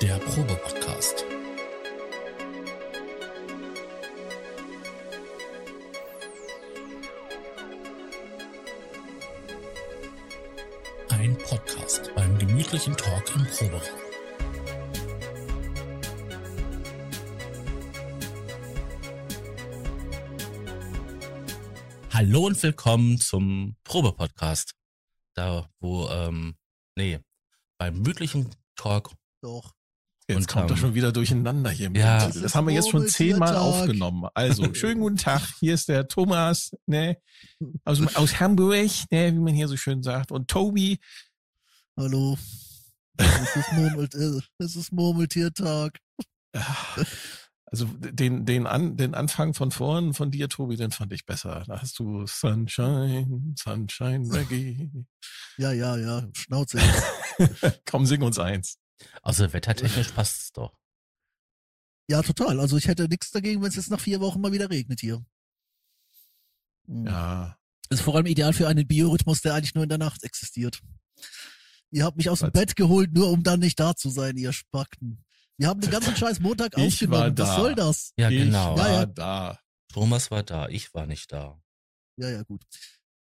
Der Probe-Podcast. Ein Podcast beim gemütlichen Talk im Proberaum. Hallo und willkommen zum Probe-Podcast. Da, wo, ähm, nee, beim gemütlichen Talk Doch. Jetzt Und, kommt er ähm, schon wieder durcheinander hier. mit ja. dem Titel. Das haben wir jetzt schon zehnmal aufgenommen. Also, schönen guten Tag. Hier ist der Thomas, ne, aus, aus Hamburg, ne, wie man hier so schön sagt. Und Tobi. Hallo. Es ist, Murmelt, äh, es ist Murmeltiertag. Also, den, den, An, den Anfang von vorn von dir, Tobi, den fand ich besser. Da hast du Sunshine, Sunshine Reggae. Ja, ja, ja. Schnauze. Komm, sing uns eins. Also wettertechnisch passt es doch. Ja, total. Also ich hätte nichts dagegen, wenn es jetzt nach vier Wochen mal wieder regnet hier. Hm. Ja. Ist vor allem ideal für einen Biorhythmus, der eigentlich nur in der Nacht existiert. Ihr habt mich aus dem Was? Bett geholt, nur um dann nicht da zu sein, ihr Spacken. Wir haben den ganzen scheiß Montag Ich aufgenommen. Was soll das? Ja, ich genau. war Ja, ja. da. Thomas war da, ich war nicht da. Ja, ja, gut.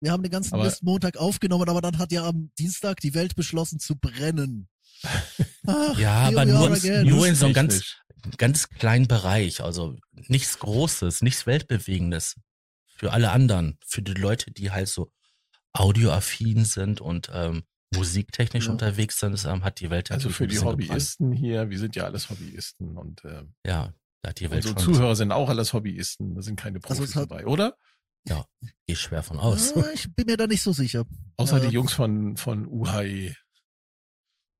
Wir haben den ganzen Aber- Mist Montag aufgenommen, aber dann hat ja am Dienstag die Welt beschlossen zu brennen. Ach, Ja, aber nur, in- nur in so einem ganz, ganz kleinen Bereich. Also nichts Großes, nichts Weltbewegendes. Für alle anderen. Für die Leute, die halt so audioaffin sind und ähm, musiktechnisch Ja. unterwegs sind, ist, ähm, hat die Welt Also natürlich für die bisschen gebrannt. Hobbyisten hier, wir sind ja alles Hobbyisten und äh, Ja, da hat die Welt unsere Zuhörer sind auch alles Hobbyisten. Da sind keine Also Profis hat- dabei, oder? gehe schwer von aus. Ah, ich bin mir da nicht so sicher. Außer Ja. die Jungs von, von UHE.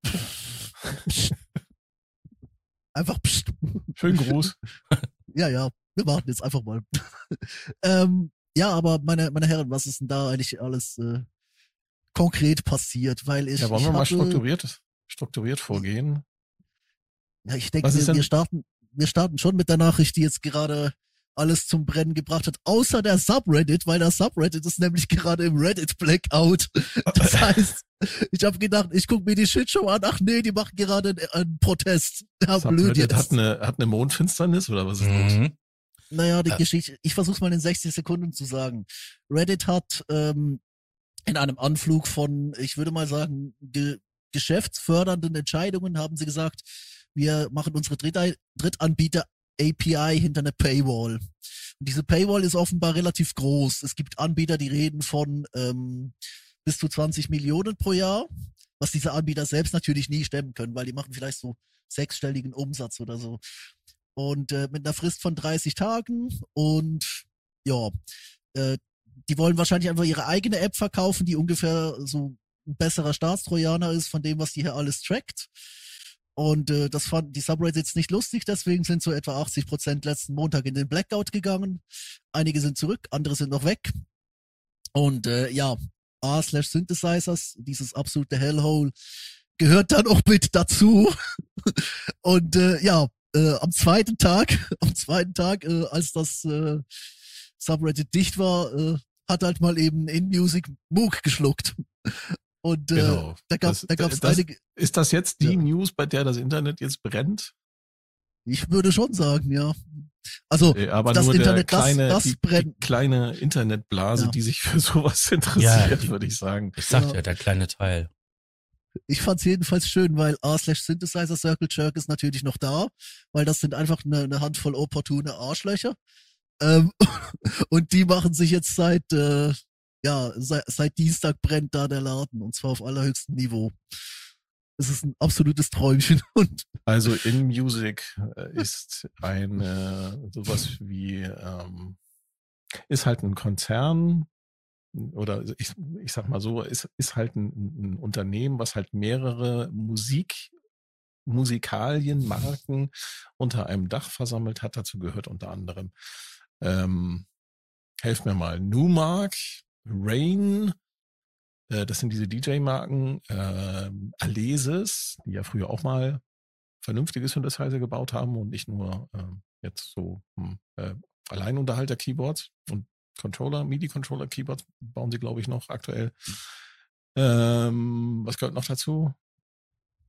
Einfach pst. Schönen Gruß. Ja, ja, wir warten jetzt einfach mal. ähm, ja, aber meine, meine Herren, was ist denn da eigentlich alles äh, konkret passiert? Weil ich, Ja, wollen wir mal hatte, strukturiert, strukturiert vorgehen? Ja, ich denke, wir, wir starten, wir starten schon mit der Nachricht, die jetzt gerade alles zum Brennen gebracht hat, außer der Subreddit, weil der Subreddit ist nämlich gerade im Reddit Blackout. Das heißt, ich habe gedacht, ich guck mir die Shitshow an, ach nee, die machen gerade einen, einen Protest. Ja, blöd jetzt. hat eine, hat eine Mondfinsternis oder was ist los? Mhm. Naja, die Ja. Geschichte, ich versuch's mal in 60 Sekunden zu sagen. Reddit hat ähm, in einem Anflug von, ich würde mal sagen, ge geschäftsfördernden Entscheidungen haben sie gesagt, wir machen unsere Dritt Drittanbieter API hinter eine Paywall. Und diese Paywall ist offenbar relativ groß. Es gibt Anbieter, die reden von ähm, bis zu 20 Millionen pro Jahr, was diese Anbieter selbst natürlich nie stemmen können, weil die machen vielleicht so sechsstelligen Umsatz oder so. Und äh, mit einer Frist von 30 Tagen und ja, äh, die wollen wahrscheinlich einfach ihre eigene App verkaufen, die ungefähr so ein besserer Staatstrojaner ist von dem, was die hier alles trackt. Und äh, das fanden die Subreddits nicht lustig, deswegen sind so etwa 80 Prozent letzten Montag in den Blackout gegangen. Einige sind zurück, andere sind noch weg. Und äh, ja, A slash Synthesizers, dieses absolute Hellhole, gehört dann auch mit dazu. Und äh, ja, äh, am zweiten Tag, am zweiten Tag, äh, als das äh, Subreddit dicht war, äh, hat halt mal eben in Music Moog geschluckt. Und äh, Genau. da gab Das- da gab's das- einige, Ist das jetzt die Ja. News, bei der das Internet jetzt brennt? ich würde schon sagen, ja. Also Äh, Aber das nur Internet, der das- kleine, das die, die brennt. kleine Internetblase, Ja. die sich für sowas interessiert, Ja. würde ich sagen. Ich sag Ja. ja, der kleine Teil. ich fand's jedenfalls schön, weil A slash Synthesizer Circle Jerk ist natürlich noch da, weil das sind einfach eine, eine Handvoll opportune Arschlöcher. Ähm, und die machen sich jetzt seit, äh, ja, seit, seit Dienstag brennt da der Laden und zwar auf allerhöchstem Niveau. Es ist ein absolutes Träumchen und Also in Music äh, ist ein äh, sowas wie ähm, ist halt ein Konzern oder ich, ich sag mal so, ist, ist halt ein, ein Unternehmen, was halt mehrere Musik, Musikalienmarken unter einem Dach versammelt hat. Dazu gehört unter anderem, ähm, helft mir mal, Numark, Rain, äh, das sind diese DJ-Marken, äh, Alesis, die ja früher auch mal vernünftige Synthesizer gebaut haben und nicht nur ähm, jetzt so hm, äh, Alleinunterhalter-Keyboards und Controller,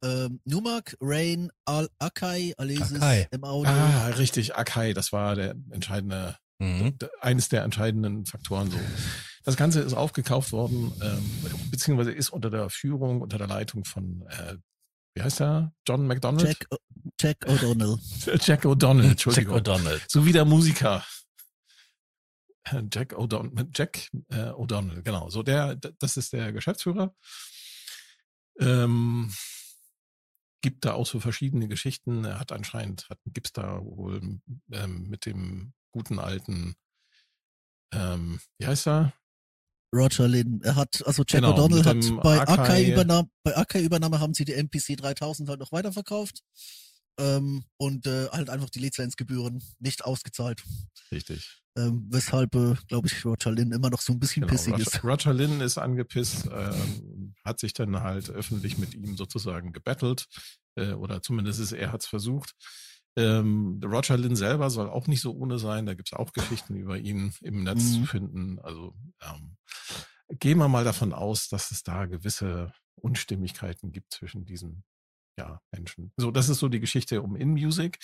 Ähm, Numak, Rain, Al Akai, Alesis, Akai. im Audio. Ah, richtig, Akai, das war der entscheidende, Mhm. eines der entscheidenden Faktoren so. Das Ganze ist aufgekauft worden, ähm, beziehungsweise ist unter der Führung, unter der Leitung von, äh, wie heißt er? John McDonald? Jack, Jack O'Donnell. Jack O'Donnell, Jack Entschuldigung. O'Donnell. So wie der Musiker. Jack O'Donnell, Jack äh, O'Donnell, genau. So der, das ist der Geschäftsführer. Ähm, gibt da auch so verschiedene Geschichten. Er hat anscheinend, hat, gibt's da wohl ähm, mit dem guten alten, ähm, wie heißt er? Roger Lynn. Er hat, also Jack Genau, O'Donnell hat bei Akai- Akai Übernahme, bei Akai Übernahme haben sie die MPC 3000 halt noch weiterverkauft. Ähm, und äh, halt einfach die Lizenzgebühren nicht ausgezahlt. Richtig. Ähm, weshalb, äh, glaube ich, Roger Lynn immer noch so ein bisschen Genau, pissig Roger, ist. Roger Lynn ist angepisst, ähm, hat sich dann halt öffentlich mit ihm sozusagen gebettelt, äh, oder zumindest ist, er hat es versucht. Ähm, Roger Lynn selber soll auch nicht so ohne sein, da gibt's auch Geschichten über ihn im Netz Mhm. zu finden. Also ähm, gehen wir mal davon aus, dass es da gewisse Unstimmigkeiten gibt zwischen diesen ja, Menschen. So, das ist so die Geschichte um InMusic.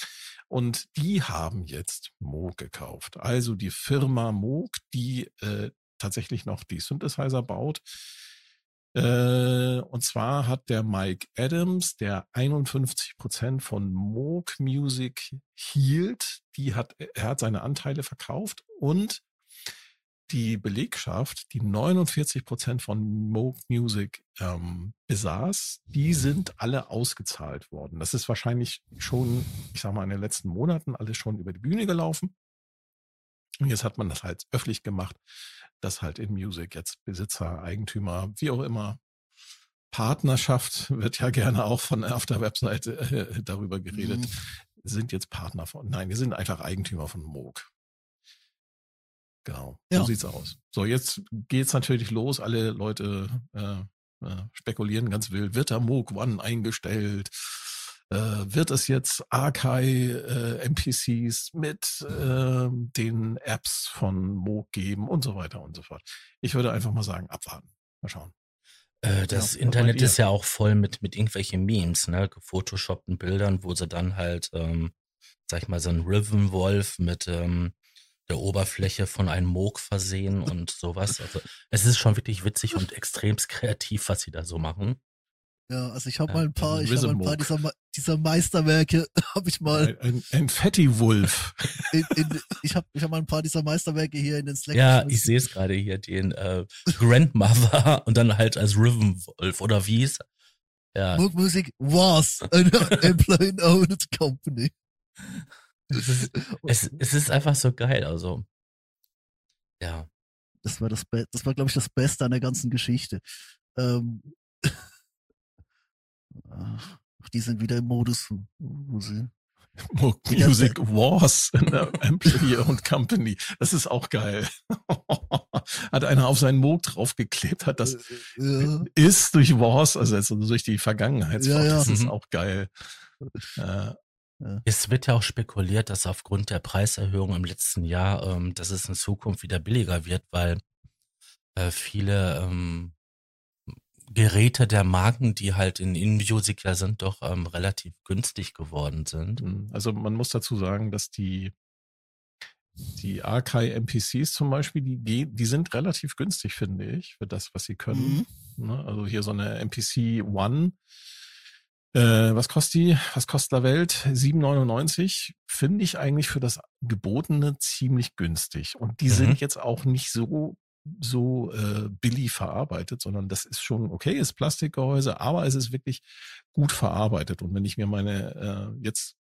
Und die haben jetzt Moog gekauft. Also die Firma Moog, die äh, tatsächlich noch die Synthesizer baut. Äh, und zwar hat der Mike Adams, der 51 Prozent von Moog Music hielt, die hat, er hat seine Anteile verkauft und die Belegschaft, die 49 Prozent von Moog Music ähm, besaß, die sind alle ausgezahlt worden. Das ist wahrscheinlich schon, ich sag mal, in den letzten Monaten alles schon über die Bühne gelaufen. Und jetzt hat man das halt öffentlich gemacht, dass halt in Music jetzt Besitzer, Eigentümer, wie auch immer, Partnerschaft wird ja gerne auch von auf der Webseite äh, darüber geredet, Mhm. sind jetzt Partner von, nein, wir sind einfach Eigentümer von Moog. Genau, Ja. so sieht's aus. So, jetzt geht's natürlich los. Alle Leute äh, äh, spekulieren ganz wild. Wird der Moog One eingestellt? Äh, wird es jetzt Archive äh, NPCs mit äh, den Apps von Moog geben und so weiter und so fort. Ich würde einfach mal sagen, abwarten. Mal schauen. Äh, das Ja, Internet ist ja auch voll mit, mit irgendwelchen Memes, ne? Gefotoshoppten Bildern, wo sie dann halt, ähm, sag ich mal, so ein Riven-Wolf mit ähm, der Oberfläche von einem Moog versehen und sowas. Also es ist schon wirklich witzig und extremst kreativ, was sie da so machen. Ja, also ich habe mal ein paar, ein ich habe mal ein paar dieser, dieser Meisterwerke, habe ich mal, Ein, ein, ein Fatty-Wolf. in, in, ich habe ich hab mal ein paar dieser Meisterwerke hier in den Slack Ja, ich sehe es gerade hier, den äh, Grandmother und dann halt als Riven-Wolf oder wie es. Ja, Moog Music was an employee-owned company. es ist, es, es ist einfach so geil, also. Ja. Das war das, Be das war glaube ich das Beste an der ganzen Geschichte. Ähm, ach, die sind wieder im Modus, wo sie Moog Ja, Music Wars in der Employee und Company. Das ist auch geil. hat einer auf seinen Moog draufgeklebt, hat das äh, ja, ist durch Wars ersetzt, also durch die Vergangenheitsfahrt. Ja, ja. Das ist Mhm. auch geil. Äh, Es wird ja auch spekuliert, dass aufgrund der Preiserhöhung im letzten Jahr, ähm, dass es in Zukunft wieder billiger wird, weil äh, viele ähm, Geräte der Marken, die halt in In-Music ja sind, doch ähm, relativ günstig geworden sind. also man muss dazu sagen, dass die die Arkai NPCs zum Beispiel, die, gehen- die sind relativ günstig, finde ich, für das, was sie können. mhm. Ne? Also hier so eine NPC One. Äh, was kostet die? Was kostet der Welt? 7,99 finde ich eigentlich für das Gebotene ziemlich günstig. Und die Mhm. sind jetzt auch nicht so so äh, billig verarbeitet, sondern das ist schon okay, ist Plastikgehäuse, aber es ist wirklich gut verarbeitet. Und wenn ich mir meine äh, jetzt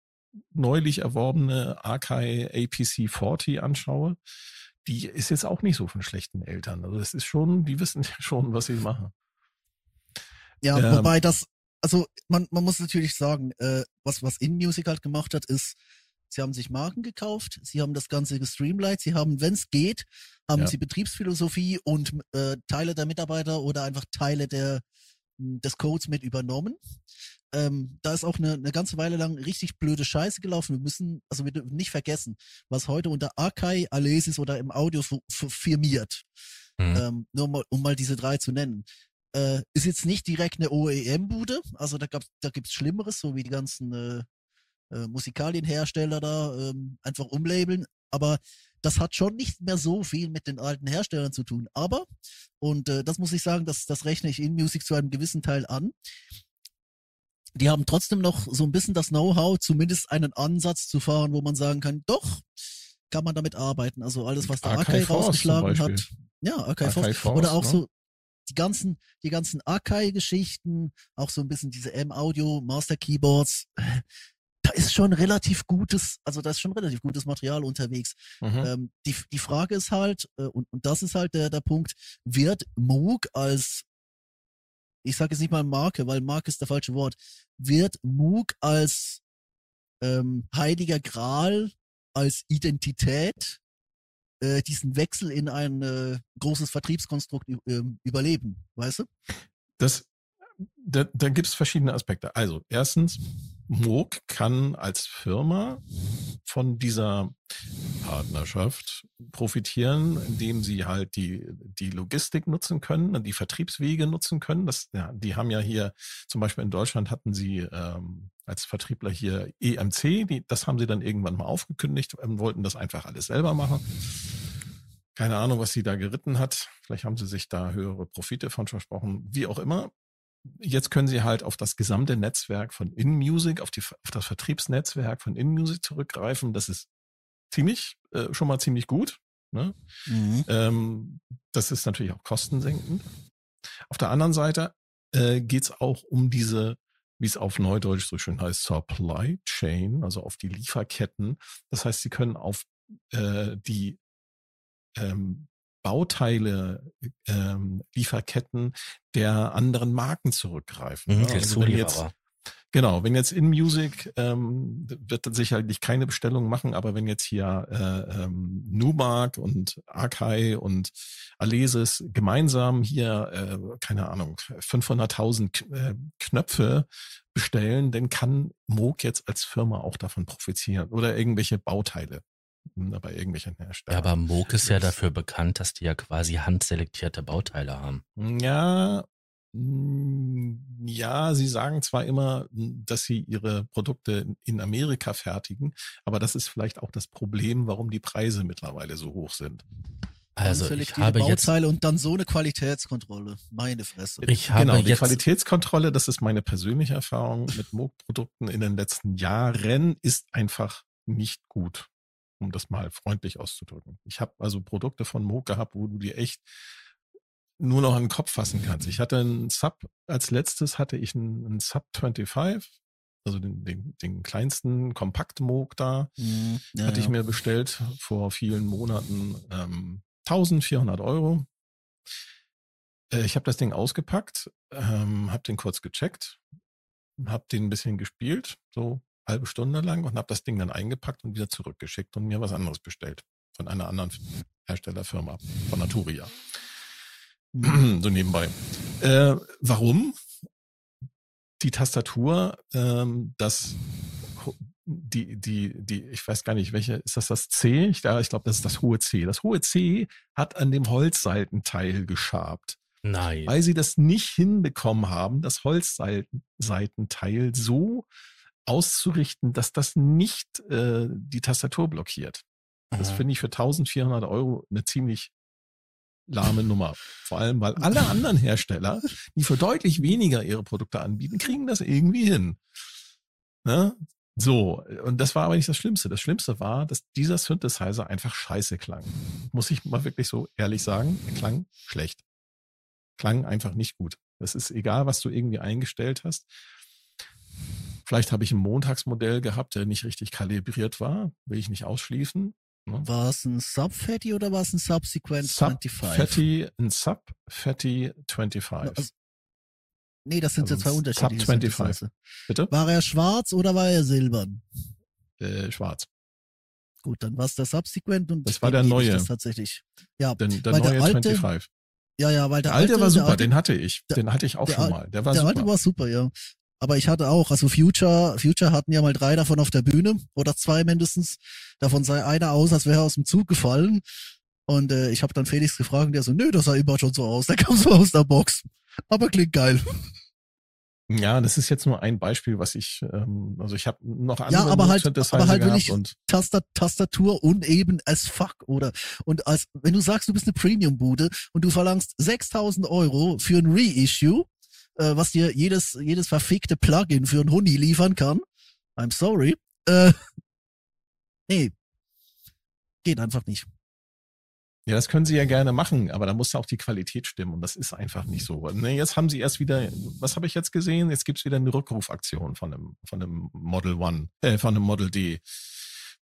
neulich erworbene Akai APC 40 anschaue, die ist jetzt auch nicht so von schlechten Eltern. Also das ist schon, die wissen schon, was sie machen. Ja, Ähm, wobei das, also man, man muss natürlich sagen, äh, was, was InMusic halt gemacht hat, ist, sie haben sich Marken gekauft, sie haben das Ganze gestreamlined, sie haben, wenn es geht, haben Ja. sie Betriebsphilosophie und äh, Teile der Mitarbeiter oder einfach Teile der, m, des Codes mit übernommen. Ähm, da ist auch eine, eine ganze Weile lang richtig blöde Scheiße gelaufen. Wir müssen, also wir dürfen nicht vergessen, was heute unter Akai, Alesis oder im Audio firmiert. Mhm. Ähm, nur mal, um mal diese drei zu nennen. Äh, ist jetzt nicht direkt eine OEM-Bude, also da, gab, da gibt's Schlimmeres, so wie die ganzen äh, äh, Musikalienhersteller da ähm, einfach umlabeln. Aber das hat schon nicht mehr so viel mit den alten Herstellern zu tun. Aber, und äh, das muss ich sagen, das, das rechne ich in Music zu einem gewissen Teil an, die haben trotzdem noch so ein bisschen das Know-how, zumindest einen Ansatz zu fahren, wo man sagen kann, doch, kann man damit arbeiten. Also alles, was der Akai rausgeschlagen hat. Ja, Akai, Force. Force. Oder auch ne? so die ganzen, die ganzen Akai-Geschichten, auch so ein bisschen diese M-Audio, Master Keyboards. Ist schon relativ gutes, also da ist schon relativ gutes Material unterwegs. Mhm. Ähm, die, die Frage ist halt, äh, und, und das ist halt der, der Punkt, wird Moog als ich sage jetzt nicht mal Marke, weil Marke ist der falsche Wort, wird Moog als ähm, heiliger Gral, als Identität äh, diesen Wechsel in ein äh, großes Vertriebskonstrukt äh, überleben, weißt du? Das, da, da gibt es verschiedene Aspekte. Also erstens, Moog kann als Firma von dieser Partnerschaft profitieren, indem sie halt die, die Logistik nutzen können, die Vertriebswege nutzen können. Das, ja, die haben ja hier, zum Beispiel in Deutschland hatten sie ähm, als Vertriebler hier EMC, die, das haben sie dann irgendwann mal aufgekündigt und wollten das einfach alles selber machen. Keine Ahnung, was sie da geritten hat. Vielleicht haben sie sich da höhere Profite von versprochen. Wie auch immer jetzt können Sie halt auf das gesamte Netzwerk von InMusic, auf, die, auf das Vertriebsnetzwerk von InMusic zurückgreifen. Das ist ziemlich, äh, schon mal ziemlich gut. Ne? Mhm. Ähm, das ist natürlich auch kostensenkend. Auf der anderen Seite äh, geht es auch um diese, wie es auf Neudeutsch so schön heißt, Supply Chain, also auf die Lieferketten. Das heißt, Sie können auf äh, die ähm, Bauteile, ähm, Lieferketten der anderen Marken zurückgreifen. Mhm, also wenn jetzt, genau, wenn jetzt in Music ähm, wird dann sicherlich keine Bestellung machen, aber wenn jetzt hier äh, ähm, Numark und Akai und Alesis gemeinsam hier, äh, keine Ahnung, 500.000 äh, Knöpfe bestellen, dann kann Moog jetzt als Firma auch davon profitieren oder irgendwelche Bauteile bei irgendwelchen Herstellern. Ja, aber Moog ist ja dafür bekannt, dass die ja quasi handselektierte Bauteile haben. Ja, mm, ja, sie sagen zwar immer, dass sie ihre Produkte in Amerika fertigen, aber das ist vielleicht auch das Problem, warum die Preise mittlerweile so hoch sind. Also ich habe Bauteile jetzt und dann so eine Qualitätskontrolle. Meine Fresse. Ich habe genau, die Qualitätskontrolle, das ist meine persönliche Erfahrung mit Moog-Produkten in den letzten Jahren, ist einfach nicht gut um das mal freundlich auszudrücken. Ich habe also Produkte von Moog gehabt, wo du dir echt nur noch an den Kopf fassen kannst. Ich hatte einen Sub, als letztes hatte ich einen, einen Sub 25, also den, den, den kleinsten Kompakt-Moog da, mhm, ja, hatte ich mir bestellt vor vielen Monaten. Ähm, 1400 Euro. Äh, ich habe das Ding ausgepackt, ähm, habe den kurz gecheckt, habe den ein bisschen gespielt, so halbe Stunde lang und habe das Ding dann eingepackt und wieder zurückgeschickt und mir was anderes bestellt von einer anderen Herstellerfirma, von Naturia. so nebenbei. Äh, warum? Die Tastatur, ähm, das die, die, die, ich weiß gar nicht, welche, ist das das C? Ich, ich glaube, das ist das hohe C. Das hohe C hat an dem Holzseitenteil geschabt. Nein. Weil sie das nicht hinbekommen haben, das Holzseitenteil so auszurichten, dass das nicht äh, die Tastatur blockiert. Das mhm. finde ich für 1400 Euro eine ziemlich lahme Nummer. Vor allem, weil alle anderen Hersteller, die für deutlich weniger ihre Produkte anbieten, kriegen das irgendwie hin. Ne? So, und das war aber nicht das Schlimmste. Das Schlimmste war, dass dieser Synthesizer einfach scheiße klang. Muss ich mal wirklich so ehrlich sagen, er klang schlecht. Klang einfach nicht gut. Das ist egal, was du irgendwie eingestellt hast. Vielleicht habe ich ein Montagsmodell gehabt, der nicht richtig kalibriert war, will ich nicht ausschließen. Ne? War es ein Sub-Fatty oder war es ein Subsequent Sub 25? Fatty, ein Sub-Fatty 25. Also, nee, das sind also ja zwei unterschiedliche Sub 25. Bitte? War er schwarz oder war er silbern? Äh, schwarz. Gut, dann war es der Subsequent und das war der neue. Das tatsächlich. Ja, den, der neue der alte, 25. Ja, ja, weil der, der alte, alte war super, alte, den hatte ich. Den hatte ich auch schon mal. Der war der super. alte war super, ja. Aber ich hatte auch, also Future, Future hatten ja mal drei davon auf der Bühne oder zwei mindestens. Davon sah einer aus, als wäre er aus dem Zug gefallen. Und äh, ich habe dann Felix gefragt und der so, nö, das sah immer schon so aus. Der kam so aus der Box. Aber klingt geil. Ja, das ist jetzt nur ein Beispiel, was ich, ähm, also ich habe noch andere Ja, aber halt, aber halt wirklich und Tastat Tastatur uneben as fuck oder und als wenn du sagst, du bist eine Premium-Bude und du verlangst 6000 Euro für ein Reissue, äh, was dir jedes jedes verfickte Plugin für ein Huni liefern kann. I'm sorry. Äh, nee, geht einfach nicht. Ja, das können sie ja gerne machen, aber da muss auch die Qualität stimmen und das ist einfach nicht so. Ne, jetzt haben sie erst wieder, was habe ich jetzt gesehen? Jetzt gibt's wieder eine Rückrufaktion von einem, von einem Model One, äh, von einem Model D.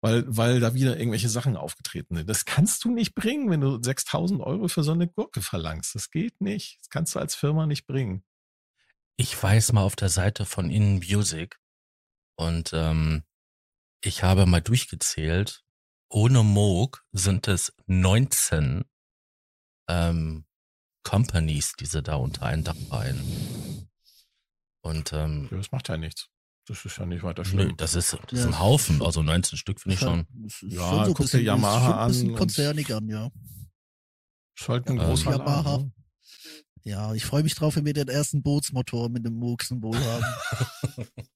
Weil, weil da wieder irgendwelche Sachen aufgetreten sind. Das kannst du nicht bringen, wenn du 6000 Euro für so eine Gurke verlangst. Das geht nicht. Das kannst du als Firma nicht bringen. Ich weiß mal auf der Seite von In Music und ähm, ich habe mal durchgezählt, ohne Moog sind es 19 ähm, Companies, die sie da unter ein Dach vereinen. Und ähm, Ja, Das macht ja nichts. Das ist ja nicht weiter nö, schlimm. das ist, das ist Ja. ein Haufen, also 19 Stück finde ich schon. Ja, schon so ein guck dir Yamaha an konzernig an, ja. Ist halt ein Ähm, großer Yamaha. Ja, ich freue mich drauf, wenn wir den ersten Bootsmotor mit dem Moog-Symbol haben.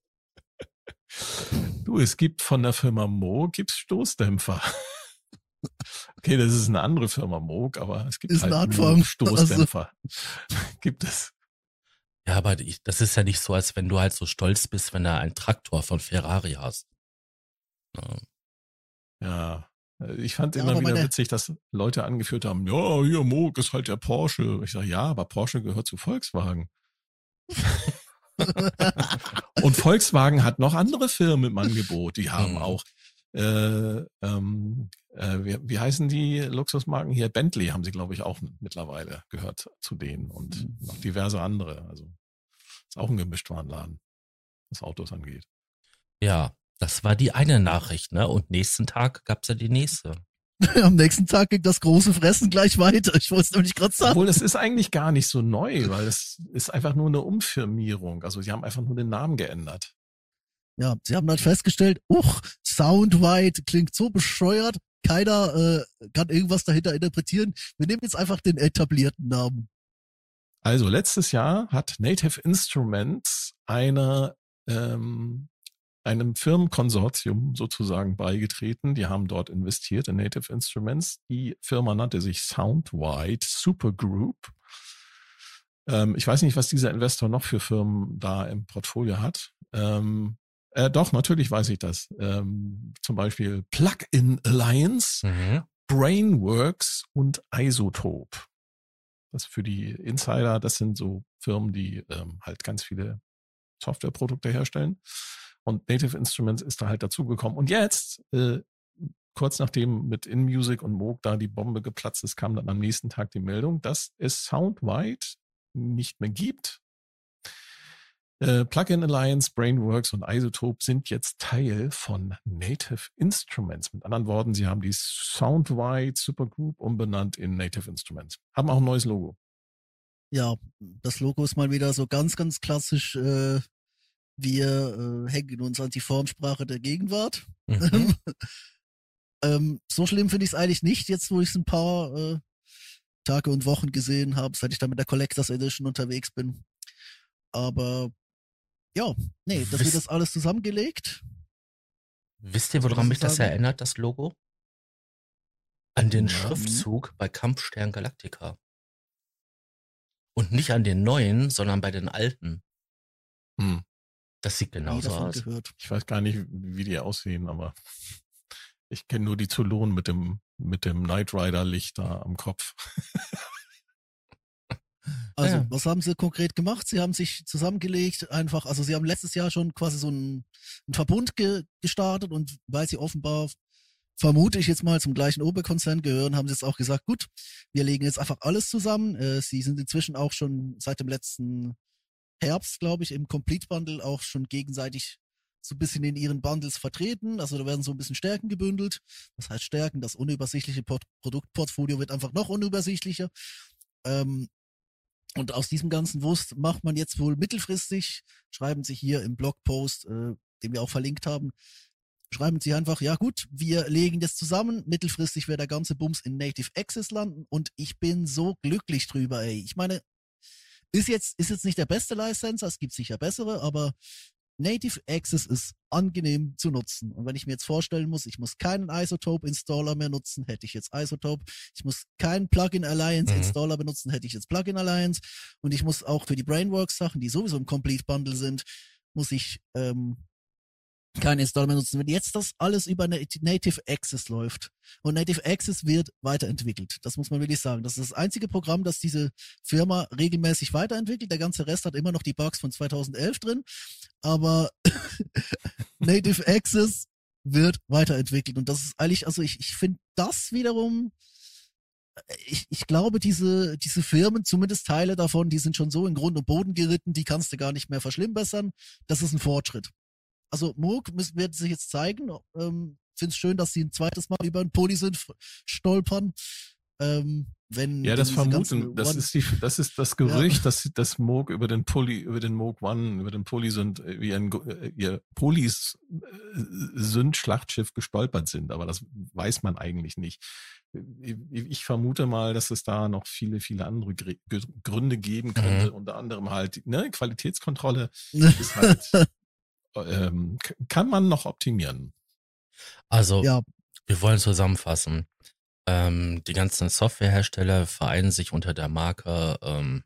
Du, es gibt von der Firma Moog gibt's Stoßdämpfer. Okay, das ist eine andere Firma Moog, aber es gibt Ist halt Anfang. Moog Stoßdämpfer. gibt es. Ja, aber das ist ja nicht so, als wenn du halt so stolz bist, wenn du einen Traktor von Ferrari hast. Ja. Ja. Ich fand Ja, immer wieder meine- witzig, dass Leute angeführt haben, ja, hier Moog ist halt der Porsche. Ich sage, ja, aber Porsche gehört zu Volkswagen. Und Volkswagen hat noch andere Firmen im Angebot. Die haben Mhm. auch, äh, ähm, äh, wie, wie heißen die Luxusmarken hier? Bentley haben sie, glaube ich, auch mittlerweile gehört zu denen und Mhm. noch diverse andere. Also ist auch ein Gemischtwarenladen, was Autos angeht. ja, das war die eine Nachricht, ne? Und nächsten Tag gab's ja die nächste. Am nächsten Tag ging das große Fressen gleich weiter. Ich wollte es nämlich gerade sagen. Obwohl, es ist eigentlich gar nicht so neu, weil es ist einfach nur eine Umfirmierung. Also sie haben einfach nur den Namen geändert. Ja, sie haben dann festgestellt, uch, Soundwide klingt so bescheuert, keiner äh, kann irgendwas dahinter interpretieren. Wir nehmen jetzt einfach den etablierten Namen. Also letztes Jahr hat Native Instruments eine, ähm, einem Firmenkonsortium sozusagen beigetreten. Die haben dort investiert in Native Instruments. Die Firma nannte sich Soundwide Supergroup. Ähm, ich weiß nicht, was dieser Investor noch für Firmen da im Portfolio hat. Ähm, äh, doch, natürlich weiß ich das. Ähm, zum Beispiel Plug-in Alliance, Mhm. Brainworks und Isotope. Das für die Insider, das sind so Firmen, die ähm, halt ganz viele Softwareprodukte herstellen. Und Native Instruments ist da halt dazugekommen. Und jetzt, äh, kurz nachdem mit InMusic und Moog da die Bombe geplatzt ist, kam dann am nächsten Tag die Meldung, dass es Soundwide nicht mehr gibt. Äh, Plugin Alliance, Brainworks und Isotope sind jetzt Teil von Native Instruments. Mit anderen Worten, sie haben die Soundwide Supergroup umbenannt in Native Instruments. Haben auch ein neues Logo. Ja, das Logo ist mal wieder so ganz, ganz klassisch. Äh, wir äh, hängen uns an die Formsprache der Gegenwart. Mhm. ähm, so schlimm finde ich es eigentlich nicht, jetzt wo ich es ein paar äh, Tage und Wochen gesehen habe, seit ich da mit der Collectors Edition unterwegs bin. Aber ja, nee, das wird das alles zusammengelegt. Wisst ihr, woran mich ich das erinnert, das Logo? An den Ja. Schriftzug bei Kampfstern Galactica. Und nicht an den neuen, sondern bei den alten. Hm. Das sieht genauso aus. gehört. Ich weiß gar nicht, wie die aussehen, aber ich kenne nur die Zylon mit dem, mit dem Knight Rider Licht da am Kopf. Also, Ja. was haben sie konkret gemacht? Sie haben sich zusammengelegt, einfach, also sie haben letztes Jahr schon quasi so einen, einen Verbund ge gestartet und weil sie offenbar, vermute ich jetzt mal, zum gleichen Oberkonzern gehören, haben sie jetzt auch gesagt, gut, wir legen jetzt einfach alles zusammen. Äh, sie sind inzwischen auch schon seit dem letzten Herbst, glaube ich, im Complete Bundle auch schon gegenseitig so ein bisschen in ihren Bundles vertreten. Also da werden so ein bisschen Stärken gebündelt. Was heißt Stärken? Das unübersichtliche Port Produktportfolio wird einfach noch unübersichtlicher. Ähm, und aus diesem ganzen Wurst macht man jetzt wohl mittelfristig, schreiben sie hier im Blogpost, äh, den wir auch verlinkt haben, schreiben sie einfach, ja gut, wir legen das zusammen, mittelfristig wird der ganze Bums in Native Access landen und ich bin so glücklich drüber, ey. Ich meine, Ist jetzt, ist jetzt nicht der beste Licenser, es gibt sicher bessere, aber Native Access ist angenehm zu nutzen. Und wenn ich mir jetzt vorstellen muss, ich muss keinen Isotope-Installer mehr nutzen, hätte ich jetzt Isotope. Ich muss keinen Plugin Alliance-Installer mhm. benutzen, hätte ich jetzt Plugin Alliance. Und ich muss auch für die Brainworks-Sachen, die sowieso im Complete Bundle sind, muss ich ähm, kein Installer nutzen. Wenn jetzt das alles über Native Access läuft und Native Access wird weiterentwickelt, das muss man wirklich sagen. Das ist das einzige Programm, das diese Firma regelmäßig weiterentwickelt. Der ganze Rest hat immer noch die Bugs von 2011 drin, aber Native Access wird weiterentwickelt und das ist eigentlich, also ich, ich finde das wiederum, ich, ich glaube, diese, diese Firmen, zumindest Teile davon, die sind schon so in Grund und Boden geritten, die kannst du gar nicht mehr verschlimmbessern. Das ist ein Fortschritt also Moog wird sich jetzt zeigen. Ähm, Finde es schön, dass sie ein zweites Mal über ein Poli sind, stolpern. Ähm, wenn ja, das vermuten, das ist die, das ist das Gerücht, ja. dass das Moog über den Poli, über den Moog One, über den Poli sind, äh, wie ein äh, ihr Polis äh, sind Schlachtschiff gestolpert sind, aber das weiß man eigentlich nicht. Ich vermute mal, dass es da noch viele, viele andere Gründe geben könnte, mhm. unter anderem halt ne, Qualitätskontrolle ist halt ähm, kann man noch optimieren? Also, ja. wir wollen zusammenfassen. Ähm, die ganzen Softwarehersteller vereinen sich unter der Marke ähm,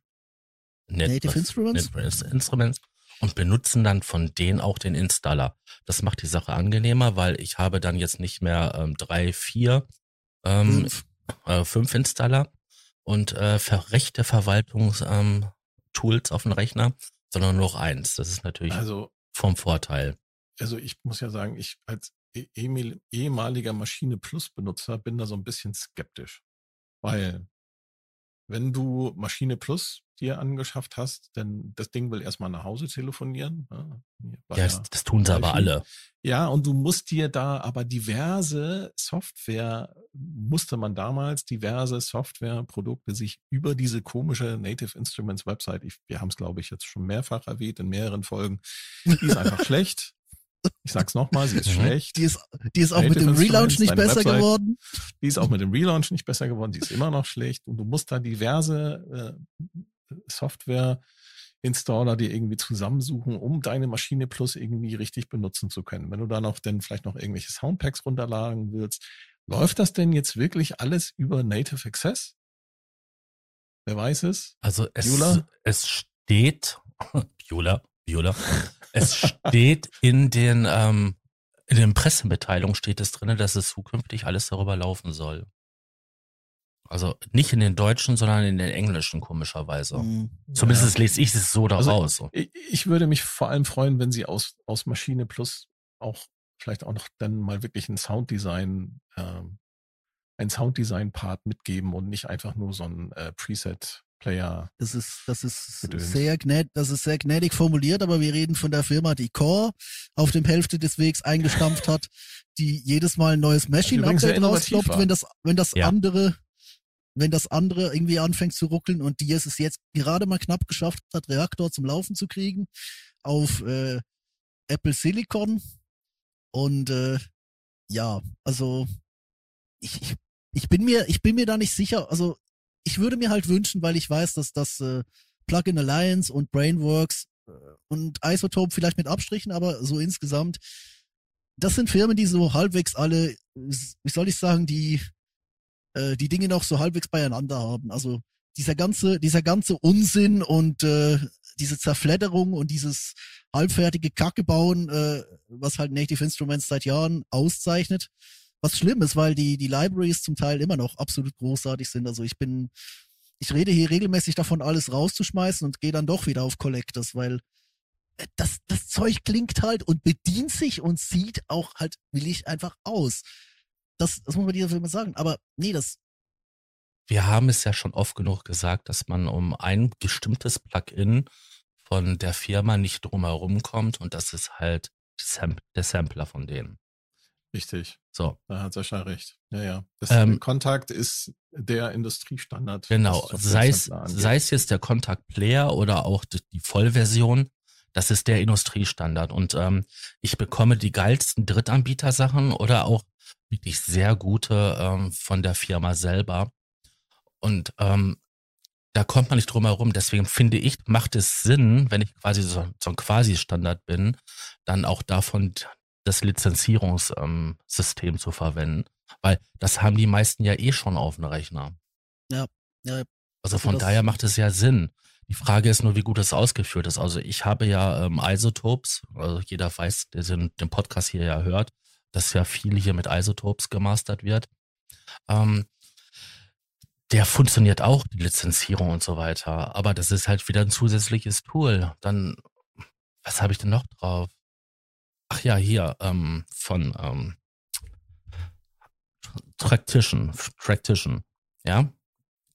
Net Native Instruments? Native Instruments und benutzen dann von denen auch den Installer. Das macht die Sache angenehmer, weil ich habe dann jetzt nicht mehr ähm, drei, vier, ähm, fünf. Äh, fünf Installer und äh, rechte Verwaltungstools ähm, auf dem Rechner, sondern nur noch eins. Das ist natürlich also vom Vorteil. Also ich muss ja sagen, ich als e-, ehemaliger Maschine Plus Benutzer bin da so ein bisschen skeptisch, weil wenn du Maschine Plus dir angeschafft hast, denn das Ding will erstmal nach Hause telefonieren. Ne? Ja, ja, das tun sie aber alle. Ja, und du musst dir da aber diverse Software, musste man damals diverse Softwareprodukte sich über diese komische Native Instruments Website, ich, wir haben es glaube ich jetzt schon mehrfach erwähnt in mehreren Folgen, die ist einfach schlecht. Ich sag's nochmal, sie ist mhm. schlecht. Die ist, die ist auch Native mit dem Relaunch nicht besser Website, geworden. Die ist auch mit dem Relaunch nicht besser geworden. Die ist immer noch schlecht. Und du musst da diverse äh, Software Installer dir irgendwie zusammensuchen, um deine Maschine Plus irgendwie richtig benutzen zu können. Wenn du da noch denn vielleicht noch irgendwelche Soundpacks runterladen willst, läuft das denn jetzt wirklich alles über Native Access? Wer weiß es? Also es, es steht, Biola, Biola, es steht in den, ähm, in den Pressemitteilungen steht es drin, dass es zukünftig alles darüber laufen soll. Also nicht in den deutschen, sondern in den englischen, komischerweise. Mhm. Zumindest ja. lese ich es so daraus. Also, ich, ich, würde mich vor allem freuen, wenn sie aus, aus Maschine Plus auch vielleicht auch noch dann mal wirklich ein Sounddesign, ähm, ein Sounddesign-Part mitgeben und nicht einfach nur so ein äh, Preset Player. Das ist, das ist sehr gnädig, das ist sehr gnädig formuliert, aber wir reden von der Firma, die Core auf dem Hälfte des Wegs eingestampft hat, die jedes Mal ein neues Machine-Update rauskloppt, wenn das, wenn das ja. andere, wenn das andere irgendwie anfängt zu ruckeln und die es es jetzt gerade mal knapp geschafft hat, Reaktor zum Laufen zu kriegen auf äh, Apple Silicon. Und äh, ja, also ich, ich, ich bin mir, ich bin mir da nicht sicher. Also ich würde mir halt wünschen, weil ich weiß, dass das äh, Plugin Alliance und Brainworks äh, und Isotope vielleicht mit Abstrichen, aber so insgesamt, das sind Firmen, die so halbwegs alle, wie soll ich sagen, die äh, die Dinge noch so halbwegs beieinander haben. Also dieser ganze, dieser ganze Unsinn und äh, diese Zerfledderung und dieses halbfertige Kacke bauen, äh, was halt Native Instruments seit Jahren auszeichnet, was schlimm ist, weil die, die Libraries zum Teil immer noch absolut großartig sind. Also ich bin, ich rede hier regelmäßig davon, alles rauszuschmeißen und gehe dann doch wieder auf Collectors, weil äh, das, das Zeug klingt halt und bedient sich und sieht auch halt willig einfach aus. Das, das muss man dieser Film sagen. Aber nee, das. Wir haben es ja schon oft genug gesagt, dass man um ein bestimmtes Plugin von der Firma nicht drumherum kommt und das ist halt der Sampler von denen. Richtig. So. Da hat Sascha recht. Ja, ja. Das ähm, Kontakt ist der Industriestandard. Genau. Sei es, sei es jetzt der Kontakt Player oder auch die, Vollversion, das ist der Industriestandard. Und ähm, ich bekomme die geilsten Drittanbieter-Sachen oder auch wirklich sehr gute ähm, von der Firma selber. Und ähm, da kommt man nicht drum herum. Deswegen finde ich, macht es Sinn, wenn ich quasi so, so ein Quasi-Standard bin, dann auch davon das Lizenzierungssystem ähm, zu verwenden. Weil das haben die meisten ja eh schon auf dem Rechner. Ja, ja. Also von daher macht es ja Sinn. Die Frage ist nur, wie gut es ausgeführt ist. Also ich habe ja ähm, Isotopes, also jeder weiß, der den, den Podcast hier ja hört, dass ja viel hier mit Isotopes gemastert wird. Ähm, der funktioniert auch, die Lizenzierung und so weiter. Aber das ist halt wieder ein zusätzliches Tool. Dann, was habe ich denn noch drauf? Ach ja, hier, ähm, von ähm, Tractition, Tractition, ja.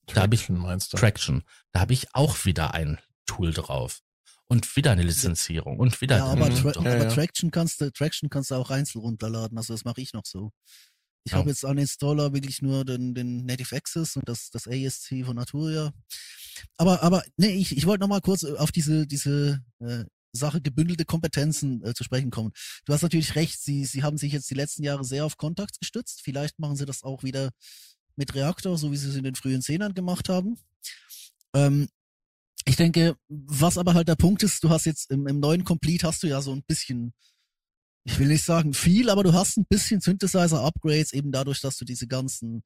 Da habe ich meinst du? Traction. Da habe ich auch wieder ein Tool drauf. Und wieder eine Lizenzierung und wieder. Ja, aber, Tra aber. Traction kannst du, Traction kannst du auch einzeln runterladen. Also das mache ich noch so. Ich ja. habe jetzt an Installer wirklich nur den, den Native Access und das, das ASC von Naturia. Aber, aber, nee, ich, ich wollte noch mal kurz auf diese, diese äh, Sache gebündelte Kompetenzen äh, zu sprechen kommen. Du hast natürlich recht, sie, sie haben sich jetzt die letzten Jahre sehr auf Kontakt gestützt. Vielleicht machen sie das auch wieder mit Reaktor, so wie sie es in den frühen Zehnern gemacht haben. Ähm, ich denke, was aber halt der Punkt ist, du hast jetzt im, im neuen Complete hast du ja so ein bisschen ich will nicht sagen viel, aber du hast ein bisschen Synthesizer-Upgrades, eben dadurch, dass du diese ganzen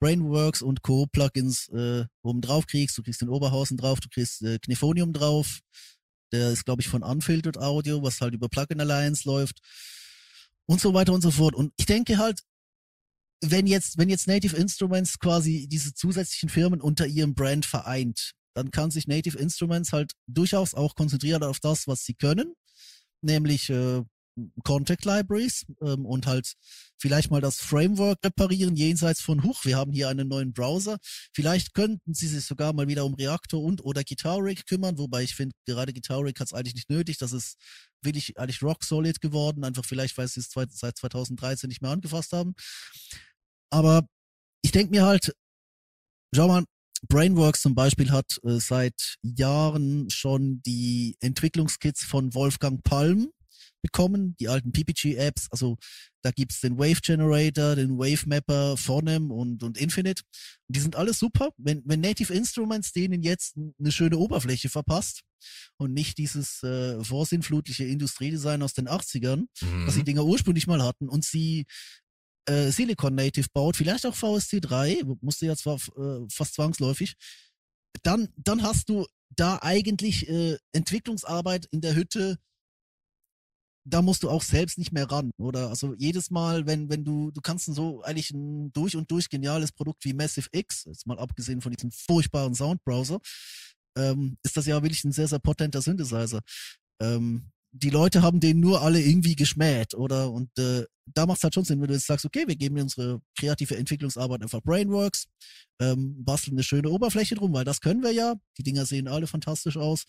Brainworks und Co-Plugins äh, oben drauf kriegst. Du kriegst den Oberhausen drauf, du kriegst äh, Kniphonium drauf. Der ist, glaube ich, von Unfiltered Audio, was halt über Plugin Alliance läuft. Und so weiter und so fort. Und ich denke halt, wenn jetzt, wenn jetzt Native Instruments quasi diese zusätzlichen Firmen unter ihrem Brand vereint, dann kann sich Native Instruments halt durchaus auch konzentrieren auf das, was sie können, nämlich äh, Contact Libraries ähm, und halt vielleicht mal das Framework reparieren jenseits von Huch, wir haben hier einen neuen Browser. Vielleicht könnten sie sich sogar mal wieder um Reaktor und oder Guitar Rig kümmern, wobei ich finde, gerade Guitar Rig hat es eigentlich nicht nötig. Das ist wirklich eigentlich rock solid geworden, einfach vielleicht, weil sie es seit 2013 nicht mehr angefasst haben. Aber ich denke mir halt, schau mal, Brainworks zum Beispiel hat äh, seit Jahren schon die Entwicklungskits von Wolfgang Palm bekommen, die alten PPG-Apps. Also da gibt's den Wave Generator, den Wave Mapper, Phonem und, und Infinite. Und die sind alles super. Wenn, wenn Native Instruments denen jetzt eine schöne Oberfläche verpasst und nicht dieses äh, vorsinnflutliche Industriedesign aus den 80ern, mhm. was die Dinger ursprünglich mal hatten, und sie äh, Silicon Native baut, vielleicht auch VST3, musste ja zwar äh, fast zwangsläufig, dann, dann hast du da eigentlich äh, Entwicklungsarbeit in der Hütte da musst du auch selbst nicht mehr ran, oder? Also jedes Mal, wenn, wenn du, du kannst so eigentlich ein durch und durch geniales Produkt wie Massive X, jetzt mal abgesehen von diesem furchtbaren Soundbrowser, ähm, ist das ja wirklich ein sehr, sehr potenter Synthesizer. Ähm, die Leute haben den nur alle irgendwie geschmäht, oder? Und äh, da macht es halt schon Sinn, wenn du jetzt sagst, okay, wir geben unsere kreative Entwicklungsarbeit einfach Brainworks, ähm, basteln eine schöne Oberfläche drum, weil das können wir ja. Die Dinger sehen alle fantastisch aus.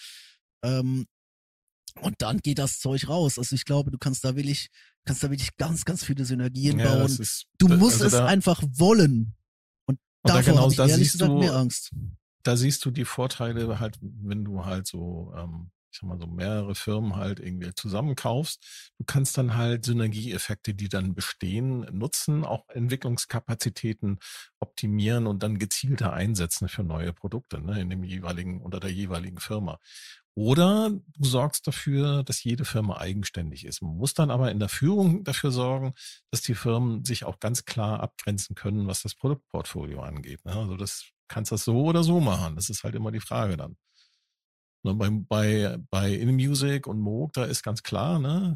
Ähm, und dann geht das Zeug raus. Also ich glaube, du kannst da wirklich, kannst da wirklich ganz, ganz viele Synergien ja, bauen. Ist, du musst also es einfach wollen. Und, und davor da genau, habe ich da ehrlich gesagt du, mehr Angst. Da siehst du die Vorteile halt, wenn du halt so, ähm, ich sag mal so mehrere Firmen halt irgendwie zusammenkaufst. Du kannst dann halt Synergieeffekte, die dann bestehen, nutzen, auch Entwicklungskapazitäten optimieren und dann gezielter einsetzen für neue Produkte, ne, in dem jeweiligen, unter der jeweiligen Firma. Oder du sorgst dafür, dass jede Firma eigenständig ist. Man muss dann aber in der Führung dafür sorgen, dass die Firmen sich auch ganz klar abgrenzen können, was das Produktportfolio angeht. Ne? Also das kannst das so oder so machen. Das ist halt immer die Frage dann. Ne, bei, bei, bei InMusic und Moog, da ist ganz klar, ne,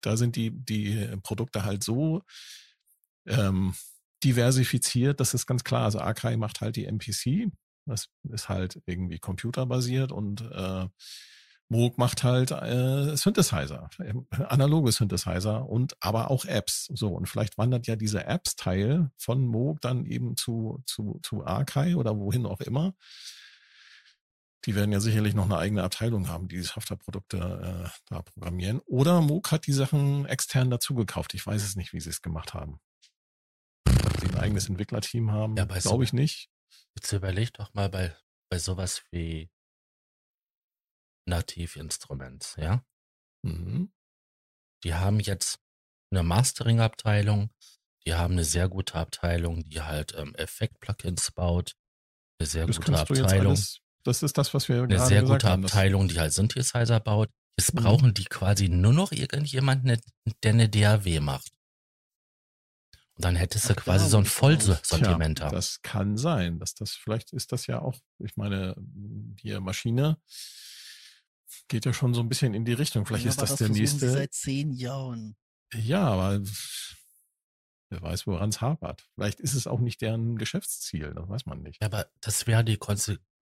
da sind die, die Produkte halt so ähm, diversifiziert, das ist ganz klar. Also Akai macht halt die MPC, das ist halt irgendwie computerbasiert und äh, Moog macht halt äh, Synthesizer, analoge Synthesizer und aber auch Apps. So, und vielleicht wandert ja dieser Apps-Teil von Moog dann eben zu, zu, zu Arkai oder wohin auch immer. Die werden ja sicherlich noch eine eigene Abteilung haben, die Softwareprodukte äh, da programmieren. Oder Moog hat die Sachen extern dazugekauft. Ich weiß es nicht, wie sie es gemacht haben. Ob sie ein eigenes Entwicklerteam haben, ja, glaube ich nicht. Jetzt überleg doch mal bei, bei sowas wie Native Instruments, ja? Mhm. Die haben jetzt eine Mastering-Abteilung, die haben eine sehr gute Abteilung, die halt ähm, Effekt-Plugins baut. Eine sehr Das gute Abteilung. alles, das ist das, was wir Eine gerade sehr gute haben. Abteilung, die halt Synthesizer baut. Jetzt Mhm. brauchen die quasi nur noch irgendjemanden, der eine DAW macht. Und dann hättest du Ach, quasi so ein. Vollsortimenter. Tja, das kann sein, dass das vielleicht ist das ja auch, ich meine, die Maschine geht ja schon so ein bisschen in die Richtung. Vielleicht Ja, ist aber das, der nächste. Sie seit zehn Jahren. Ja, aber wer weiß, woran es hapert. Vielleicht ist es auch nicht deren Geschäftsziel, das weiß man nicht. Ja, aber das wäre die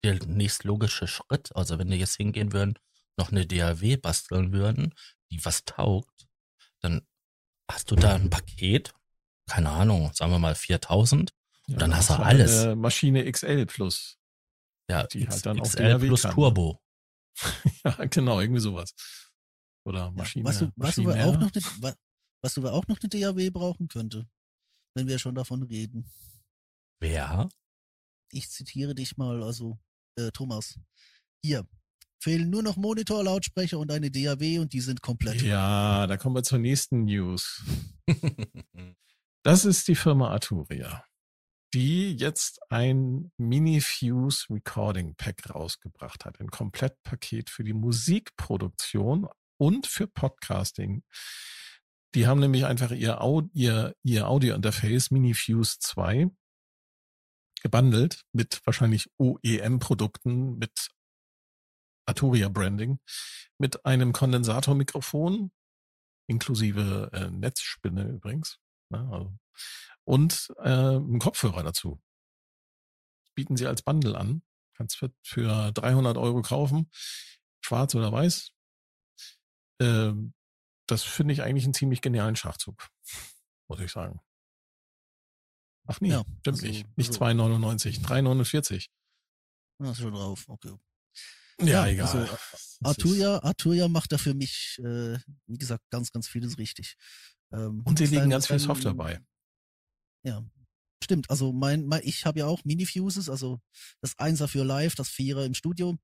der nächstlogische Schritt. Also wenn die jetzt hingehen würden, noch eine DAW basteln würden, die was taugt, dann hast du da ein Paket, keine Ahnung, sagen wir mal 4000. Ja, dann hast du alles. Eine Maschine XL plus. Ja, Die X, halt dann auch XL plus kann. Turbo. ja, genau, irgendwie sowas. Oder Ja, Maschine. du, weißt du, wer Maschinär. auch noch eine, wa- was du, auch noch eine DAW brauchen könnte, wenn wir schon davon reden? Wer? Ich zitiere dich mal, also äh, Thomas. Hier fehlen nur noch Monitor, Lautsprecher und eine DAW und die sind komplett. Ja, da kommen wir zur nächsten News. Das ist die Firma Arturia, die jetzt ein Mini-Fuse Recording Pack rausgebracht hat. Ein Komplettpaket für die Musikproduktion und für Podcasting. Die haben nämlich einfach ihr, Au- ihr, ihr Audio-Interface Mini-Fuse 2 gebundelt mit wahrscheinlich OEM-Produkten, mit Arturia-Branding, mit einem Kondensatormikrofon, inklusive äh, Netzspinne übrigens. Ne, also, und äh, einen Kopfhörer dazu. Bieten sie als Bundle an. Kannst für, für 300 Euro kaufen, schwarz oder weiß. Ähm, das finde ich eigentlich einen ziemlich genialen Schachzug, muss ich sagen. Ach nee, Ja, stimmt also- nicht. Nicht also- 2,99, 3,49. Hast du schon drauf, okay. Ja, Ja, egal. also, Das ist- Arturia, Arturia macht da für mich, äh, wie gesagt, ganz, ganz vieles richtig. Ähm, Und sie legen ganz viel Software bei. Ja, stimmt. Also mein, mein ich habe ja auch Mini-Fuses, also das Einser für Live, das Vierer im Studio.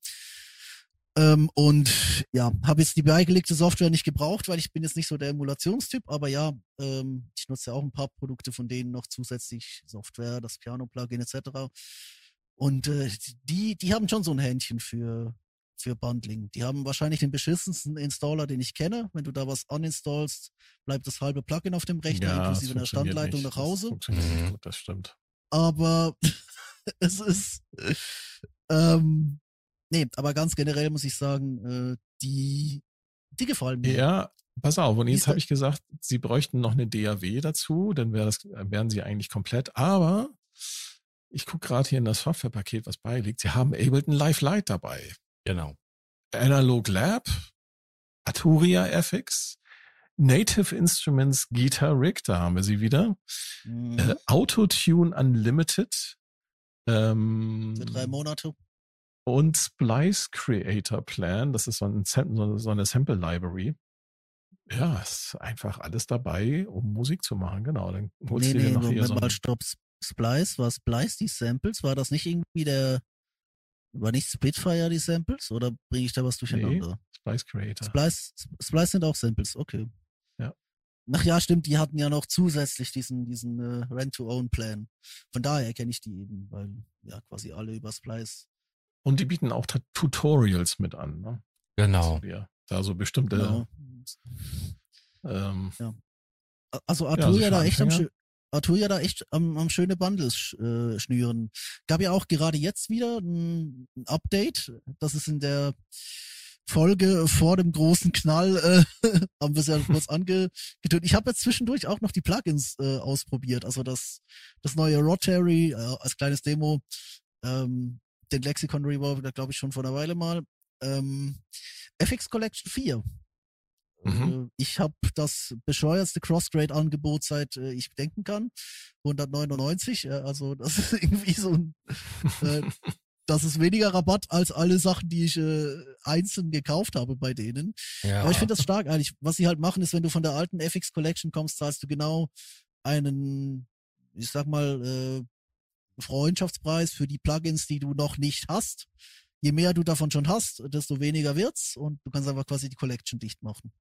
Ähm, und ja, habe jetzt die beigelegte Software nicht gebraucht, weil ich bin jetzt nicht so der Emulationstyp, aber ja, ähm, ich nutze ja auch ein paar Produkte von denen noch zusätzlich, Software, das Piano-Plugin etc. Und äh, die, die haben schon so ein Händchen für, für Bundling. Die haben wahrscheinlich den beschissensten Installer, den ich kenne. Wenn du da was uninstallst, bleibt das halbe Plugin auf dem Rechner, Ja, inklusive einer funktioniert Standleitung nicht. nach Hause Das Mhm. gut, das stimmt. aber es ist ähm, nee, aber ganz generell muss ich sagen, äh, die die gefallen mir. Ja, pass auf. Und jetzt habe ich gesagt, sie bräuchten noch eine DAW dazu, dann wär das, wären sie eigentlich komplett. Aber ich gucke gerade hier in das Softwarepaket, was beiliegt. Sie haben Ableton Live Lite dabei. Genau. Analog Lab, Arturia FX, Native Instruments Guitar Rig, da haben wir sie wieder. Mhm. Äh, Autotune Unlimited. Ähm, Für drei Monate. und Splice Creator Plan, das ist so, ein, so eine Sample Library. Ja, ist einfach alles dabei, um Musik zu machen. Genau, dann holst Nee, du dir nee, noch hier Moment so mal, stopp. Splice, war Splice die Samples? War das nicht irgendwie der, war nicht Spitfire die Samples? Oder bringe ich da was durcheinander? Splice Creator. Splice, Splice sind auch Samples, okay. Ja. Ach ja, stimmt, die hatten ja noch zusätzlich diesen, diesen äh, Rent-to-Own-Plan. Von daher kenne ich die eben, weil ja quasi alle über Splice. Und die bieten auch Tutorials mit an. Ne? Genau. Also wir da so bestimmte, Genau. ähm, Also also Arturia für da echt am Arturia da echt am, am schöne Bundles äh, schnüren. Gab ja auch gerade jetzt wieder ein, Update. Das ist in der Folge vor dem großen Knall, äh, haben wir es ja kurz angetönt. Ich habe jetzt zwischendurch auch noch die Plugins äh, ausprobiert. Also das, das neue Rotary äh, als kleines Demo, ähm, den Lexicon Revolver, glaube ich, schon vor einer Weile mal. Ähm, FX Collection 4. Mhm. Äh, Ich habe das bescheuertste Crossgrade-Angebot seit äh, ich denken kann. 199. Äh, also das ist irgendwie so ein, äh, das ist weniger Rabatt als alle Sachen, die ich äh, einzeln gekauft habe bei denen. Ja. Aber ich finde das stark eigentlich. Was sie halt machen, ist, wenn du von der alten FX Collection kommst, zahlst du genau einen, ich sag mal, äh, Freundschaftspreis für die Plugins, die du noch nicht hast. Je mehr du davon schon hast, desto weniger wird's und du kannst einfach quasi die Collection dicht machen.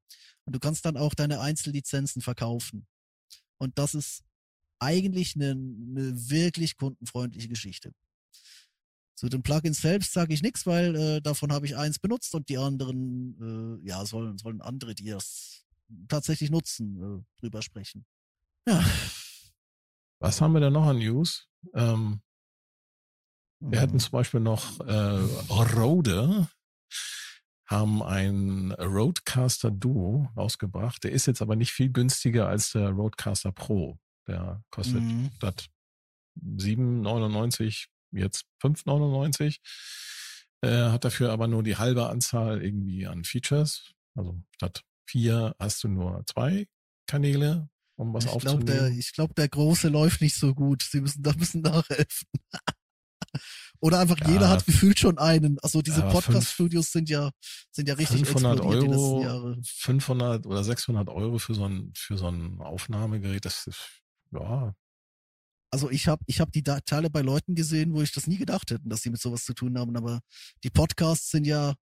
Und du kannst dann auch deine Einzellizenzen verkaufen. Und das ist eigentlich eine, eine wirklich kundenfreundliche Geschichte. Zu den Plugins selbst sage ich nichts, weil äh, davon habe ich eins benutzt und die anderen, äh, ja, sollen, sollen andere, die das tatsächlich nutzen, äh, drüber sprechen. Ja. Was haben wir denn noch an News? Ähm, wir hatten Mhm. zum Beispiel noch äh, Rode, haben ein Roadcaster Duo rausgebracht. Der ist jetzt aber nicht viel günstiger als der Roadcaster Pro. Der kostet Mhm. statt 7,99 jetzt 5,99. Äh, hat dafür aber nur die halbe Anzahl irgendwie an Features. Also statt vier hast du nur zwei Kanäle, um was ich glaube, der, aufzunehmen. ich glaub, der Große läuft nicht so gut. Sie müssen da müssen nachhelfen. Oder einfach Ja. jeder hat gefühlt schon einen. Also diese Podcast-Studios sind ja, sind ja richtig 500 explodiert die letzten Euro, Jahre. 500 oder 600 Euro für so ein, für so ein Aufnahmegerät, das ist, ja, Also ich habe ich hab die Teile bei Leuten gesehen, wo ich das nie gedacht hätte, dass sie mit sowas zu tun haben. Aber die Podcasts sind ja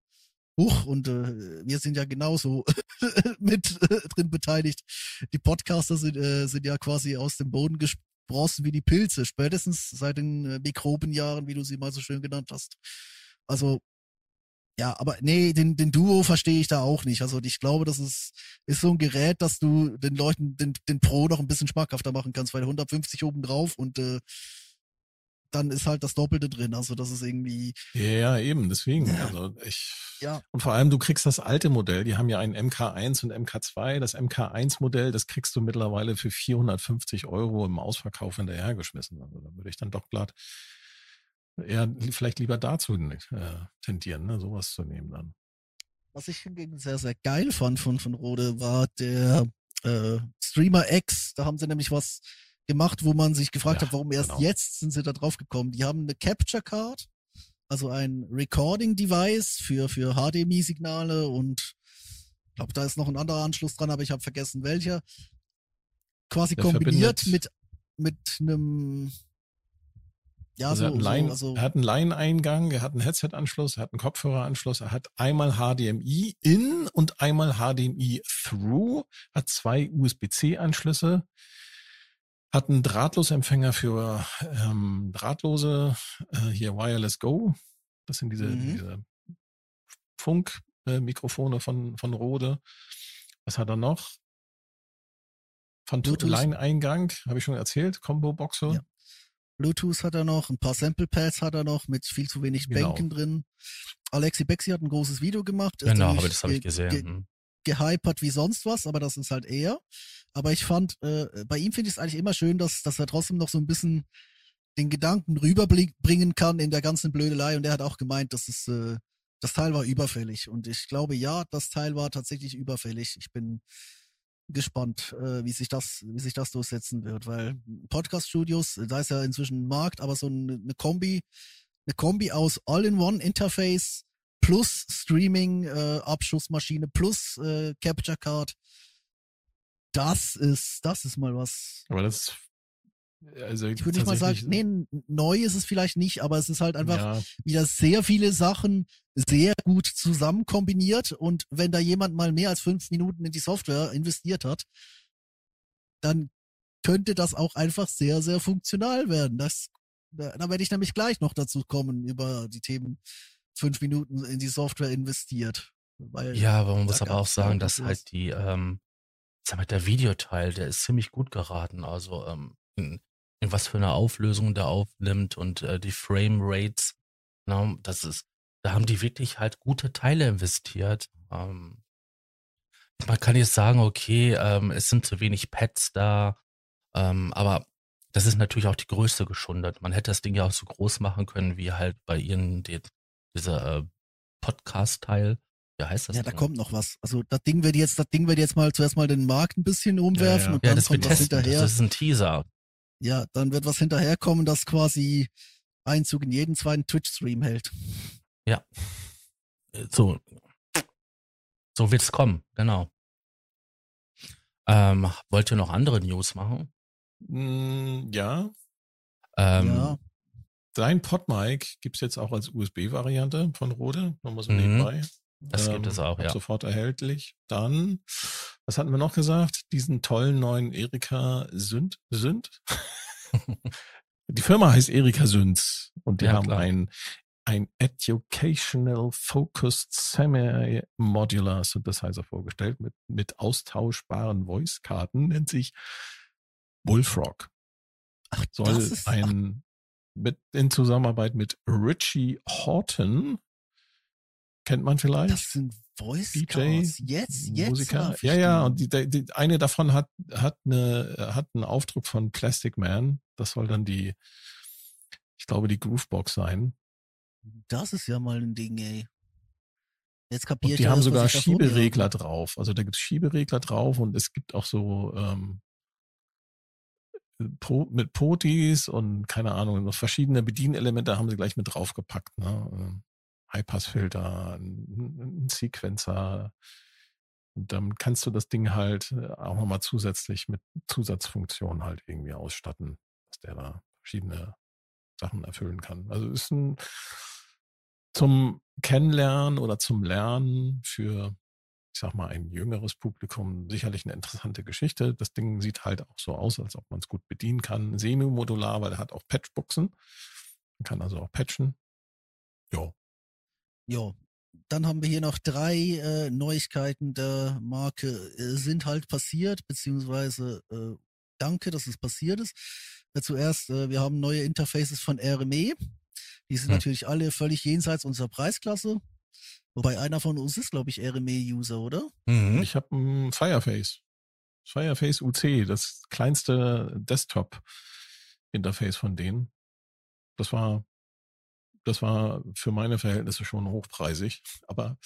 hoch und äh, wir sind ja genauso mit äh, drin beteiligt. Die Podcaster sind, äh, sind ja quasi aus dem Boden gesprossen wie die Pilze, spätestens seit den äh, Mikrobenjahren, wie du sie mal so schön genannt hast. Also ja, aber nee, den, den Duo verstehe ich da auch nicht. Also ich glaube, das ist, ist so ein Gerät, dass du den Leuten den, den Pro noch ein bisschen schmackhafter machen kannst, weil 150 oben drauf und äh, dann ist halt das Doppelte drin. Also das ist irgendwie, ja, ja, eben, deswegen, also ich, ja, und vor allem, du kriegst das alte Modell, die haben ja ein MK1 und MK2, das MK1-Modell, das kriegst du mittlerweile für 450 Euro im Ausverkauf hinterhergeschmissen. Also da würde ich dann doch glatt eher vielleicht lieber dazu äh, tendieren, ne, sowas zu nehmen dann. was ich hingegen sehr, sehr geil fand von, von Rode war der äh, Streamer X. Da haben sie nämlich was gemacht, wo man sich gefragt Ja, hat, warum erst genau. jetzt sind sie da drauf gekommen. Die haben eine Capture Card, also ein Recording Device für, für HDMI-Signale und ich glaube, da ist noch ein anderer Anschluss dran, aber ich habe vergessen welcher. Quasi Der kombiniert mit, mit einem ja, Also er, hat so, Line, so, also, er hat einen Line-Eingang, er hat einen Headset-Anschluss, er hat einen Kopfhöreranschluss, er hat einmal HDMI in und einmal HDMI through, hat zwei USB-C-Anschlüsse, hat einen Drahtlosempfänger für ähm, drahtlose, äh, hier Wireless Go. Das sind diese, Mhm. diese Funk-Mikrofone von, von Rode. Was hat er noch? Von Bluetooth. Line-Eingang, habe ich schon erzählt, Combo-Boxe. Ja. Bluetooth hat er noch, ein paar Sample Pads hat er noch mit viel zu wenig Genau. Bänken drin. Alexi Bexi hat ein großes Video gemacht. Genau, aber das habe ich ge- gesehen. Ge- gehypert wie sonst was, aber das ist halt er. Aber ich fand, äh, bei ihm finde ich es eigentlich immer schön, dass, dass er trotzdem noch so ein bisschen den Gedanken rüberbringen kann in der ganzen Blödelei. Und er hat auch gemeint, dass es, äh, das Teil war überfällig. Und ich glaube, ja, das Teil war tatsächlich überfällig. Ich bin gespannt, äh, wie sich das, wie sich das durchsetzen wird, weil Podcast-Studios, da ist ja inzwischen ein Markt, aber so eine, eine Kombi, eine Kombi aus All-in-One-Interface plus Streaming, äh, Abschussmaschine plus äh, Capture Card, das ist, das ist mal was. Aber das, also Ich würde nicht mal sagen, nee, neu ist es vielleicht nicht, aber es ist halt einfach ja, wieder sehr viele Sachen sehr gut zusammen kombiniert und wenn da jemand mal mehr als fünf Minuten in die Software investiert hat, dann könnte das auch einfach sehr, sehr funktional werden. Das, da, da werde ich nämlich gleich noch dazu kommen über die Themen fünf Minuten in die Software investiert. Ja, aber man muss aber auch sagen, dass halt die, ähm, sag mal, der Videoteil, der ist ziemlich gut geraten. Also ähm, in, in was für eine Auflösung der aufnimmt und äh, die Frame Rates, na, das ist, da haben die wirklich halt gute Teile investiert. Ähm, man kann jetzt sagen, okay, ähm, es sind zu wenig Pads da, ähm, aber das ist natürlich auch die Größe geschundet. Man hätte das Ding ja auch so groß machen können, wie halt bei ihnen die, dieser äh, Podcast-Teil. Wie heißt das? ja, da Ding? kommt noch was. Also das Ding wird jetzt, das Ding wird jetzt mal zuerst mal den Markt ein bisschen umwerfen ja. und Ja, dann das wird kommt was testen. hinterher. Das ist ein Teaser. Ja, dann wird was hinterherkommen, das quasi Einzug in jeden zweiten Twitch-Stream hält. Äh, So, so wird's kommen, genau. Ähm, wollt ihr noch andere News machen? Mm, ja. Ähm, ja, Dein PodMic gibt's jetzt auch als USB-Variante von Rode, nochmal so Mhm. nebenbei. Das gibt es auch, ja. sofort erhältlich. Dann, was hatten wir noch gesagt? Diesen tollen neuen Erika Sünd, Sünd? Die Firma heißt Erika Sünd und die Ja, haben klar. ein ein Educational Focused Semi-Modular Synthesizer vorgestellt mit, mit austauschbaren Voice-Karten, nennt sich Bullfrog. Ach, Soll das ist, ach, ein, mit, in Zusammenarbeit mit Richie Horton, kennt man vielleicht? das sind Voice DJ. Jetzt, jetzt. Musiker. Ja, ja, und die, die, eine davon hat, hat, eine, hat einen Aufdruck von Plastic Man. Das soll dann die, ich glaube, die Groovebox sein. Das ist ja mal ein Ding, ey. Jetzt kapiere Und die haben sogar Schieberegler drauf. Also da gibt es Schieberegler drauf und es gibt auch so ähm, mit Potis und keine Ahnung, noch verschiedene Bedienelemente haben sie gleich mit draufgepackt. Ne? Ähm, Highpass-Filter, ein, Sequencer. Und dann kannst du das Ding halt äh, auch nochmal zusätzlich mit Zusatzfunktionen halt irgendwie ausstatten, dass der da verschiedene Sachen erfüllen kann. Also ist ein zum Kennenlernen oder zum Lernen für, ich sag mal, ein jüngeres Publikum sicherlich eine interessante Geschichte. Das Ding sieht halt auch so aus, als ob man es gut bedienen kann. Semi-modular, weil er hat auch Patchbuchsen. Man kann also auch patchen. Jo. Ja, dann haben wir hier noch drei äh, Neuigkeiten der Marke äh, sind halt passiert, beziehungsweise äh, danke, dass es passiert ist. Äh, zuerst, äh, wir haben neue Interfaces von RME. Die sind Hm. natürlich alle völlig jenseits unserer Preisklasse. Wobei einer von uns ist, glaube ich, RME-User, oder? Mhm. Ich habe ein Fireface. Fireface UC, das kleinste Desktop-Interface von denen. Das war, das war für meine Verhältnisse schon hochpreisig. Aber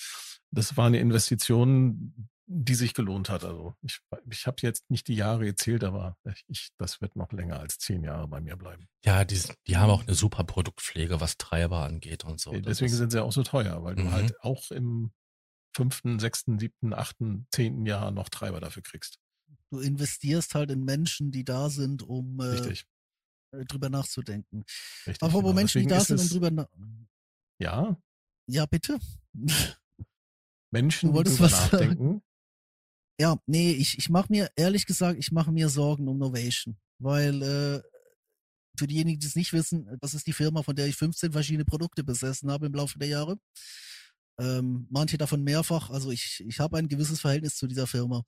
das war eine Investition, die sich gelohnt hat. Also ich, ich habe jetzt nicht die Jahre gezählt, aber ich, das wird noch länger als zehn Jahre bei mir bleiben. Ja, die, die haben auch eine super Produktpflege, was Treiber angeht und so. Deswegen sind sie auch so teuer, weil du Mhm. halt auch im fünften, sechsten, siebten, achten, zehnten Jahr noch Treiber dafür kriegst. Du investierst halt in Menschen, die da sind, um äh, Richtig. drüber nachzudenken. richtig Aber wo genau. Menschen, die Deswegen da ist sind, um drüber na Ja, Ja, bitte. Menschen, Du die wolltest drüber nachdenken. Ja, nee, ich, ich mache mir, ehrlich gesagt, ich mache mir Sorgen um Novation. Weil äh, für diejenigen, die es nicht wissen, das ist die Firma, von der ich 15 verschiedene Produkte besessen habe im Laufe der Jahre. Ähm, manche davon mehrfach. Also ich, ich habe ein gewisses Verhältnis zu dieser Firma.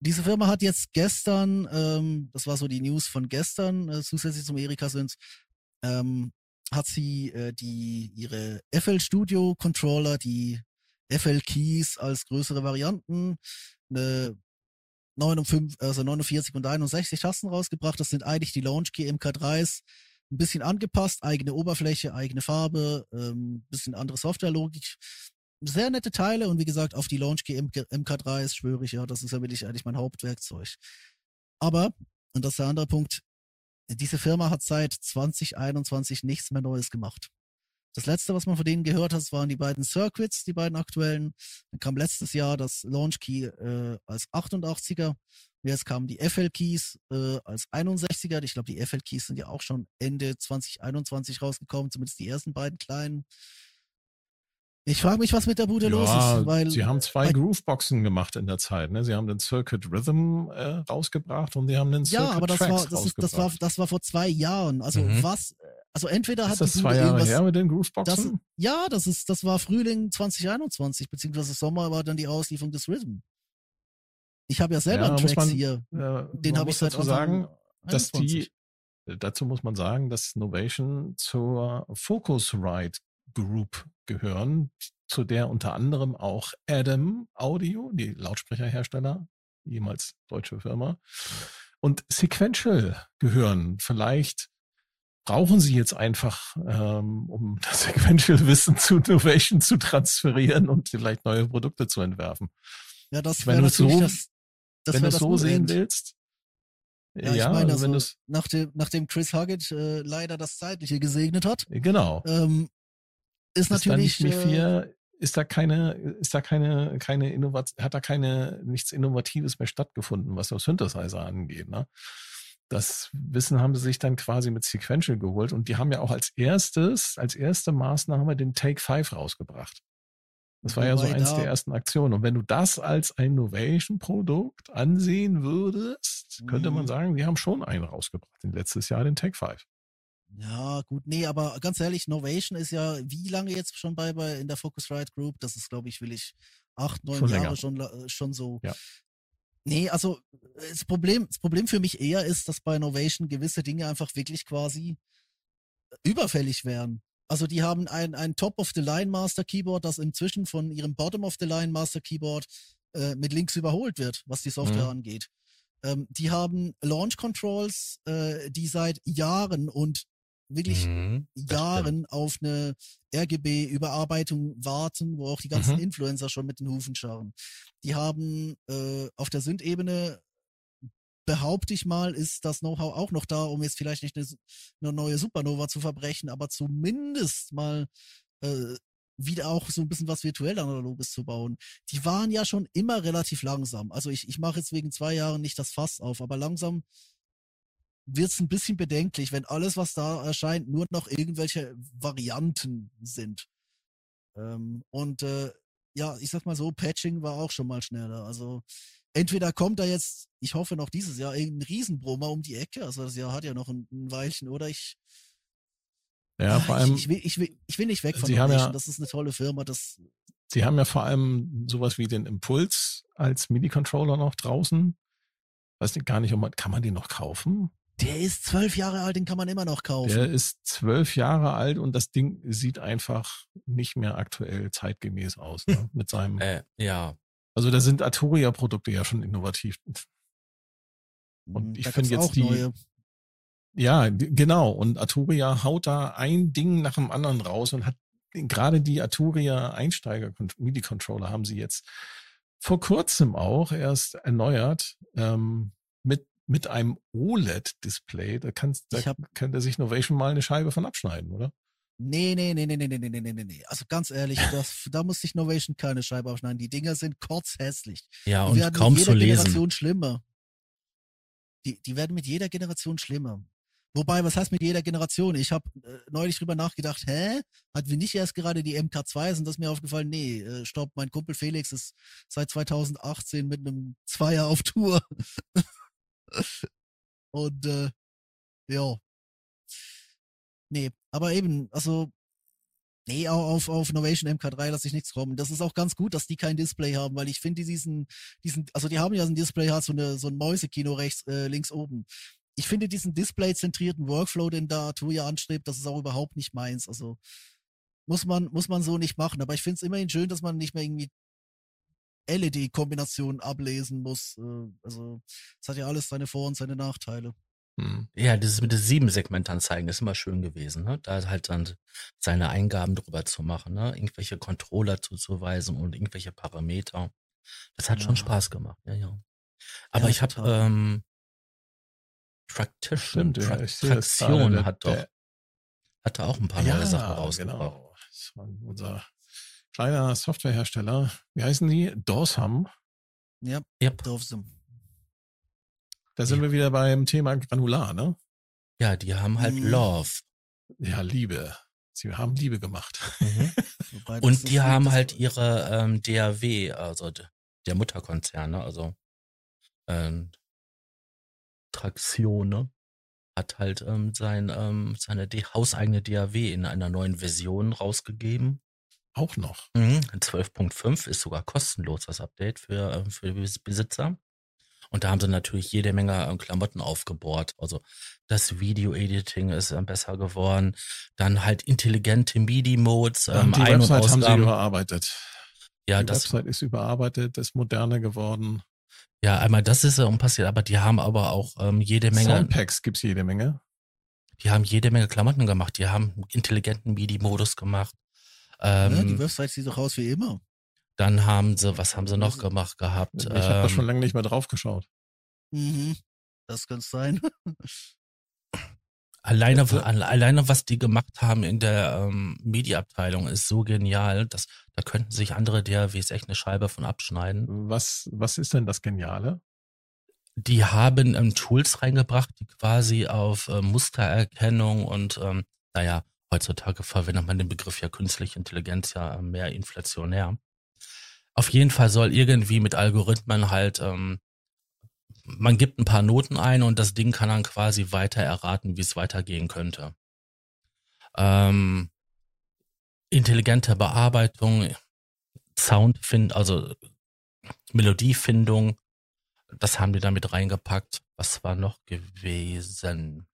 Diese Firma hat jetzt gestern, ähm, das war so die News von gestern, äh, zusätzlich zum Erika Sins, ähm, hat sie äh, die ihre FL Studio Controller, die FL Keys als größere Varianten, eine 59, also 49 und 61 Tasten rausgebracht. Das sind eigentlich die Launch Key MK3s. Ein bisschen angepasst, eigene Oberfläche, eigene Farbe, ähm, bisschen andere Softwarelogik. Sehr nette Teile und wie gesagt, auf die Launch Key MK, MK3s schwöre ich ja, das ist ja wirklich eigentlich mein Hauptwerkzeug. Aber, und das ist der andere Punkt, diese Firma hat seit 2021 nichts mehr Neues gemacht. Das letzte, was man von denen gehört hat, waren die beiden Circuits, die beiden aktuellen. Dann kam letztes Jahr das Launch Key äh, als 88er. Jetzt kamen die FL Keys äh, als 61er. Ich glaube, die FL Keys sind ja auch schon Ende 2021 rausgekommen, zumindest die ersten beiden kleinen. Ich frage mich, was mit der Bude los Ja, ist, weil sie haben zwei Grooveboxen gemacht in der Zeit. Ne? Sie haben den Circuit Rhythm äh, rausgebracht und sie haben den Circuit ja, aber das Tracks war das, ist, das war das war vor zwei Jahren. Also Mhm. was? Also entweder hat Ist das die zwei Bude Jahre irgendwas her mit den Das, Grooveboxen? ja, das ist, das war Frühling 2021, beziehungsweise Sommer war dann die Auslieferung des Rhythm. Ich habe ja selber Ja, einen Tracks man- hier. Äh, Den habe ich seit dazu sagen, dass 21. die, dazu muss man sagen, dass Novation zur Focusrite Group gehören, zu der unter anderem auch Adam Audio, die Lautsprecherhersteller, jemals deutsche Firma, und Sequential gehören. Vielleicht brauchen sie jetzt einfach, ähm, um das Sequential-Wissen zu Novation zu transferieren und vielleicht neue Produkte zu entwerfen. Ja, das wenn wäre so- das, das wenn du es so sehen willst. Ja, ich meine, also also, nachdem, nachdem Chris Huggett äh, leider das Zeitliche gesegnet hat, genau. ähm, ist, ist da natürlich. nicht mehr äh, viel, ist da keine, ist da keine, keine Innovation, hat da keine, nichts Innovatives mehr stattgefunden, was so Synthesizer angeht, ne? Das Wissen haben sie sich dann quasi mit Sequential geholt und die haben ja auch als erstes, als erste Maßnahme den Take 5 rausgebracht. Das war ja so eins da- der ersten Aktionen. Und wenn du das als ein Novation-Produkt ansehen würdest, könnte man Mhm. sagen, die haben schon einen rausgebracht, den letztes Jahr den Take 5. Ja, gut, nee, aber ganz ehrlich, Novation ist ja wie lange jetzt schon bei, bei in der Focusrite Group? Das ist, glaube ich, will ich acht, neun Schon Jahre länger. schon, äh, schon so. Ja. Nee, also äh, das Problem, das Problem für mich eher ist, dass bei Novation gewisse Dinge einfach wirklich quasi überfällig wären. Also die haben ein, ein Top-of-the-Line Master Keyboard, das inzwischen von ihrem Bottom-of-the-Line Master Keyboard äh, mit links überholt wird, was die Software Mhm. angeht. Ähm, die haben Launch Controls, äh, die seit Jahren und wirklich Mhm, das stimmt. Jahren auf eine RGB-Überarbeitung warten, wo auch die ganzen Mhm. Influencer schon mit den Hufen schauen. Die haben äh, auf der Synth-Ebene, behaupte ich mal, ist das Know-how auch noch da, um jetzt vielleicht nicht eine, eine neue Supernova zu verbrechen, aber zumindest mal äh, wieder auch so ein bisschen was virtuell Analoges zu bauen. Die waren ja schon immer relativ langsam. Also ich, ich mache jetzt wegen zwei Jahren nicht das Fass auf, aber langsam wird's ein bisschen bedenklich, wenn alles, was da erscheint, nur noch irgendwelche Varianten sind. Ähm, und äh, ja, ich sag mal so, Patching war auch schon mal schneller. Also entweder kommt da jetzt, ich hoffe noch dieses Jahr, irgendein Riesenbrummer um die Ecke. Also das Jahr hat ja noch ein, ein Weilchen, oder ich, Ja, ah, vor ich, allem, ich, will, ich, will, ich will nicht weg von Sie haben ja- das ist eine tolle Firma. Das, sie haben ja vor allem sowas wie den Impuls als MIDI-Controller noch draußen. Weiß nicht, gar nicht, ob man, kann man den noch kaufen? Der ist zwölf Jahre alt, den kann man immer noch kaufen. Der ist zwölf Jahre alt und das Ding sieht einfach nicht mehr aktuell zeitgemäß aus. Ne? Mit seinem, Äh, ja, also da sind Arturia-Produkte ja schon innovativ. und Mhm, ich da finde jetzt auch die- neue. Ja, genau. Und Arturia haut da ein Ding nach dem anderen raus und hat gerade die Arturia Einsteiger MIDI-Controller haben sie jetzt vor kurzem auch erst erneuert ähm, mit einem OLED-Display. Da, kannst, da hab- könnte sich Novation mal eine Scheibe von abschneiden, oder? Nee, nee, nee, nee, nee, nee, nee, nee, nee, nee, nee. Also ganz ehrlich, das, da muss sich Novation keine Scheibe aufschneiden. Die Dinger sind kotzhässlich. ja Die und werden kaum mit jeder zu lesen. Generation schlimmer. Die, die werden mit jeder Generation schlimmer. Wobei, was heißt mit jeder Generation? Ich habe äh, neulich drüber nachgedacht, hä? Hatten wir nicht erst gerade die MK2? Sind das mir aufgefallen? Nee, äh, stopp, mein Kumpel Felix ist seit 2018 mit einem Zweier auf Tour. Und äh, ja. Nee, aber eben, also Nee, au- auf, auf Novation MK3 lasse ich nichts kommen. Das ist auch ganz gut, dass die kein Display haben, weil ich finde diesen, diesen, also die haben ja so ein Display, hat so, eine, so ein Mäusekino rechts, äh, links oben. Ich finde diesen Display-zentrierten Workflow, den da Tuya anstrebt, das ist auch überhaupt nicht meins. Also muss man, muss man so nicht machen. Aber ich finde es immerhin schön, dass man nicht mehr irgendwie LED-Kombinationen ablesen muss. Äh, also es hat ja alles seine Vor- und seine Nachteile. Hm. Ja, dieses mit den sieben Segmentanzeigen ist immer schön gewesen, ne? Da halt dann seine Eingaben drüber zu machen, ne? Irgendwelche Controller zuzuweisen und irgendwelche Parameter. Das hat schon Ja. Spaß gemacht, ja, ja. Aber Ja, ich habe ähm, Tractation, Stimmt, gerade, Traktion hat doch, hatte auch ein paar neue Sachen rausgebracht. genau. Das war unser kleiner Softwarehersteller. Wie heißen die? Dorsam. Ja, Yep. Dorfsum. Da sind Ja. wir wieder beim Thema Granular, ne? Ja, die haben halt Mhm. Love. Ja, Liebe. Sie haben Liebe gemacht. Mhm. Und die haben halt ihre ähm, DAW, also der Mutterkonzern, ne? also ähm, Traktion, ne? hat halt ähm, sein, ähm, seine D hauseigene DAW in einer neuen Version rausgegeben. Auch noch. Mhm. 12.5 ist sogar kostenlos das Update für, ähm, für Besitzer. Und da haben sie natürlich jede Menge ähm, Klamotten aufgebohrt. Also das Video-Editing ist ähm, besser geworden. Dann halt intelligente MIDI-Modes, ähm, die Ein- Website haben sie überarbeitet. Ja, die das, Website ist überarbeitet, ist moderner geworden. ja, einmal das ist ähm, passiert, aber die haben aber auch ähm, jede Menge, Soundpacks gibt's jede Menge. die haben jede Menge Klamotten gemacht. Die haben einen intelligenten MIDI-Modus gemacht. Ja, die Ähm, Website sieht doch aus wie immer. dann haben sie, was haben sie noch Also- gemacht gehabt? Ich habe da Ähm, schon lange nicht mehr drauf geschaut. Mhm. Das könnte sein. Alleine, Also- alle- alleine was die gemacht haben in der ähm, Media-Abteilung ist so genial, dass da könnten sich andere DAWs echt eine Scheibe von abschneiden. Was, was ist denn das Geniale? Die haben ähm, Tools reingebracht, die quasi auf äh, Mustererkennung und ähm, naja, heutzutage verwendet man den Begriff ja künstliche Intelligenz ja äh, mehr inflationär. Auf jeden Fall soll irgendwie mit Algorithmen halt, ähm, man gibt ein paar Noten ein und das Ding kann dann quasi weiter erraten, wie es weitergehen könnte. ähm, intelligente Bearbeitung, Soundfind, also Melodiefindung, das haben die da mit reingepackt. Was war noch gewesen?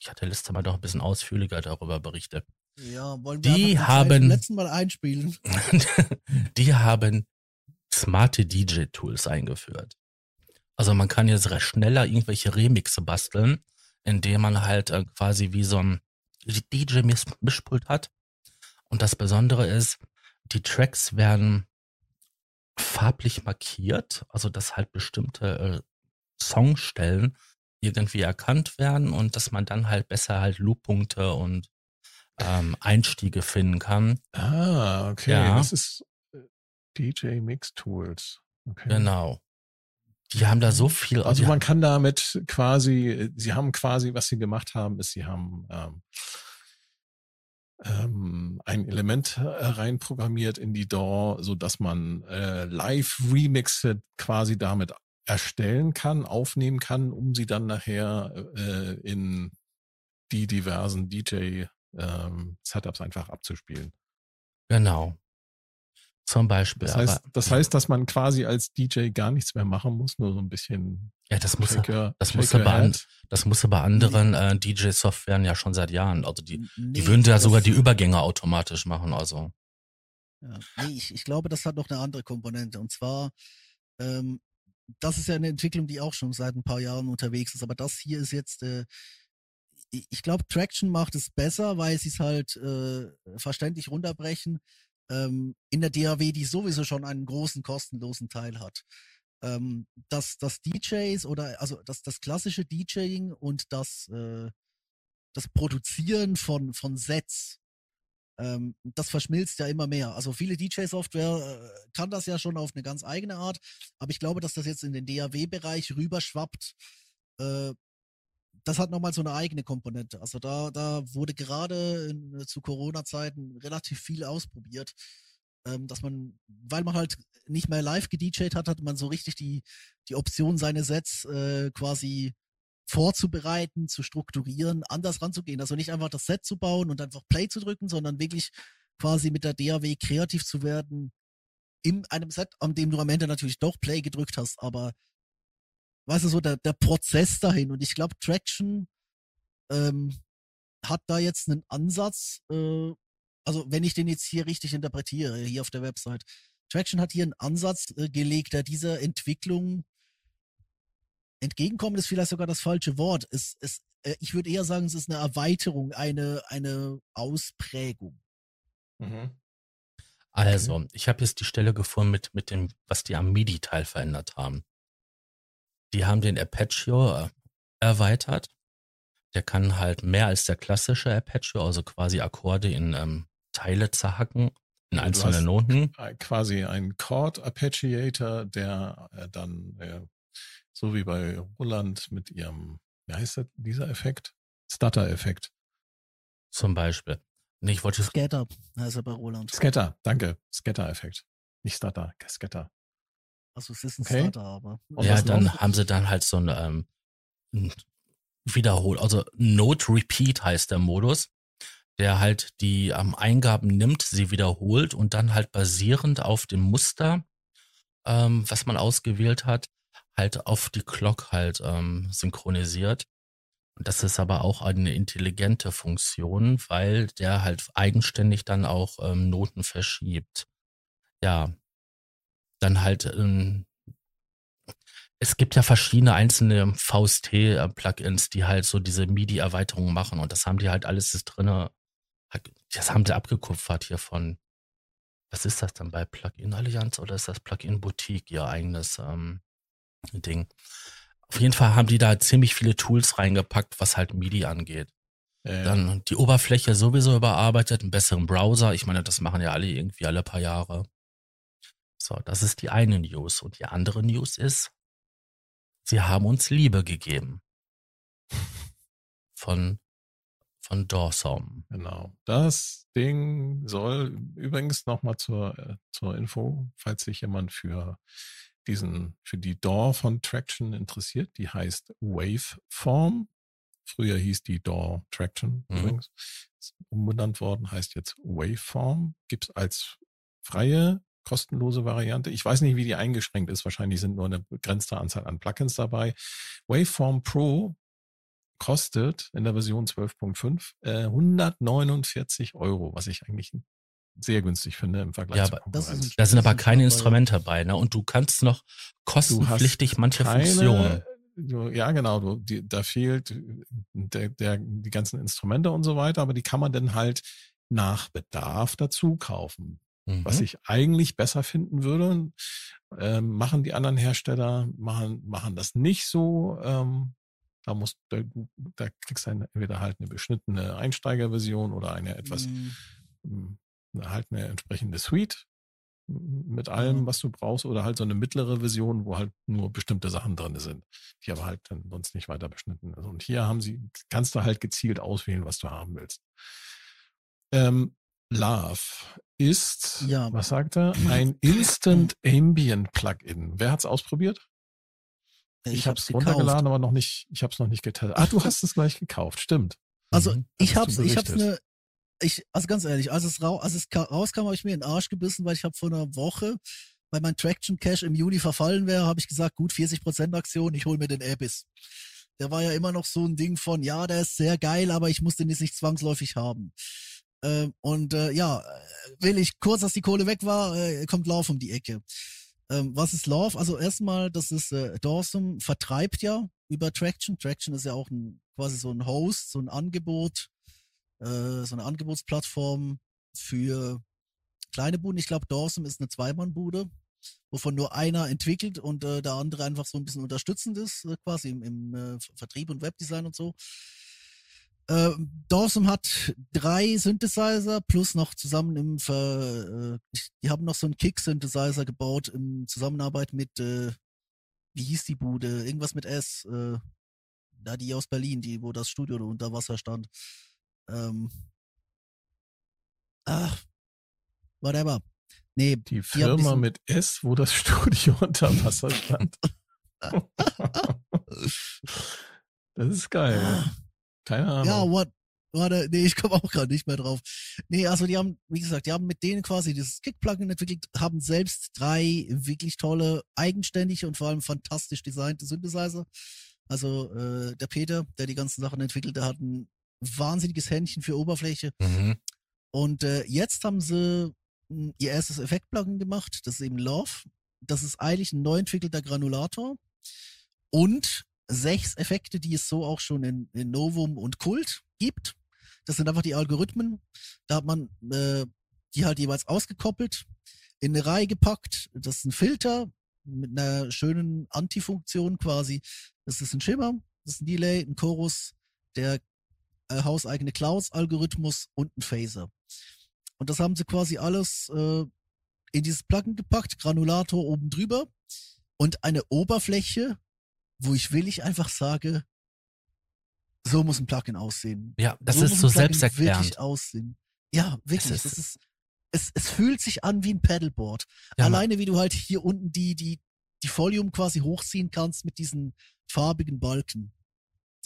Ich hatte Liste mal noch ein bisschen ausführlicher darüber berichtet. Ja, wollen wir Die haben- letzten Mal einspielen. die haben smarte DJ-Tools eingeführt. Also man kann jetzt recht schneller irgendwelche Remixe basteln, indem man halt äh, quasi wie so ein DJ-Mischpult hat. Und das Besondere ist, die Tracks werden farblich markiert, also dass halt bestimmte äh, Songstellen irgendwie erkannt werden und dass man dann halt besser halt Looppunkte und ähm, Einstiege finden kann. Ah, okay. Ja. Das ist äh, DJ Mix Tools. Okay. Genau. Die haben da so viel. Also man kann damit quasi, sie haben quasi, was sie gemacht haben, ist, sie haben ähm, ähm, ein Element äh, reinprogrammiert in die DAW, so dass man äh, Live-Remixe quasi damit erstellen kann, aufnehmen kann, um sie dann nachher äh, in die diversen DJ-Setups einfach abzuspielen. genau. Zum Beispiel. Das heißt, aber, das heißt, dass man quasi als DJ gar nichts mehr machen muss, nur so ein bisschen ja, das muss, Shaker, das muss aber an- das muss bei anderen äh, DJ-Softwaren ja schon seit Jahren. Also die, Nee, die würden ja sogar die Übergänge automatisch machen. Also Ja, nee, ich, ich glaube, das hat noch eine andere Komponente. Und zwar, ähm, das ist ja eine Entwicklung, die auch schon seit ein paar Jahren unterwegs ist. Aber das hier ist jetzt, äh, ich glaube, Traction macht es besser, weil sie es halt äh, verständlich runterbrechen. Ähm, in der DAW, die sowieso schon einen großen kostenlosen Teil hat. Ähm, dass das DJs oder also das, das klassische DJing und das, äh, das Produzieren von, von Sets ähm, das verschmilzt ja immer mehr. Also viele DJ-Software äh, kann das ja schon auf eine ganz eigene Art, aber ich glaube, dass das jetzt in den DAW-Bereich rüberschwappt. Äh, das hat nochmal so eine eigene Komponente. Also da, da wurde gerade in, zu Corona-Zeiten relativ viel ausprobiert, ähm, dass man, weil man halt nicht mehr live gedjed hat, hat man so richtig die, die Option, seine Sets äh, quasi vorzubereiten, zu strukturieren, anders ranzugehen. Also nicht einfach das Set zu bauen und einfach Play zu drücken, sondern wirklich quasi mit der DAW kreativ zu werden in einem Set, an dem du am Ende natürlich doch Play gedrückt hast, aber weißt du so, der, der Prozess dahin. Und ich glaube, Traction ähm, hat da jetzt einen Ansatz, äh, also wenn ich den jetzt hier richtig interpretiere, hier auf der Website, Traction hat hier einen Ansatz äh, gelegt, der dieser Entwicklung entgegenkommen ist vielleicht sogar das falsche Wort. Es, es, äh, ich würde eher sagen, es ist eine Erweiterung, eine, eine Ausprägung. Mhm. Also, ich habe jetzt die Stelle gefunden mit, mit dem, was die am MIDI-Teil verändert haben. Die haben den Arpeggio äh, erweitert. Der kann halt mehr als der klassische Arpeggio, also quasi Akkorde in ähm, Teile zerhacken, in einzelne Noten. Äh, quasi ein Chord Arpeggiator, der äh, dann äh, so wie bei Roland mit ihrem, wie heißt das, dieser Effekt? Stutter-Effekt. Zum Beispiel. Nee, ich wollte Scatter heißt er bei Roland. Scatter, danke. Scatter-Effekt. Nicht Stutter, Scatter. Also es ist ein Okay. Starter, aber. Und ja, dann noch? haben sie dann halt so ein ähm, Wiederhol, also Note Repeat heißt der Modus, der halt die ähm, Eingaben nimmt, sie wiederholt und dann halt basierend auf dem Muster, ähm, was man ausgewählt hat, halt auf die Clock halt ähm, synchronisiert. Und das ist aber auch eine intelligente Funktion, weil der halt eigenständig dann auch ähm, Noten verschiebt. Ja, dann halt ähm, es gibt ja verschiedene einzelne VST-Plugins, die halt so diese MIDI-Erweiterungen machen und das haben die halt alles drinne. Das haben sie abgekupfert hier von. Was ist das dann bei Plugin Allianz oder ist das Plugin Boutique ihr eigenes ähm, Ding? Auf jeden Fall haben die da ziemlich viele Tools reingepackt, was halt MIDI angeht. Äh, Dann die Oberfläche sowieso überarbeitet, einen besseren Browser. Ich meine, das machen ja alle irgendwie alle paar Jahre. So, das ist die eine News. Und die andere News ist, sie haben uns Liebe gegeben. Von, von Dawson. Genau. Das Ding soll übrigens nochmal zur, äh, zur Info, falls sich jemand für diesen, für die DAW von Traction interessiert, die heißt Waveform. Früher hieß die DAW Traction Mhm. übrigens. umbenannt worden, heißt jetzt Waveform, gibt's als freie, kostenlose Variante. Ich weiß nicht, wie die eingeschränkt ist. Wahrscheinlich sind nur eine begrenzte Anzahl an Plugins dabei. Waveform Pro kostet in der Version 12.5 äh, 149 Euro, was ich eigentlich sehr günstig finde im Vergleich ja, zur Konkurrenz. Da sind aber keine Instrumente dabei, ne? Und du kannst noch kostenpflichtig manche keine, Funktionen. Du, ja, genau. Du, die, da fehlt der, der, die ganzen Instrumente und so weiter, aber die kann man dann halt nach Bedarf dazu kaufen. Mhm. Was ich eigentlich besser finden würde, ähm, machen die anderen Hersteller, machen, machen das nicht so. Ähm, da muss, da, da kriegst du entweder halt eine beschnittene Einsteigerversion oder eine etwas, mhm. Halt eine entsprechende Suite mit allem, was du brauchst, oder halt so eine mittlere Version, wo halt nur bestimmte Sachen drin sind, die aber halt dann sonst nicht weiter beschnitten sind. Und hier haben sie, kannst du halt gezielt auswählen, was du haben willst. Ähm, Love ist, ja. was sagt er? Ein Instant Ambient Plugin. Wer hat's ausprobiert? Ich, ich habe es runtergeladen, aber noch nicht. Ich habe es noch nicht getestet. Ah, du hast es gleich gekauft, stimmt. Also mhm. ich habe ich hab's eine ich, also ganz ehrlich, als es, rau, als es rauskam, habe ich mir in den Arsch gebissen, weil ich habe vor einer Woche, weil mein Traction Cash im Juni verfallen wäre, habe ich gesagt, gut, 40% Aktion, ich hole mir den Abyss. Der war ja immer noch so ein Ding von, ja, der ist sehr geil, aber ich muss den jetzt nicht zwangsläufig haben. Ähm, und äh, ja, will ich kurz, dass die Kohle weg war, äh, kommt Lauf um die Ecke. Ähm, was ist Love? Also erstmal, das ist äh, Dawson vertreibt ja über Traction. Traction ist ja auch ein, quasi so ein Host, so ein Angebot, äh, so eine Angebotsplattform für kleine Buden. Ich glaube, Dawson ist eine Zweimannbude, wovon nur einer entwickelt und äh, der andere einfach so ein bisschen unterstützend ist, äh, quasi im, im äh, Vertrieb und Webdesign und so. Äh, Dawson hat drei Synthesizer plus noch zusammen im Ver, äh, die haben noch so einen Kick-Synthesizer gebaut in Zusammenarbeit mit, äh, wie hieß die Bude? Irgendwas mit S, äh, da die aus Berlin, die, wo das Studio unter Wasser stand. Ähm, ach, whatever. Nee, die, Firma mit S, wo das Studio unter Wasser stand. das ist geil. Ah. Keine Ahnung. Ja, what? Warte, nee, ich komme auch gerade nicht mehr drauf. Nee, also die haben, wie gesagt, die haben mit denen quasi dieses Kick-Plugin entwickelt, haben selbst drei wirklich tolle, eigenständige und vor allem fantastisch designte Synthesizer. Also äh, der Peter, der die ganzen Sachen entwickelt, der hat ein wahnsinniges Händchen für Oberfläche. Mhm. Und äh, jetzt haben sie hm, ihr erstes Effekt-Plugin gemacht, das ist eben Love. Das ist eigentlich ein neu entwickelter Granulator. Und sechs Effekte, die es so auch schon in, in Novum und Kult gibt. Das sind einfach die Algorithmen. Da hat man äh, die halt jeweils ausgekoppelt, in eine Reihe gepackt. Das ist ein Filter mit einer schönen Antifunktion quasi. Das ist ein Schimmer, das ist ein Delay, ein Chorus, der äh, hauseigene Clouds-Algorithmus und ein Phaser. Und das haben sie quasi alles äh, in dieses Plugin gepackt, Granulator oben drüber und eine Oberfläche, wo ich willig einfach sage, so muss ein Plugin aussehen. Ja, das so ist so selbsterklärend. Wirklich aussehen. Ja, wirklich. Ist, das ist, es, es fühlt sich an wie ein Paddleboard. Ja, Alleine wie du halt hier unten die, die, die Volume quasi hochziehen kannst mit diesen farbigen Balken.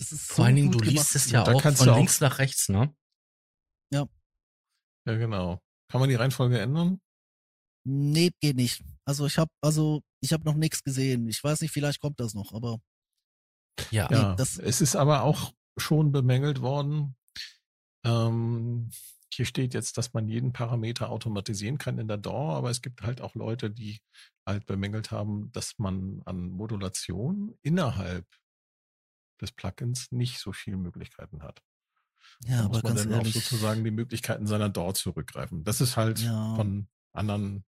Das ist so Vor allen Dingen, du liest es ja auch von links nach rechts, ne? Ja. Ja, genau. Kann man die Reihenfolge ändern? Nee, geht nicht. Also ich habe also ich habe noch nichts gesehen. Ich weiß nicht, vielleicht kommt das noch, aber ja, nee, ja das es ist aber auch schon bemängelt worden. Ähm, hier steht jetzt, dass man jeden Parameter automatisieren kann in der DAW, aber es gibt halt auch Leute, die halt bemängelt haben, dass man an Modulation innerhalb des Plugins nicht so viele Möglichkeiten hat. Ja, da aber muss man dann ehrlich, auch sozusagen die Möglichkeiten seiner DAW zurückgreifen. Das ist halt ja. von anderen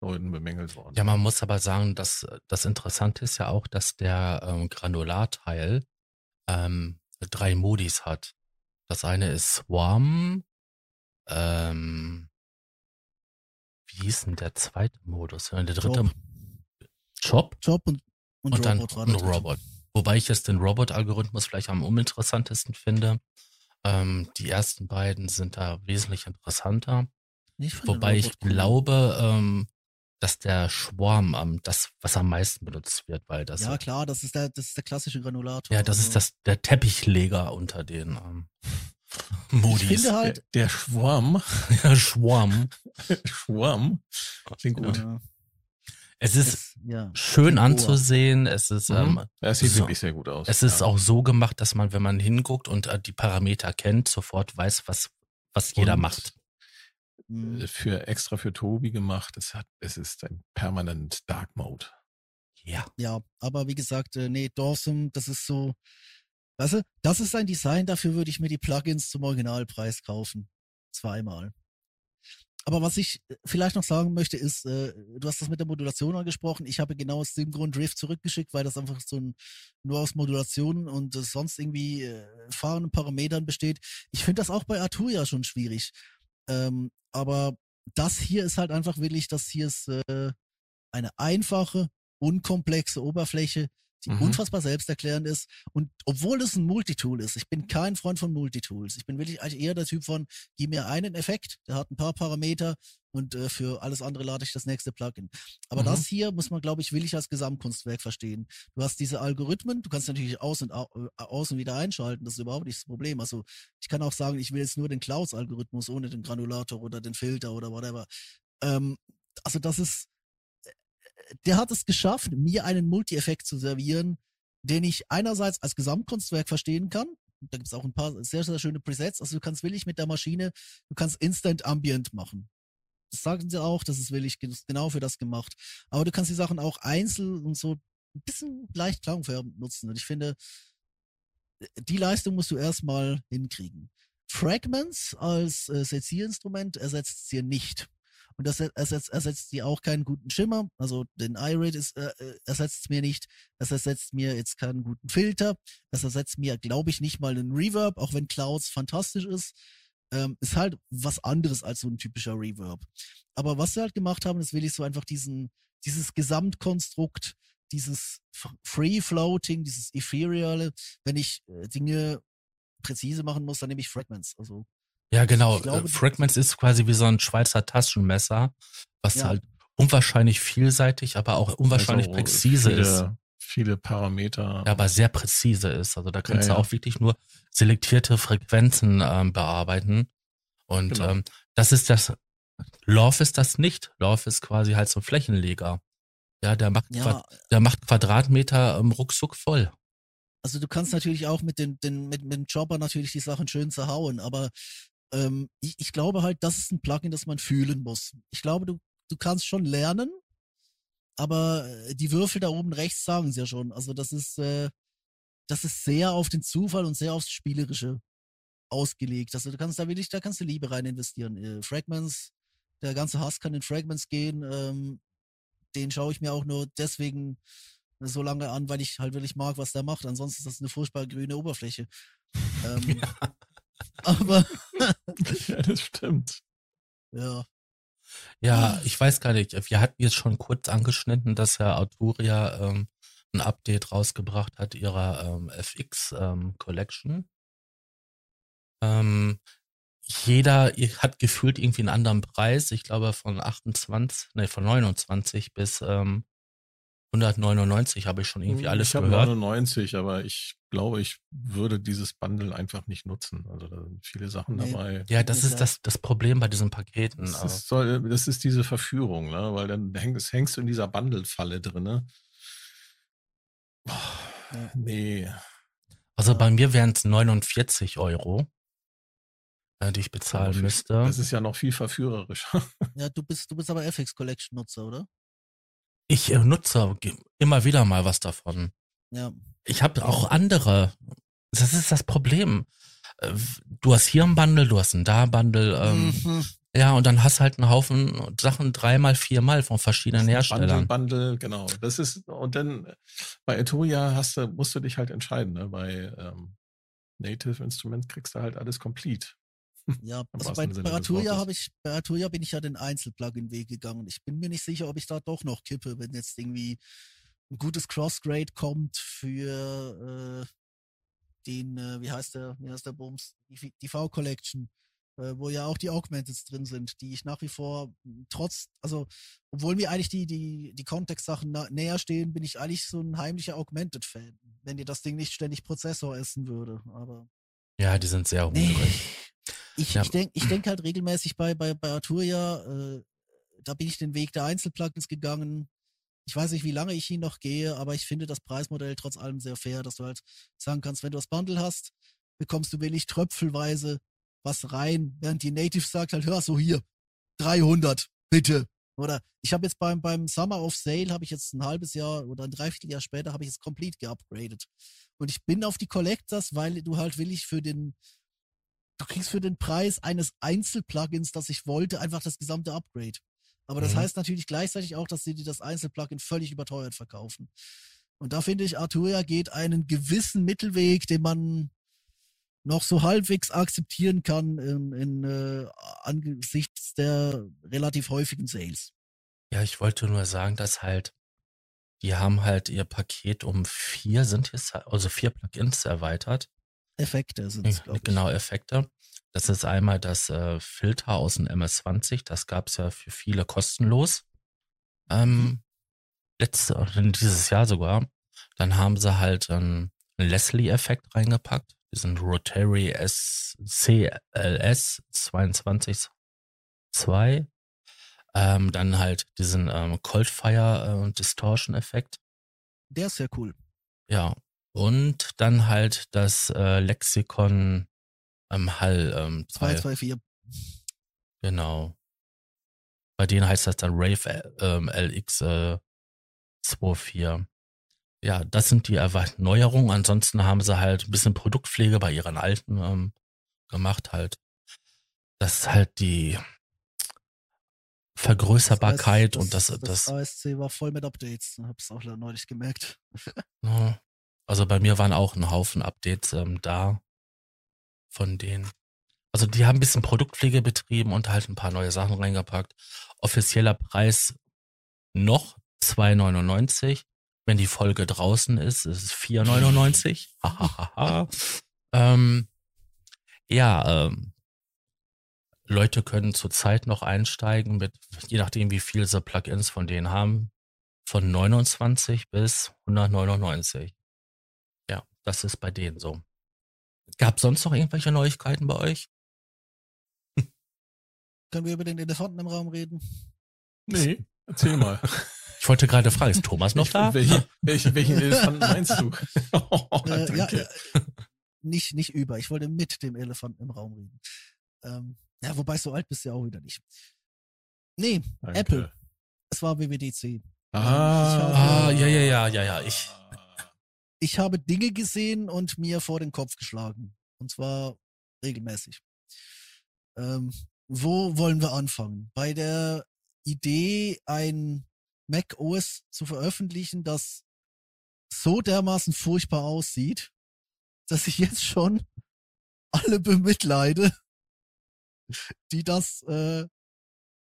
Leuten bemängelt worden. Ja, man muss aber sagen, dass das Interessante ist ja auch, dass der ähm, Granularteil ähm, drei Modis hat. Das eine ist Swarm, ähm, wie hieß denn der zweite Modus? Der dritte Job. Job? Job und, und, und dann Robot, Robot. Wobei ich jetzt den Robot-Algorithmus vielleicht am uninteressantesten finde. Ähm, die ersten beiden sind da wesentlich interessanter. Ich Wobei ich glaube, ähm, dass der Schwarm am das, was am meisten benutzt wird, weil das. Ja, klar, das ist der, das ist der klassische Granulator. Ja, das also. ist das, der Teppichleger unter den. Ähm. Modis. Ich finde halt. Der, der Schwarm. Der Schwarm. Schwarm. Klingt gut. Ja. Es ist es, ja, schön anzusehen. Es ist, mhm. ähm, es sieht so, wirklich sehr gut aus. Es ist auch so gemacht, dass man, wenn man hinguckt und äh, die Parameter kennt, sofort weiß, was, was jeder und macht. Äh, für extra für Tobi gemacht. Es hat, es ist ein permanent Dark Mode. Ja. Ja, aber wie gesagt, äh, nee, Dawson, das ist so, weißt du, das ist ein Design, dafür würde ich mir die Plugins zum Originalpreis kaufen. Zweimal. Aber was ich äh, vielleicht noch sagen möchte, ist, äh, du hast das mit der Modulation angesprochen. Ich habe genau aus dem Grund Drift zurückgeschickt, weil das einfach so ein, nur aus Modulationen und äh, sonst irgendwie äh, fahrenden Parametern besteht. Ich finde das auch bei Arturia schon schwierig. Ähm, aber das hier ist halt einfach wirklich, das hier ist äh, eine einfache, unkomplexe Oberfläche, die mhm. unfassbar selbsterklärend ist. Und obwohl es ein Multitool ist, ich bin kein Freund von Multitools. Ich bin wirklich eigentlich eher der Typ von, gib mir einen Effekt, der hat ein paar Parameter und äh, für alles andere lade ich das nächste Plugin. Aber mhm. das hier muss man, glaube ich, willig als Gesamtkunstwerk verstehen. Du hast diese Algorithmen, du kannst natürlich aus und, äh, aus und wieder einschalten, das ist überhaupt nicht das Problem. Also ich kann auch sagen, ich will jetzt nur den Clouds-Algorithmus ohne den Granulator oder den Filter oder whatever. Ähm, also das ist, der hat es geschafft, mir einen Multi-Effekt zu servieren, den ich einerseits als Gesamtkunstwerk verstehen kann. Da gibt es auch ein paar sehr, sehr schöne Presets. Also du kannst willig mit der Maschine, du kannst Instant Ambient machen. Das sagen sie auch, das ist willig genau für das gemacht. Aber du kannst die Sachen auch einzeln und so ein bisschen leicht klangfärbend nutzen. Und ich finde, die Leistung musst du erstmal hinkriegen. Fragments als äh, Sezielinstrument ersetzt es hier nicht. Und das ersetzt, ersetzt dir auch keinen guten Schimmer. Also den iRate ist, äh, äh ersetzt mir nicht. Das ersetzt mir jetzt keinen guten Filter. Das ersetzt mir, glaube ich, nicht mal einen Reverb, auch wenn Clouds fantastisch ist. Ähm, ist halt was anderes als so ein typischer Reverb. Aber was sie halt gemacht haben, ist wirklich so einfach diesen, dieses Gesamtkonstrukt, dieses Free Floating, dieses Ethereale. Wenn ich äh, Dinge präzise machen muss, dann nehme ich Fragments. Also ja, genau. Glaube, Fragments ist quasi wie so ein Schweizer Taschenmesser, was ja. halt unwahrscheinlich vielseitig, aber auch unwahrscheinlich also präzise viele, ist. Viele Parameter. Ja, aber sehr präzise ist. Also da kannst ja, du auch wirklich nur selektierte Frequenzen ähm, bearbeiten. Und genau. ähm, das ist das, Love ist das nicht. Love ist quasi halt so ein Flächenleger. Ja, der macht, ja. der macht Quadratmeter ähm, ruckzuck voll. Also du kannst natürlich auch mit, den, den, mit, mit dem Jobber natürlich die Sachen schön zerhauen, aber ähm, ich, ich glaube halt, das ist ein Plugin, das man fühlen muss. Ich glaube, du, du kannst schon lernen, aber äh, die Würfel da oben rechts sagen es ja schon. Also das ist, äh, das ist sehr auf den Zufall und sehr aufs Spielerische ausgelegt. Also du kannst da wirklich, da kannst du Liebe rein investieren. Äh, Fragments, der ganze Hass kann in Fragments gehen. Ähm, den schaue ich mir auch nur deswegen so lange an, weil ich halt wirklich mag, was der macht. Ansonsten ist das eine furchtbar grüne Oberfläche. Ähm, ja. Aber. ja, das stimmt. Ja. Ja, ich weiß gar nicht. Wir hatten jetzt schon kurz angeschnitten, dass Herr Arturia ähm, ein Update rausgebracht hat ihrer ähm, FX ähm, Collection. Ähm, jeder hat gefühlt irgendwie einen anderen Preis. Ich glaube von 28, nee, von 29 bis ähm, 199 habe ich schon irgendwie hm, alles ich gehört. Ich habe 99, aber ich glaube, ich würde dieses Bundle einfach nicht nutzen. Also da sind viele Sachen nee. dabei. Ja, das ist das, das Problem bei diesen Paketen. Das ist, soll, das ist diese Verführung, ne? weil dann hängst, hängst du in dieser Bundle-Falle drin. Ne? Oh, nee. Also bei mir wären es 49 Euro, äh, die ich bezahlen müsste. Das ist ja noch viel verführerischer. Ja, du bist, du bist aber FX Collection Nutzer, oder? Ich äh, nutze immer wieder mal was davon. Ja. Ich habe auch andere. Das ist das Problem. Äh, du hast hier ein Bundle, du hast ein da Bundle. Ähm, mhm. Ja, und dann hast halt einen Haufen Sachen dreimal, viermal von verschiedenen Herstellern. Bundle, Bundle, genau. Das ist, und dann bei Eturia hast du, musst du dich halt entscheiden. Ne? Bei ähm, Native Instruments kriegst du halt alles complete. Ja, also bei, bei Arturia habe ich, bei Arturia bin ich ja den Einzelplugin-Weg gegangen. Ich bin mir nicht sicher, ob ich da doch noch kippe, wenn jetzt irgendwie ein gutes Crossgrade kommt für äh, den, äh, wie heißt der, wie heißt der Bums, die, die V-Collection, äh, wo ja auch die Augmenteds drin sind, die ich nach wie vor trotz, also obwohl mir eigentlich die, die, die Kontextsachen näher stehen, bin ich eigentlich so ein heimlicher Augmented-Fan, wenn dir das Ding nicht ständig Prozessor essen würde, aber Ja, die sind sehr Nee. Ich, Ja. ich denke ich denk halt regelmäßig bei, bei, bei Arturia, äh, da bin ich den Weg der Einzelplugins gegangen. Ich weiß nicht, wie lange ich ihn noch gehe, aber ich finde das Preismodell trotz allem sehr fair, dass du halt sagen kannst, wenn du das Bundle hast, bekommst du willig tröpfelweise was rein, während die Native sagt halt, hör so hier, 300, bitte. Oder ich habe jetzt beim, beim Summer of Sale, habe ich jetzt ein halbes Jahr oder ein Dreivierteljahr später, habe ich es komplett geupgradet. Und ich bin auf die Collectors, weil du halt willig für den, du kriegst für den Preis eines Einzelplugins, das ich wollte, einfach das gesamte Upgrade. Aber das Mhm. heißt natürlich gleichzeitig auch, dass sie dir das Einzelplugin völlig überteuert verkaufen. Und da finde ich, Arturia geht einen gewissen Mittelweg, den man noch so halbwegs akzeptieren kann in, in äh, angesichts der relativ häufigen Sales. Ja, ich wollte nur sagen, dass halt, die haben halt ihr Paket um vier, sind jetzt, also vier Plugins erweitert. Effekte sind es, glaube ich. Genau, Effekte. Das ist einmal das äh, Filter aus dem MS-20. Das gab es ja für viele kostenlos. Ähm, letzte, dieses Jahr sogar. Dann haben sie halt ähm, einen Leslie-Effekt reingepackt. Diesen Rotary S CLS 22.2. Ähm, dann halt diesen ähm, Coldfire äh, Distortion-Effekt. Der ist sehr cool. Ja. Und dann halt das äh, Lexikon am Hall ähm, Teil. 224. Genau. Bei denen heißt das dann Rave äh, ähm, LX äh, 24. Ja, das sind die Neuerungen. Ansonsten haben sie halt ein bisschen Produktpflege bei ihren alten ähm, gemacht halt. Das ist halt die Vergrößerbarkeit das, und das, das, das, ASC war voll mit Updates. Hab's auch neulich gemerkt. Ja. Also bei mir waren auch ein Haufen Updates ähm, da von denen. Also die haben ein bisschen Produktpflege betrieben und halt ein paar neue Sachen reingepackt. Offizieller Preis noch 2,99. Wenn die Folge draußen ist, ist es 4,99. Hahaha. ähm, ja, ähm, Leute können zurzeit noch einsteigen mit, je nachdem wie viel sie Plugins von denen haben, von 29 bis 199. Das ist bei denen so. Gab sonst noch irgendwelche Neuigkeiten bei euch? Können wir über den Elefanten im Raum reden? Nee, erzähl mal. Ich wollte gerade fragen, ist Thomas noch Ich- da? Welchen, welchen, welchen Elefanten meinst du? Oh, Äh, ja, äh, nicht, nicht über. Ich wollte mit dem Elefanten im Raum reden. Ähm, ja, wobei so alt bist du ja auch wieder nicht. Nee, danke. Apple. es war WWDC. Ah, Ah, ja, ja, ja, ja, ja, ich. Ich habe Dinge gesehen und mir vor den Kopf geschlagen. Und zwar regelmäßig. Ähm, wo wollen wir anfangen? Bei der Idee, ein Mac OS zu veröffentlichen, das so dermaßen furchtbar aussieht, dass ich jetzt schon alle bemitleide, die das äh,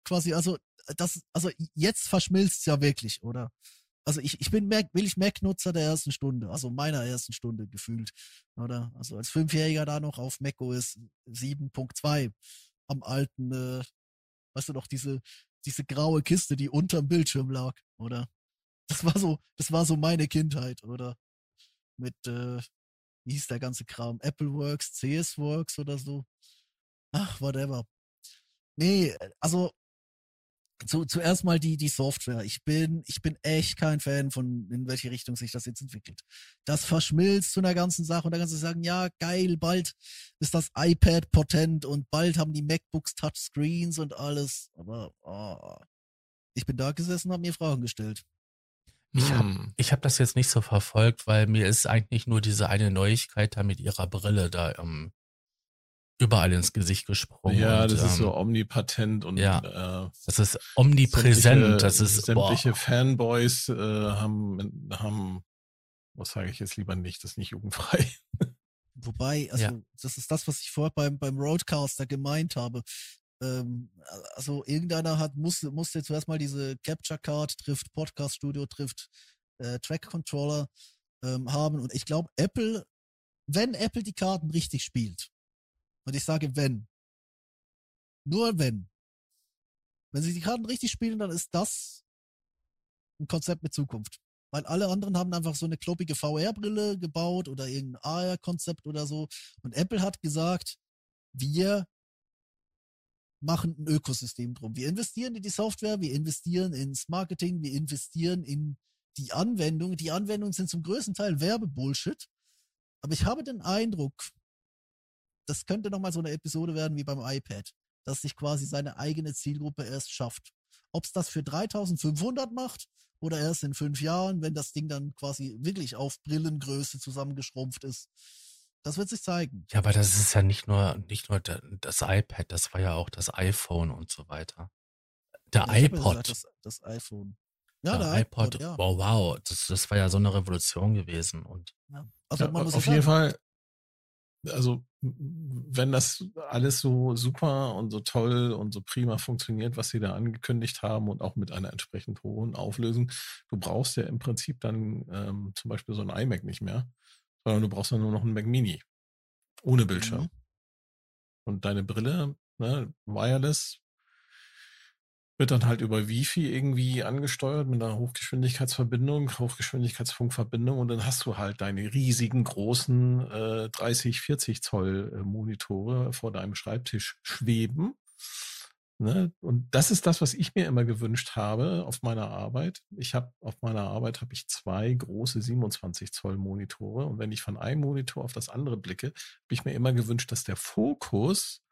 quasi, also das, also jetzt verschmilzt ja wirklich, oder? Also ich, ich bin Mac, will ich Mac-Nutzer der ersten Stunde, also meiner ersten Stunde gefühlt, oder? Also als Fünfjähriger da noch auf macOS 7.2 am alten, äh, weißt du doch, diese, diese graue Kiste, die unterm Bildschirm lag, oder? Das war so, das war so meine Kindheit, oder? Mit, äh, wie hieß der ganze Kram? Appleworks, CSWorks oder so. Ach, whatever. Nee, also zu, zuerst mal die, die Software. Ich bin, ich bin echt kein Fan von, in welche Richtung sich das jetzt entwickelt. Das verschmilzt zu einer ganzen Sache und da kannst du sagen, ja, geil, bald ist das iPad potent und bald haben die MacBooks Touchscreens und alles. Aber oh, ich bin da gesessen und habe mir Fragen gestellt. Ich hab- Hm. Ich habe das jetzt nicht so verfolgt, weil mir ist eigentlich nur diese eine Neuigkeit da mit ihrer Brille da ähm, überall ins Gesicht gesprungen. Ja, und, das ist ähm, so omnipatent und ja. äh, Das ist omnipräsent. Das ist sämtliche boah. Fanboys äh, haben, haben, was sage ich jetzt lieber nicht, das ist nicht jugendfrei. Wobei, also Ja. das ist das, was ich vorher beim, beim Roadcaster gemeint habe. Ähm, also irgendeiner hat, musste, musste zuerst mal diese Capture Card trifft, Podcast Studio trifft, äh, Track Controller ähm, haben. Und ich glaube, Apple, wenn Apple die Karten richtig spielt, und ich sage wenn, nur wenn, wenn sie die Karten richtig spielen, dann ist das ein Konzept mit Zukunft. weil alle anderen haben einfach so eine kloppige VR-Brille gebaut oder irgendein AR-Konzept oder so. Und Apple hat gesagt, wir machen ein Ökosystem drum. Wir investieren in die Software, wir investieren ins Marketing, wir investieren in die Anwendung. Die Anwendungen sind zum größten Teil Werbebullshit. Aber ich habe den Eindruck, das könnte nochmal so eine Episode werden wie beim iPad, dass sich quasi seine eigene Zielgruppe erst schafft. Ob es das für 3500 macht oder erst in fünf Jahren, wenn das Ding dann quasi wirklich auf Brillengröße zusammengeschrumpft ist. Das wird sich zeigen. Ja, aber das ist ja nicht nur, nicht nur das iPad, das war ja auch das iPhone und so weiter. Der ja, iPod. Gesagt, das, das, iPhone. Ja, der, der iPod. iPod ja. Wow, wow. Das, das war ja so eine Revolution gewesen. Und ja. Also ja, auf jeden Fall, also wenn das alles so super und so toll und so prima funktioniert, was sie da angekündigt haben und auch mit einer entsprechend hohen Auflösung, du brauchst ja im Prinzip dann ähm, zum Beispiel so ein iMac nicht mehr, sondern du brauchst dann nur noch einen Mac Mini. Ohne Bildschirm. Mhm. Und deine Brille, ne, wireless, wird dann halt über Wi-Fi irgendwie angesteuert mit einer Hochgeschwindigkeitsverbindung, Hochgeschwindigkeitsfunkverbindung und dann hast du halt deine riesigen großen äh, 30, 40 Zoll äh, Monitore vor deinem Schreibtisch schweben. Ne? Und das ist das, was ich mir immer gewünscht habe auf meiner Arbeit. Ich habe auf meiner Arbeit habe ich zwei große 27 Zoll Monitore und wenn ich von einem Monitor auf das andere blicke, habe ich mir immer gewünscht, dass der Fokus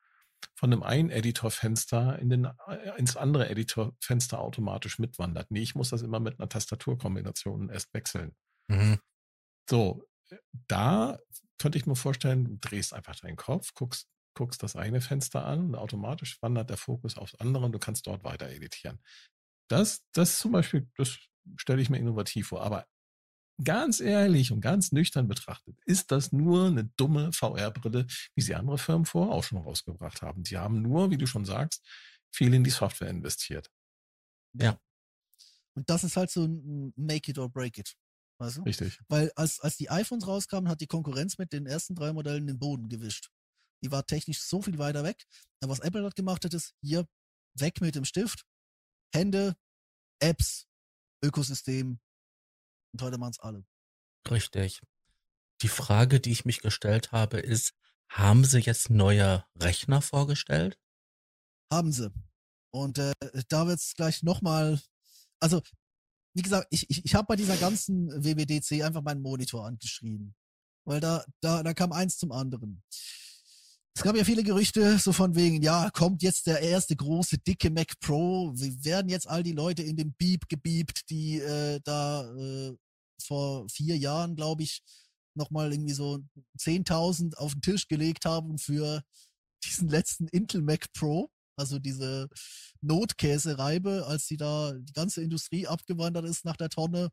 von einem einen Editorfenster in den, äh, ins andere Editorfenster automatisch mitwandert. Nee, ich muss das immer mit einer Tastaturkombination erst wechseln. Mhm. So, äh, da könnte ich mir vorstellen, du drehst einfach deinen Kopf, guckst guckst das eine Fenster an und automatisch wandert der Fokus aufs andere und du kannst dort weiter editieren. Das, das zum Beispiel, das stelle ich mir innovativ vor. Aber ganz ehrlich und ganz nüchtern betrachtet, ist das nur eine dumme VR-Brille, wie sie andere Firmen vorher auch schon rausgebracht haben. Die haben nur, wie du schon sagst, viel in die Software investiert. Ja. Und das ist halt so ein Make it or break it. Weißt du? Richtig. Weil als, als die iPhones rauskamen, hat die Konkurrenz mit den ersten drei Modellen den Boden gewischt. Die war technisch so viel weiter weg. Aber was Apple dort gemacht hat, ist hier weg mit dem Stift, Hände, Apps, Ökosystem. Und heute machen es alle. Richtig. Die Frage, die ich mich gestellt habe, ist, haben sie jetzt neue Rechner vorgestellt? Haben sie. Und äh, da wird es gleich nochmal, also wie gesagt, ich, ich, ich habe bei dieser ganzen WWDC einfach meinen Monitor angeschrien. Weil da, da, da kam eins zum anderen. Es gab ja viele Gerüchte, so von wegen, ja, kommt jetzt der erste große, dicke Mac Pro. Wie werden jetzt all die Leute in den Beep gebiebt, die äh, da äh, vor vier Jahren, glaube ich, nochmal irgendwie so 10.000 auf den Tisch gelegt haben für diesen letzten Intel Mac Pro. Also diese Notkäsereibe, als die da die ganze Industrie abgewandert ist nach der Tonne.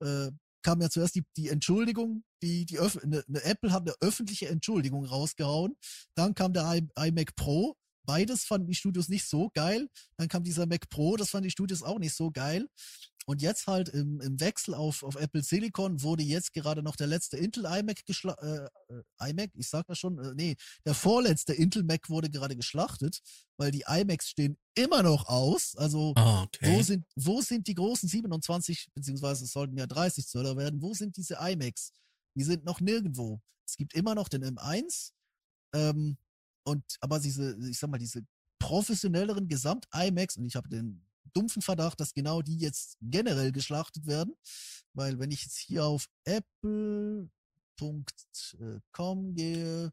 Äh, kam ja zuerst die, die Entschuldigung, die, die Öf eine, eine Apple hat eine öffentliche Entschuldigung rausgehauen. Dann kam der iMac Pro. Beides fanden die Studios nicht so geil. Dann kam dieser Mac Pro, das fanden die Studios auch nicht so geil. Und jetzt halt im, im Wechsel auf, auf Apple Silicon wurde jetzt gerade noch der letzte Intel iMac geschlachtet. Äh, äh, iMac, ich sag das schon, äh, nee, der vorletzte Intel Mac wurde gerade geschlachtet, weil die iMacs stehen immer noch aus. Also oh, okay. wo sind wo sind die großen 27 beziehungsweise es sollten ja 30 Zöller werden? Wo sind diese iMacs? Die sind noch nirgendwo. Es gibt immer noch den M1 ähm, und aber diese, ich sag mal diese professionelleren Gesamt-iMacs und ich habe den dumpfen Verdacht, dass genau die jetzt generell geschlachtet werden. Weil wenn ich jetzt hier auf apple.com gehe,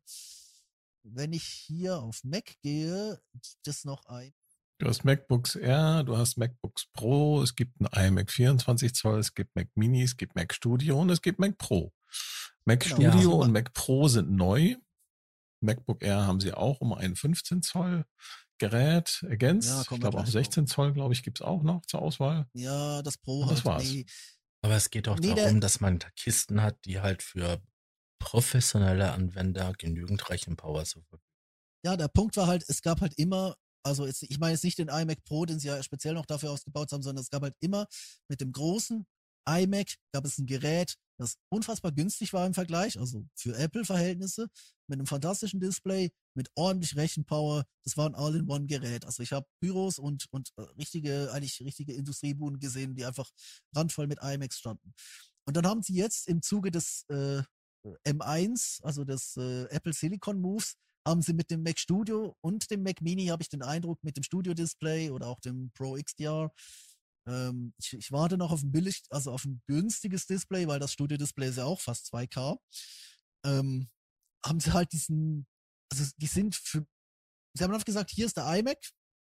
wenn ich hier auf Mac gehe, gibt es noch ein. Du hast MacBooks Air, du hast MacBooks Pro, es gibt ein iMac 24 Zoll, es gibt Mac Mini, es gibt Mac Studio und es gibt Mac Pro. Mac genau. Studio ja. und Mac Pro sind neu. MacBook Air haben sie auch um einen 15 Zoll Gerät ergänzt. Ja, ich glaube auch 16 drauf. Zoll, glaube ich, gibt es auch noch zur Auswahl. Ja, das Pro Und das halt, war's. Nee. Aber es geht auch nee, darum, dass man Kisten hat, die halt für professionelle Anwender genügend Rechenpower zur Verfügung. Ja, der Punkt war halt, es gab halt immer, also jetzt, ich meine jetzt nicht den iMac Pro, den sie ja speziell noch dafür ausgebaut haben, sondern es gab halt immer mit dem großen iMac gab es ein Gerät, das unfassbar günstig war im Vergleich, also für Apple-Verhältnisse, mit einem fantastischen Display, mit ordentlich Rechenpower. Das war ein All-in-One-Gerät. Also ich habe Büros und, und äh, richtige, eigentlich richtige Industriebuden gesehen, die einfach randvoll mit iMacs standen. Und dann haben sie jetzt im Zuge des äh, M1, also des äh, Apple Silicon Moves, haben sie mit dem Mac Studio und dem Mac Mini, habe ich den Eindruck, mit dem Studio Display oder auch dem Pro XDR, ähm, ich, ich, warte noch auf ein billig, also auf ein günstiges Display, weil das Studio-Display ist ja auch fast 2K. Ähm, haben sie halt diesen, also die sind für, sie haben einfach gesagt, hier ist der iMac,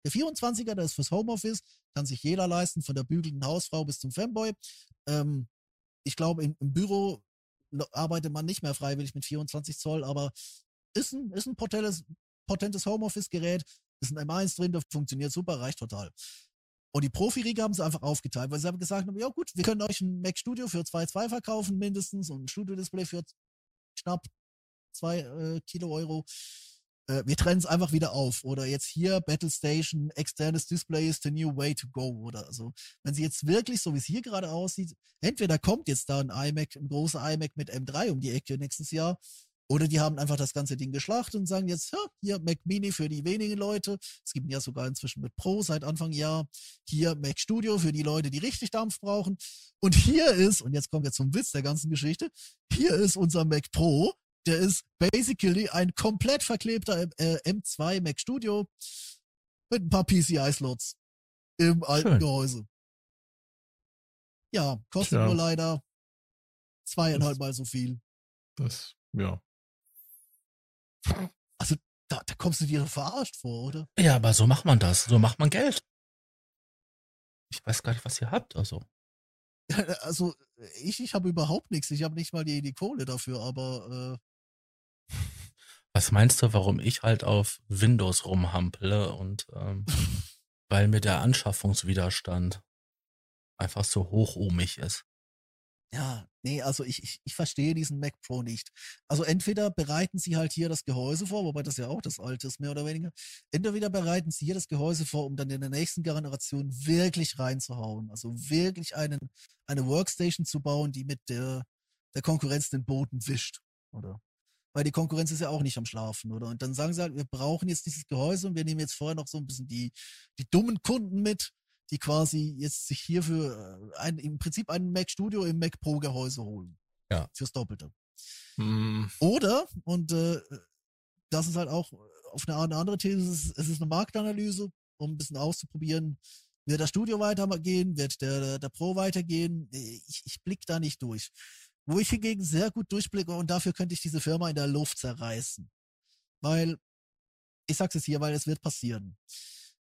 der 24er, der ist fürs Homeoffice, kann sich jeder leisten, von der bügelnden Hausfrau bis zum Fanboy. Ähm, ich glaube, im, im, Büro arbeitet man nicht mehr freiwillig mit 24 Zoll, aber ist ein, ist ein potentes, potentes Homeoffice-Gerät, ist ein M1 drin, funktioniert super, reicht total. Und die Profi-Riege haben sie einfach aufgeteilt, weil sie haben gesagt, ja gut, wir können euch ein Mac Studio für 2,2 verkaufen mindestens und ein Studio-Display für knapp 2 äh, Kilo Euro. Äh, wir trennen es einfach wieder auf. Oder jetzt hier Battle Station, externes Display is the new way to go. Oder so. Wenn sie jetzt wirklich, so wie es hier gerade aussieht, entweder kommt jetzt da ein iMac, ein großer iMac mit M3 um die Ecke nächstes Jahr oder die haben einfach das ganze Ding geschlachtet und sagen jetzt, ja, hier Mac Mini für die wenigen Leute. Es gibt ja sogar inzwischen mit Pro seit Anfang Jahr. Hier Mac Studio für die Leute, die richtig Dampf brauchen. Und hier ist, und jetzt kommt jetzt zum Witz der ganzen Geschichte, hier ist unser Mac Pro. Der ist basically ein komplett verklebter äh, M2 Mac Studio mit ein paar PCI-Slots im alten Schön. Gehäuse. Ja, kostet ja. nur leider zweieinhalb Mal so viel. Das, ja, also da, da kommst du dir verarscht vor, oder? Ja, aber so macht man das. So macht man Geld. Ich weiß gar nicht, was ihr habt, also. Also, ich, ich habe überhaupt nichts. Ich habe nicht mal die, die Kohle dafür, aber. Äh was meinst du, warum ich halt auf Windows rumhample und ähm, weil mir der Anschaffungswiderstand einfach so hochohmig ist? Ja, nee, also ich, ich, ich verstehe diesen Mac Pro nicht. Also entweder bereiten sie halt hier das Gehäuse vor, wobei das ja auch das alte ist, mehr oder weniger. Entweder bereiten sie hier das Gehäuse vor, um dann in der nächsten Generation wirklich reinzuhauen. Also wirklich einen, eine Workstation zu bauen, die mit der, der Konkurrenz den Boden wischt, oder? Weil die Konkurrenz ist ja auch nicht am Schlafen, oder? Und dann sagen sie halt, wir brauchen jetzt dieses Gehäuse und wir nehmen jetzt vorher noch so ein bisschen die, die dummen Kunden mit, die quasi jetzt sich hier für äh, ein, im Prinzip ein Mac Studio im Mac Pro Gehäuse holen. Ja. Fürs Doppelte. Mm. Oder, und äh, das ist halt auch auf eine, eine andere These, es ist, es ist eine Marktanalyse, um ein bisschen auszuprobieren, wird das Studio weitergehen, wird der, der, der Pro weitergehen. Ich, ich blick da nicht durch. Wo ich hingegen sehr gut durchblicke und dafür könnte ich diese Firma in der Luft zerreißen. Weil, ich sag's jetzt hier, weil es wird passieren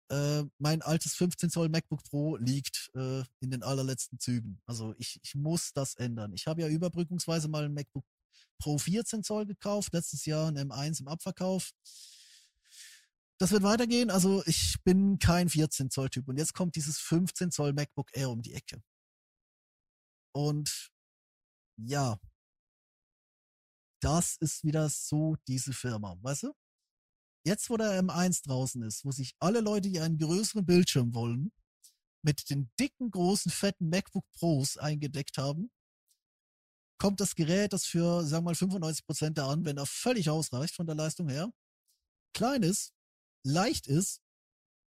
äh, mein altes 15 Zoll MacBook Pro liegt äh, in den allerletzten Zügen. Also ich, ich muss das ändern. Ich habe ja überbrückungsweise mal ein MacBook Pro 14 Zoll gekauft, letztes Jahr ein M1 im Abverkauf. Das wird weitergehen. Also ich bin kein 14 Zoll Typ. Und jetzt kommt dieses 15 Zoll MacBook Air um die Ecke. Und ja, das ist wieder so diese Firma, weißt du? Jetzt, wo der M1 draußen ist, wo sich alle Leute, die einen größeren Bildschirm wollen, mit den dicken, großen, fetten MacBook Pros eingedeckt haben, kommt das Gerät, das für, sagen wir mal, 95% der Anwender völlig ausreicht von der Leistung her, klein ist, leicht ist,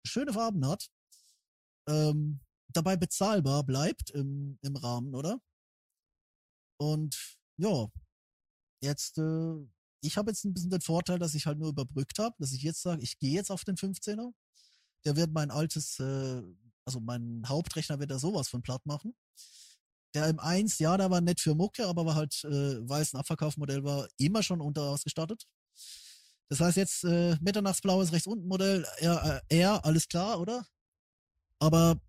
schöne Farben hat, ähm, dabei bezahlbar bleibt im, im Rahmen, oder? Und ja, jetzt äh, ich habe jetzt ein bisschen den Vorteil, dass ich halt nur überbrückt habe, dass ich jetzt sage, ich gehe jetzt auf den 15er. Der wird mein altes, äh, also mein Hauptrechner wird da sowas von platt machen. Der M1, ja, der war nett für Mucke, aber war halt, äh, weil es ein Abverkaufsmodell war, immer schon unterausgestattet. Das heißt jetzt äh, Mitternachtsblaues rechts unten Modell, R, äh, R, alles klar, oder? Aber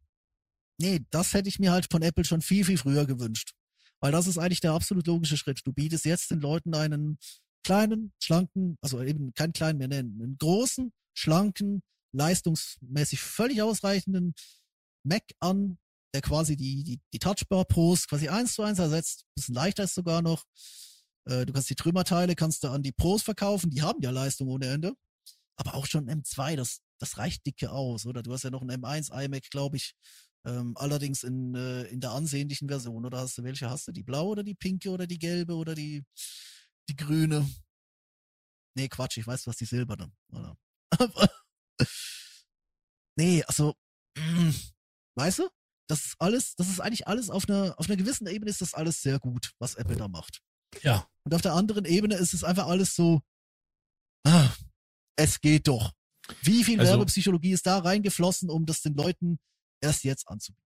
nee, das hätte ich mir halt von Apple schon viel, viel früher gewünscht. Weil das ist eigentlich der absolut logische Schritt. Du bietest jetzt den Leuten einen kleinen, schlanken, also eben keinen kleinen mehr nennen, einen großen, schlanken, leistungsmäßig völlig ausreichenden Mac an, der quasi die, die, die Touchbar Pros quasi eins zu eins ersetzt. Bisschen leichter ist sogar noch. Äh, du kannst die Trümmerteile kannst du an die Pros verkaufen, die haben ja Leistung ohne Ende. Aber auch schon M2, das, das reicht dicke aus, oder? Du hast ja noch ein M1 iMac, glaube ich, Ähm, allerdings in, äh, in der ansehnlichen Version. Oder hast du welche hast du? Die blaue oder die pinke oder die gelbe oder die, die grüne? Nee, Quatsch, ich weiß, was die silberne. Oder? nee, also, weißt du? Das ist alles, das ist eigentlich alles auf einer, auf einer gewissen Ebene ist das alles sehr gut, was Apple da macht. Ja. Und auf der anderen Ebene ist es einfach alles so, ah, es geht doch. Wie viel Also- Werbepsychologie ist da reingeflossen, um das den Leuten erst jetzt anzubieten?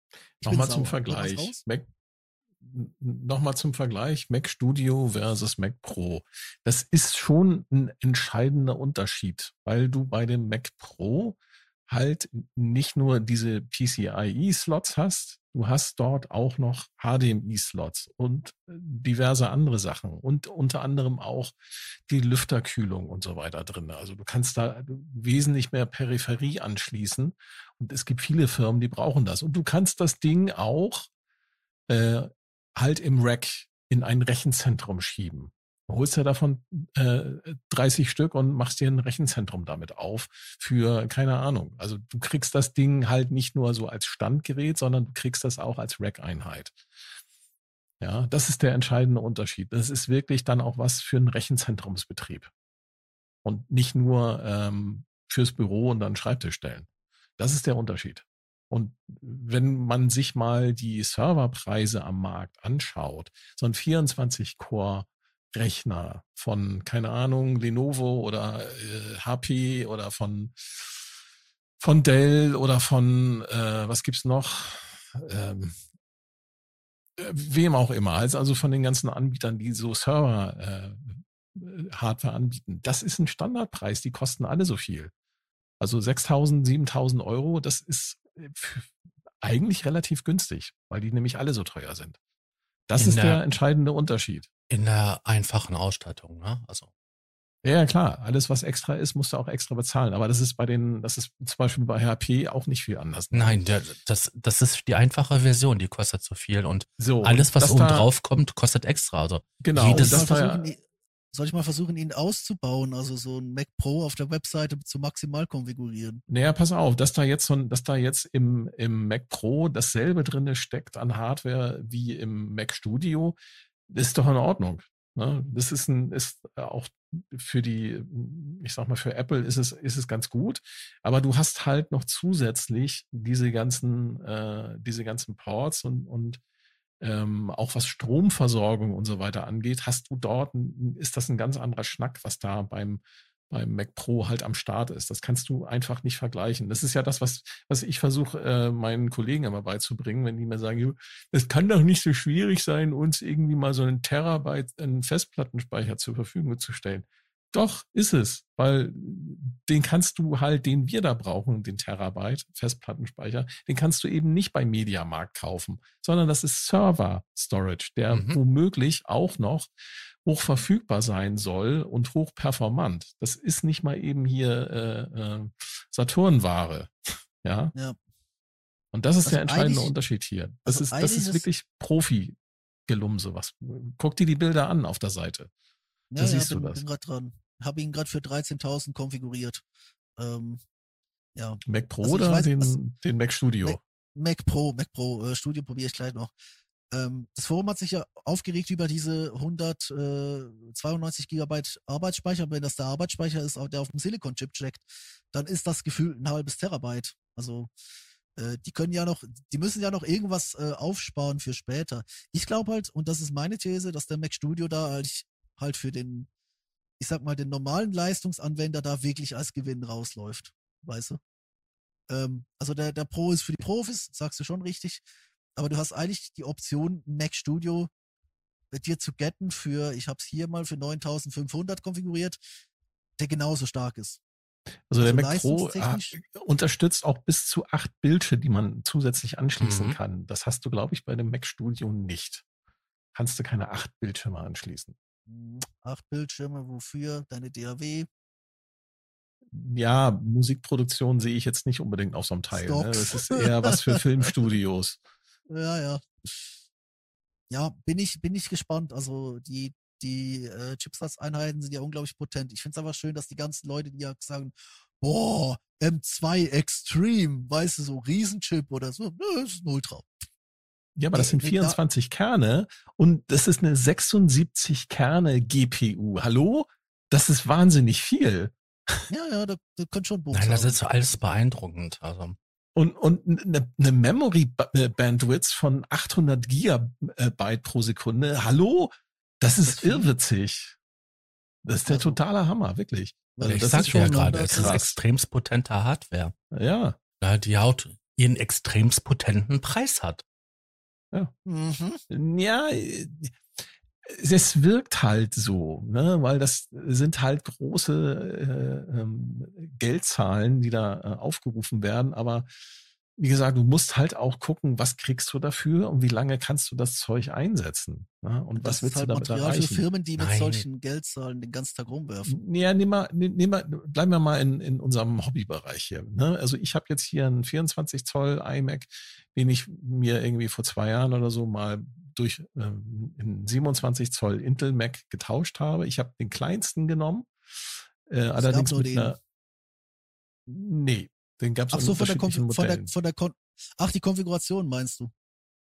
Nochmal zum Vergleich. Mac, Nochmal zum Vergleich. Mac Studio versus Mac Pro. Das ist schon ein entscheidender Unterschied, weil du bei dem Mac Pro halt nicht nur diese PCIe-Slots hast, du hast dort auch noch HDMI-Slots und diverse andere Sachen und unter anderem auch die Lüfterkühlung und so weiter drin. Also du kannst da wesentlich mehr Peripherie anschließen und es gibt viele Firmen, die brauchen das. Und du kannst das Ding auch äh, halt im Rack in ein Rechenzentrum schieben. Du holst ja davon äh, 30 Stück und machst dir ein Rechenzentrum damit auf für, keine Ahnung. Also du kriegst das Ding halt nicht nur so als Standgerät, sondern du kriegst das auch als Rack-Einheit. Ja, das ist der entscheidende Unterschied. Das ist wirklich dann auch was für einen Rechenzentrumsbetrieb. Und nicht nur ähm, fürs Büro und dann Schreibtisch stellen. Das ist der Unterschied. Und wenn man sich mal die Serverpreise am Markt anschaut, so ein 24-Core-Rechner von, keine Ahnung, Lenovo oder äh, HP oder von, von Dell oder von, äh, was gibt's noch? Ähm, äh, wem auch immer, also von den ganzen Anbietern, die so Server äh, Hardware anbieten. Das ist ein Standardpreis, die kosten alle so viel. Also 6.000, 7.000 Euro, das ist äh, eigentlich relativ günstig, weil die nämlich alle so teuer sind. Das In ist der, der- entscheidende Unterschied. In der einfachen Ausstattung, ne? Also. Ja, klar, alles was extra ist, musst du auch extra bezahlen. Aber das ist bei den, das ist zum Beispiel bei HP auch nicht viel anders. Nein, der, das, das ist die einfache Version, die kostet so viel und so, alles, was das oben da- drauf kommt, kostet extra. Also genau, jedes- das soll, soll ich mal versuchen, ihn auszubauen, also so ein Mac Pro auf der Webseite zu maximal konfigurieren? Naja, pass auf, dass da jetzt so dass da jetzt im, im Mac Pro dasselbe drinne steckt an Hardware wie im Mac Studio, ist doch in Ordnung. Ne? Das ist ein, ist auch für die, ich sag mal, für Apple ist es, ist es ganz gut. Aber du hast halt noch zusätzlich diese ganzen, äh, diese ganzen Ports und, und ähm, auch was Stromversorgung und so weiter angeht, hast du dort, ist das ein ganz anderer Schnack, was da beim, beim Mac Pro halt am Start ist. Das kannst du einfach nicht vergleichen. Das ist ja das, was, was ich versuche, äh, meinen Kollegen immer beizubringen, wenn die mir sagen, "Jo, es kann doch nicht so schwierig sein, uns irgendwie mal so einen Terabyte einen Festplattenspeicher zur Verfügung zu stellen. Doch, ist es, weil den kannst du halt, den wir da brauchen, den Terabyte Festplattenspeicher, den kannst du eben nicht beim Mediamarkt kaufen, sondern das ist Server Storage, der Mhm. womöglich auch noch hoch verfügbar sein soll und hoch performant. Das ist nicht mal eben hier äh, äh, Saturnware. Ja. Ja. Und das ist Also der entscheidende Unterschied hier. Das also ist, das ist- wirklich Profi-Gelumse. Was, guck dir die Bilder an auf der Seite. Da siehst du bin, das. bin gerade dran. Habe ihn gerade für 13.000 konfiguriert. Ähm, ja, Mac Pro Also ich oder weiß, den, was- den Mac Studio? Mac- Mac Pro, Mac Pro, äh, Studio probiere ich gleich noch. Ähm, das Forum hat sich ja aufgeregt über diese 192 Gigabyte Arbeitsspeicher. Wenn das der Arbeitsspeicher ist, der auf dem Silicon-Chip steckt, dann ist das gefühlt ein halbes Terabyte. Also äh, die können ja noch, die müssen ja noch irgendwas äh, aufsparen für später. Ich glaube halt, und das ist meine These, dass der Mac Studio da halt, halt für den, ich sag mal, den normalen Leistungsanwender da wirklich als Gewinn rausläuft. Weißt du? Ähm, also der, der Pro ist für die Profis, sagst du schon richtig. Aber du hast eigentlich die Option, ein Mac Studio mit dir zu getten für, ich habe es hier mal für 9500 konfiguriert, der genauso stark ist. Also der also Mac Pro leistungstechnisch- unterstützt auch bis zu acht Bildschirme, die man zusätzlich anschließen Mhm. kann. Das hast du, glaube ich, bei dem Mac Studio nicht. Kannst du keine acht Bildschirme anschließen. Acht Bildschirme, wofür? Deine DAW. Ja, Musikproduktion sehe ich jetzt nicht unbedingt auf so einem Teil. Ne? Das ist eher was für Filmstudios. Ja, ja. Ja, bin ich, bin ich gespannt. Also die, die äh, Chipsatz-Einheiten sind ja unglaublich potent. Ich finde es aber schön, dass die ganzen Leute, die ja sagen, boah, M2 Extreme, weißt du, so Riesenchip oder so. Nö, das ist ein Ultra. Ja, aber das sind 24 Kerne und das ist eine 76 Kerne GPU. Hallo? Das ist wahnsinnig viel. Ja, ja, da, da könnte schon Nein, das ist alles beeindruckend. Also. Und, und eine, eine Memory äh, Bandwidth von 800 Gigabyte pro Sekunde. Hallo? Das ist das irrwitzig. Das ist der also, totale Hammer, wirklich. Also ich das sag ja gerade, es ist extremst potente Hardware. Ja. ja die Haut ihren extremst potenten Preis hat. Ja. Mhm. Ja, es wirkt halt so, ne, weil das sind halt große äh, ähm, Geldzahlen, die da äh, aufgerufen werden, aber wie gesagt, du musst halt auch gucken, was kriegst du dafür und wie lange kannst du das Zeug einsetzen. Ne? Und das was willst halt du damit Material erreichen? für Firmen, die mit Nein. solchen Geldzahlen den ganzen Tag rumwerfen. Ja, nehm mal, nehm mal, bleiben wir mal in, in unserem Hobbybereich hier. Ne? Also ich habe jetzt hier einen 24 Zoll iMac, den ich mir irgendwie vor zwei Jahren oder so mal durch ähm, einen 27 Zoll Intel Mac getauscht habe. Ich habe den kleinsten genommen, äh, allerdings mit einer Nee, den gab es Ach so, von der, von der, von der Kon Ach, die Konfiguration meinst du?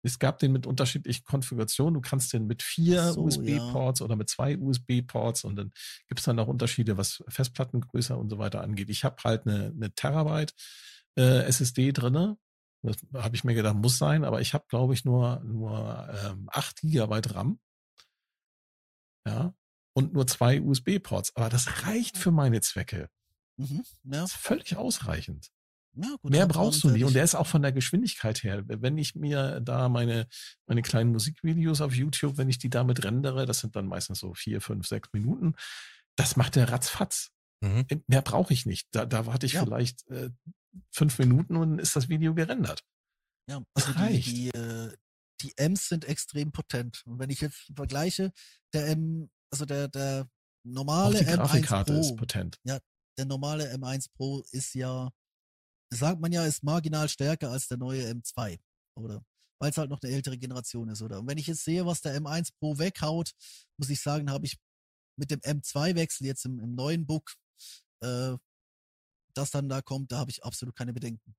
Es gab den mit unterschiedlichen Konfigurationen. Du kannst den mit vier so, USB-Ports ja. oder mit zwei USB-Ports und dann gibt es dann auch Unterschiede, was Festplattengröße und so weiter angeht. Ich habe halt eine, eine Terabyte äh, SSD drinne. Das habe ich mir gedacht, muss sein, aber ich habe, glaube ich, nur, nur ähm, 8 Gigabyte RAM. Ja. Und nur zwei USB-Ports. Aber das reicht für meine Zwecke. Mhm, ja. Das ist völlig ausreichend. Ja, gut, Mehr brauchst du nicht. Und der ist auch von der Geschwindigkeit her. Wenn ich mir da meine, meine kleinen Musikvideos auf YouTube, wenn ich die damit rendere, das sind dann meistens so vier, fünf, sechs Minuten, das macht der ratzfatz. Mhm. Äh, mehr brauche ich nicht. Da, da warte ich ja. vielleicht äh, fünf Minuten und ist das Video gerendert. Ja, also reicht. Die, die, äh, die M's sind extrem potent. Und wenn ich jetzt vergleiche, der M, also der, der normale Auch die M1 Grafikkarte Pro, ist potent. Ja, der normale M1 Pro ist ja, sagt man ja, ist marginal stärker als der neue M2, oder? Weil es halt noch eine ältere Generation ist, oder? Und wenn ich jetzt sehe, was der M1 Pro weghaut, muss ich sagen, habe ich mit dem M2-Wechsel jetzt im, im, neuen Book, äh, das dann da kommt, da habe ich absolut keine Bedenken.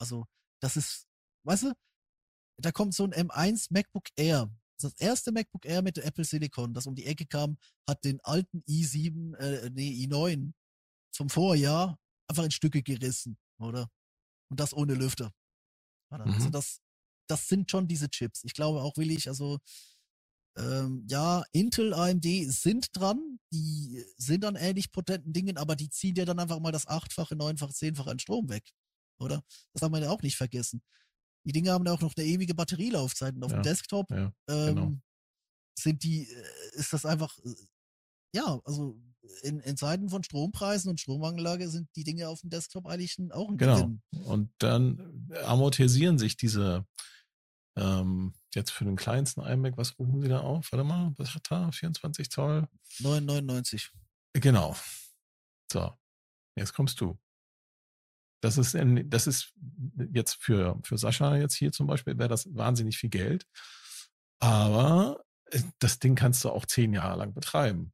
Also, das ist, weißt du, da kommt so ein M1 MacBook Air. Das erste MacBook Air mit der Apple Silicon, das um die Ecke kam, hat den alten i7, äh, nee, i9 vom Vorjahr einfach in Stücke gerissen, oder? Und das ohne Lüfter. Also mhm. Also das, das sind schon diese Chips. Ich glaube auch willig, also ähm, ja, Intel, AMD sind dran, die sind an ähnlich potenten Dingen, aber die ziehen dir dann einfach mal das achtfache, neunfache, zehnfache an Strom weg, oder? Das haben wir ja auch nicht vergessen. Die Dinge haben ja auch noch eine ewige Batterielaufzeit und auf ja, dem Desktop ja, ähm, genau. sind die, äh, ist das einfach, äh, ja, also in, in Zeiten von Strompreisen und Strommangellage sind die Dinge auf dem Desktop eigentlich auch ein genau. Gewinn. Und dann amortisieren sich diese ähm, jetzt für den kleinsten iMac, was rufen Sie da auf? Warte mal, was hat da? 24 Zoll? 999. Genau. So, jetzt kommst du. Das ist, in, das ist jetzt für, für Sascha jetzt hier zum Beispiel, wäre das wahnsinnig viel Geld. Aber äh, das Ding kannst du auch zehn Jahre lang betreiben.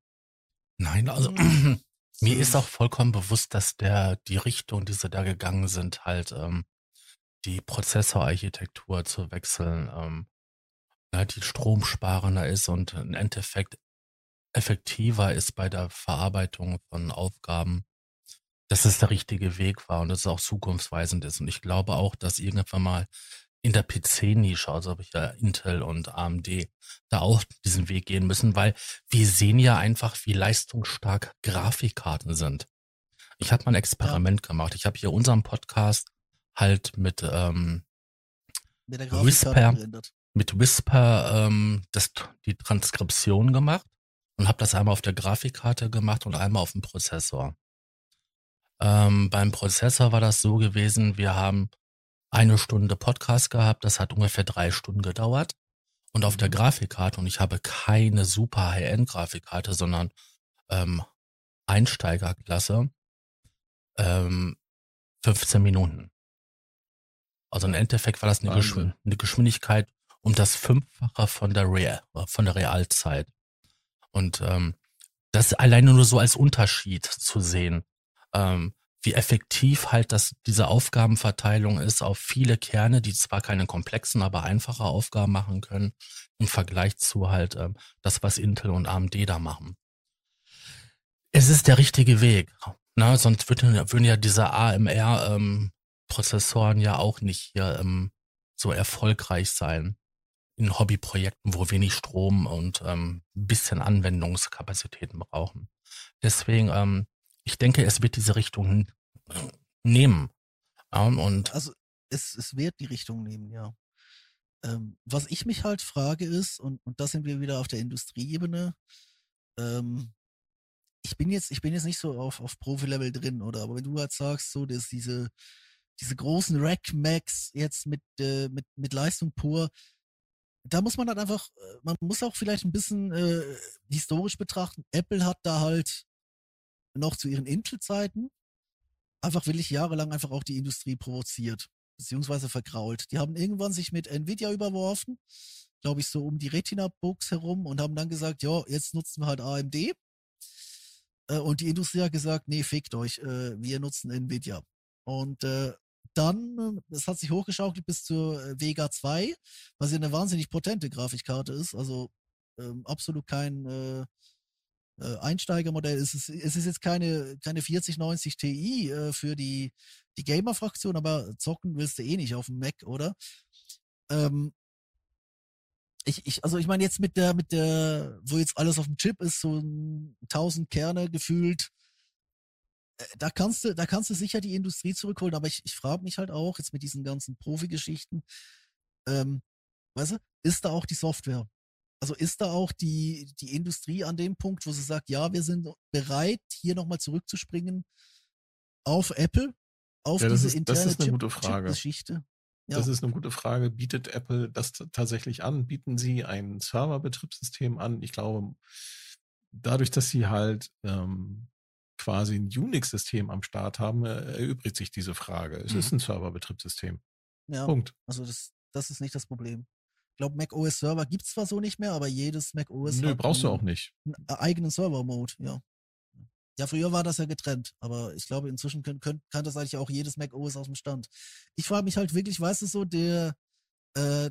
Nein, also mir ist auch vollkommen bewusst, dass der die Richtung, die sie da gegangen sind, halt ähm, die Prozessorarchitektur zu wechseln, ähm, ne, die stromsparender ist und im Endeffekt effektiver ist bei der Verarbeitung von Aufgaben, dass es der richtige Weg war und dass es auch zukunftsweisend ist. Und ich glaube auch, dass irgendwann mal in der PC-Nische, also habe ich ja Intel und AMD da auch diesen Weg gehen müssen, weil wir sehen ja einfach, wie leistungsstark Grafikkarten sind. Ich habe mal ein Experiment ja. gemacht. Ich habe hier unseren Podcast halt mit, ähm, mit Whisper, mit Whisper ähm, das, die Transkription gemacht und habe das einmal auf der Grafikkarte gemacht und einmal auf dem Prozessor. Ähm, beim Prozessor war das so gewesen, wir haben eine Stunde Podcast gehabt. Das hat ungefähr drei Stunden gedauert. Und auf der. Grafikkarte, und ich habe keine super High-End-Grafikkarte, sondern ähm, Einsteigerklasse, ähm, 15 Minuten. Also im Endeffekt war das eine, Geschw eine Geschwindigkeit um das Fünffache von der Real, von der Realzeit. Und ähm, das alleine nur so als Unterschied zu sehen. Ähm, wie effektiv halt das, diese Aufgabenverteilung ist auf viele Kerne, die zwar keine komplexen, aber einfache Aufgaben machen können, im Vergleich zu halt ähm, das, was Intel und AMD da machen. Es ist der richtige Weg. Ne? Sonst würden, würden ja diese AMR-Prozessoren ähm, ja auch nicht hier ähm, so erfolgreich sein in Hobbyprojekten, wo wenig Strom und ähm, bisschen Anwendungskapazitäten brauchen. Deswegen, ähm, ich denke, es wird diese Richtung nehmen. Ähm, und also es, es wird die Richtung nehmen, ja. Ähm, was ich mich halt frage ist, und, und da sind wir wieder auf der Industrieebene, ähm, ich bin jetzt, ich bin jetzt nicht so auf, auf Profi-Level drin, oder? Aber wenn du halt sagst, so, dass diese, diese großen Rack Max jetzt mit, äh, mit, mit Leistung pur, da muss man halt einfach, äh, man muss auch vielleicht ein bisschen äh, historisch betrachten. Apple hat da halt noch zu ihren Intel-Zeiten einfach wirklich jahrelang einfach auch die Industrie provoziert, beziehungsweise vergrault. Die haben irgendwann sich mit Nvidia überworfen, glaube ich, so um die Retina-Books herum und haben dann gesagt, ja, jetzt nutzen wir halt AMD. Äh, und die Industrie hat gesagt, nee, fickt euch, äh, wir nutzen Nvidia. Und äh, dann, es hat sich hochgeschaukelt bis zur äh, Vega 2, was ja eine wahnsinnig potente Grafikkarte ist, also ähm, absolut kein äh, Einsteigermodell. Es ist, es ist jetzt keine, keine 4090 Ti äh, für die, die Gamer-Fraktion, aber zocken willst du eh nicht auf dem Mac, oder? Ähm, ich, ich, also ich meine jetzt mit der, mit der, wo jetzt alles auf dem Chip ist, so 1000 Kerne gefühlt, äh, da kannst du, da kannst du sicher die Industrie zurückholen, aber ich, ich frage mich halt auch, jetzt mit diesen ganzen Profi-Geschichten, ähm, weißt du, ist da auch die Software? Also ist da auch die, die Industrie an dem Punkt, wo sie sagt, ja, wir sind bereit, hier nochmal zurückzuspringen auf Apple, auf ja, diese ist, interne das ist eine gute Frage. Geschichte? Ja. Das ist eine gute Frage. Bietet Apple das tatsächlich an? Bieten sie ein Serverbetriebssystem an? Ich glaube, dadurch, dass sie halt ähm, quasi ein Unix-System am Start haben, äh, erübrigt sich diese Frage. Es mhm. ist ein Serverbetriebssystem. Ja, Punkt. Also das, das ist nicht das Problem. Ich glaube, Mac OS Server gibt es zwar so nicht mehr, aber jedes Mac OS Nö, brauchst du auch nicht. Einen eigenen Server-Mode, ja. Ja, früher war das ja getrennt, aber ich glaube, inzwischen kann, kann, kann das eigentlich auch jedes Mac OS aus dem Stand. Ich frage mich halt wirklich, weißt du so, der äh, äh,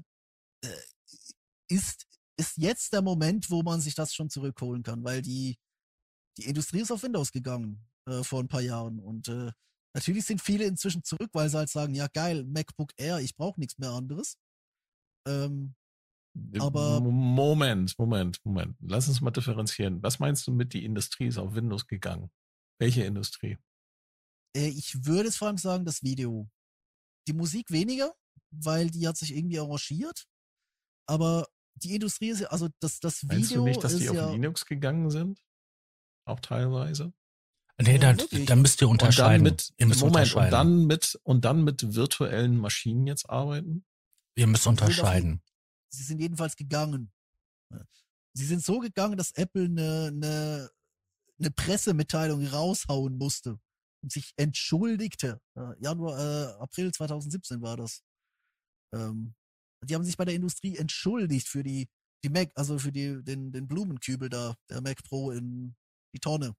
ist, ist jetzt der Moment, wo man sich das schon zurückholen kann, weil die, die Industrie ist auf Windows gegangen äh, vor ein paar Jahren und äh, natürlich sind viele inzwischen zurück, weil sie halt sagen, ja geil, MacBook Air, ich brauche nichts mehr anderes. Ähm, aber Moment, Moment, Moment. Lass uns mal differenzieren. Was meinst du mit die Industrie ist auf Windows gegangen? Welche Industrie? Äh, ich würde es vor allem sagen, das Video. Die Musik weniger, weil die hat sich irgendwie arrangiert. Aber die Industrie ist ja, also das, das Video. Meinst du nicht, dass die auf ja, Linux gegangen sind? Auch teilweise? Nee, ja, da, da müsst ihr unterscheiden. Und dann mit, Moment, unterscheiden. Und dann mit, und dann mit virtuellen Maschinen jetzt arbeiten? Wir müssen unterscheiden. Sie sind jedenfalls gegangen. Sie sind so gegangen, dass Apple eine, eine, eine Pressemitteilung raushauen musste und sich entschuldigte. Januar, äh, April 2017 war das. Ähm, die haben sich bei der Industrie entschuldigt für die, die Mac, also für die, den, den Blumenkübel da, der Mac Pro in die Tonne.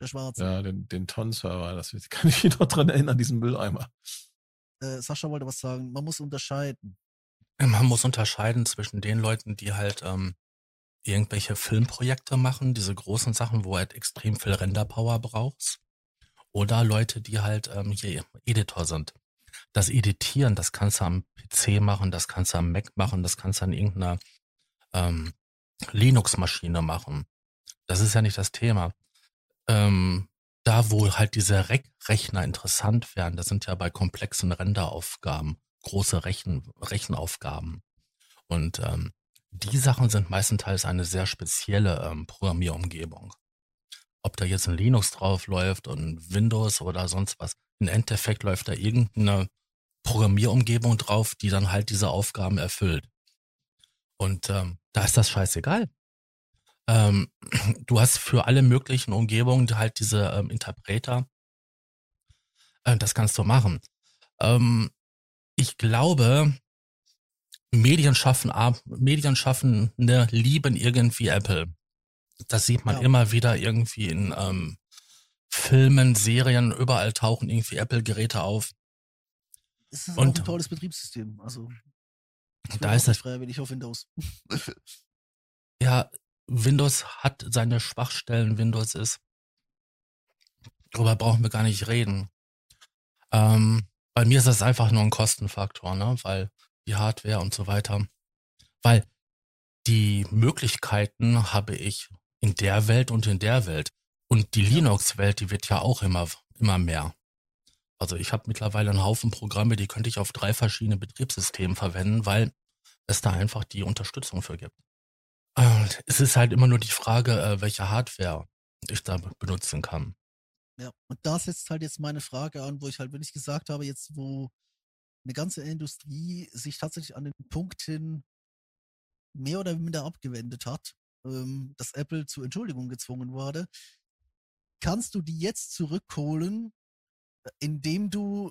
Der schwarze. Ja, den, den Ton-Server, das kann ich mich noch dran erinnern, diesen Mülleimer. Äh, Sascha wollte was sagen. Man muss unterscheiden. Man muss unterscheiden zwischen den Leuten, die halt ähm, irgendwelche Filmprojekte machen, diese großen Sachen, wo halt extrem viel Renderpower brauchst, oder Leute, die halt ähm, hier Editor sind. Das Editieren, das kannst du am PC machen, das kannst du am Mac machen, das kannst du an irgendeiner ähm, Linux-Maschine machen. Das ist ja nicht das Thema. Ähm, da, wo halt diese Re Rechner interessant werden, das sind ja bei komplexen Renderaufgaben große Rechen, Rechenaufgaben. Und ähm, die Sachen sind meistenteils eine sehr spezielle ähm, Programmierumgebung. Ob da jetzt ein Linux drauf läuft und Windows oder sonst was. Im Endeffekt läuft da irgendeine Programmierumgebung drauf, die dann halt diese Aufgaben erfüllt. Und ähm, da ist das scheißegal. Ähm, du hast für alle möglichen Umgebungen halt diese ähm, Interpreter. Äh, das kannst du machen. Ähm, ich glaube, Medien schaffen, Medien schaffen eine lieben irgendwie Apple. Das sieht man ja. immer wieder irgendwie in ähm, Filmen, Serien, überall tauchen irgendwie Apple-Geräte auf. Es ist Und- auch ein tolles Betriebssystem. Also Da ist das- freiwillig auf Windows. Ja, Windows hat seine Schwachstellen. Windows ist, darüber brauchen wir gar nicht reden. Ähm, bei mir ist das einfach nur ein Kostenfaktor, ne? Weil die Hardware und so weiter. Weil die Möglichkeiten habe ich in der Welt und in der Welt. Und die Linux-Welt, die wird ja auch immer, immer mehr. Also ich habe mittlerweile einen Haufen Programme, die könnte ich auf drei verschiedene Betriebssystemen verwenden, weil es da einfach die Unterstützung für gibt. Und es ist halt immer nur die Frage, äh, welche Hardware ich da benutzen kann. Ja, und da setzt halt jetzt meine Frage an, wo ich halt wirklich gesagt habe, jetzt wo eine ganze Industrie sich tatsächlich an den Punkt hin mehr oder minder abgewendet hat, ähm, dass Apple zur Entschuldigung gezwungen wurde, kannst du die jetzt zurückholen, äh, indem du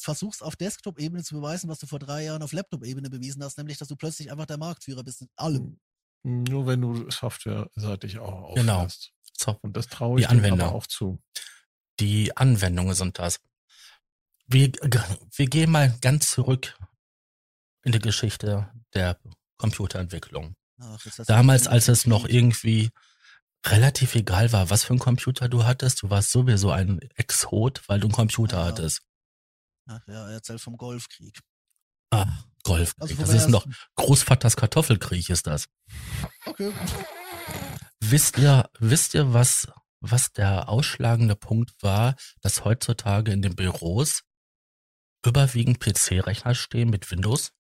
versuchst auf Desktop-Ebene zu beweisen, was du vor drei Jahren auf Laptop-Ebene bewiesen hast, nämlich dass du plötzlich einfach der Marktführer bist in allem. Nur wenn du softwareseitig auch Genau. aufhörst. So, Und das traue Die ich dir aber auch zu. die Anwendungen sind das. Wir, wir gehen mal ganz zurück in die Geschichte der Computerentwicklung. Ach, Damals, als es noch irgendwie relativ egal war, was für ein Computer du hattest, du warst sowieso ein Exot, weil du einen Computer Ja. hattest. Ach, ja, er erzählt vom Golfkrieg. Ah, Golf. Also das ist noch. Großvaters Kartoffelkrieg ist das. Okay. Wisst ihr, wisst ihr, was, was der ausschlagende Punkt war, dass heutzutage in den Büros überwiegend PC-Rechner stehen mit Windows?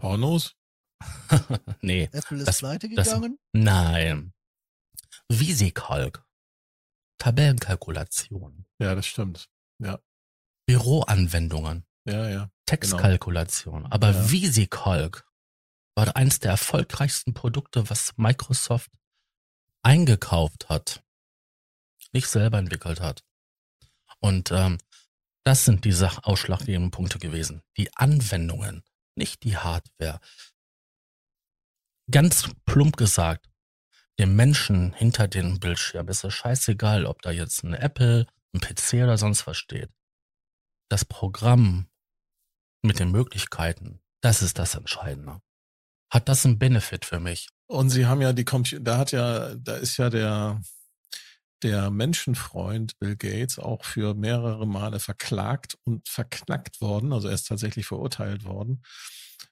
Pornos? nee, Apple ist Das- pleite das- gegangen. nein. VisiCalc. Tabellenkalkulation. Ja, das stimmt. Büroanwendungen. Ja, ja. Textkalkulation. Aber Ja. VisiCalc war eins der erfolgreichsten Produkte, was Microsoft eingekauft hat. Nicht selber entwickelt hat. Und ähm, das sind diese ausschlaggebenden Punkte gewesen. Die Anwendungen, nicht die Hardware. Ganz plump gesagt, dem Menschen hinter dem Bildschirm ist es scheißegal, ob da jetzt ein Apple, ein PC oder sonst was steht. Das Programm mit den Möglichkeiten, das ist das Entscheidende. Hat das einen Benefit für mich? Und sie haben ja die Computer, da hat ja, da ist ja der, der Menschenfreund Bill Gates auch für mehrere Male verklagt und verknackt worden. Also er ist tatsächlich verurteilt worden.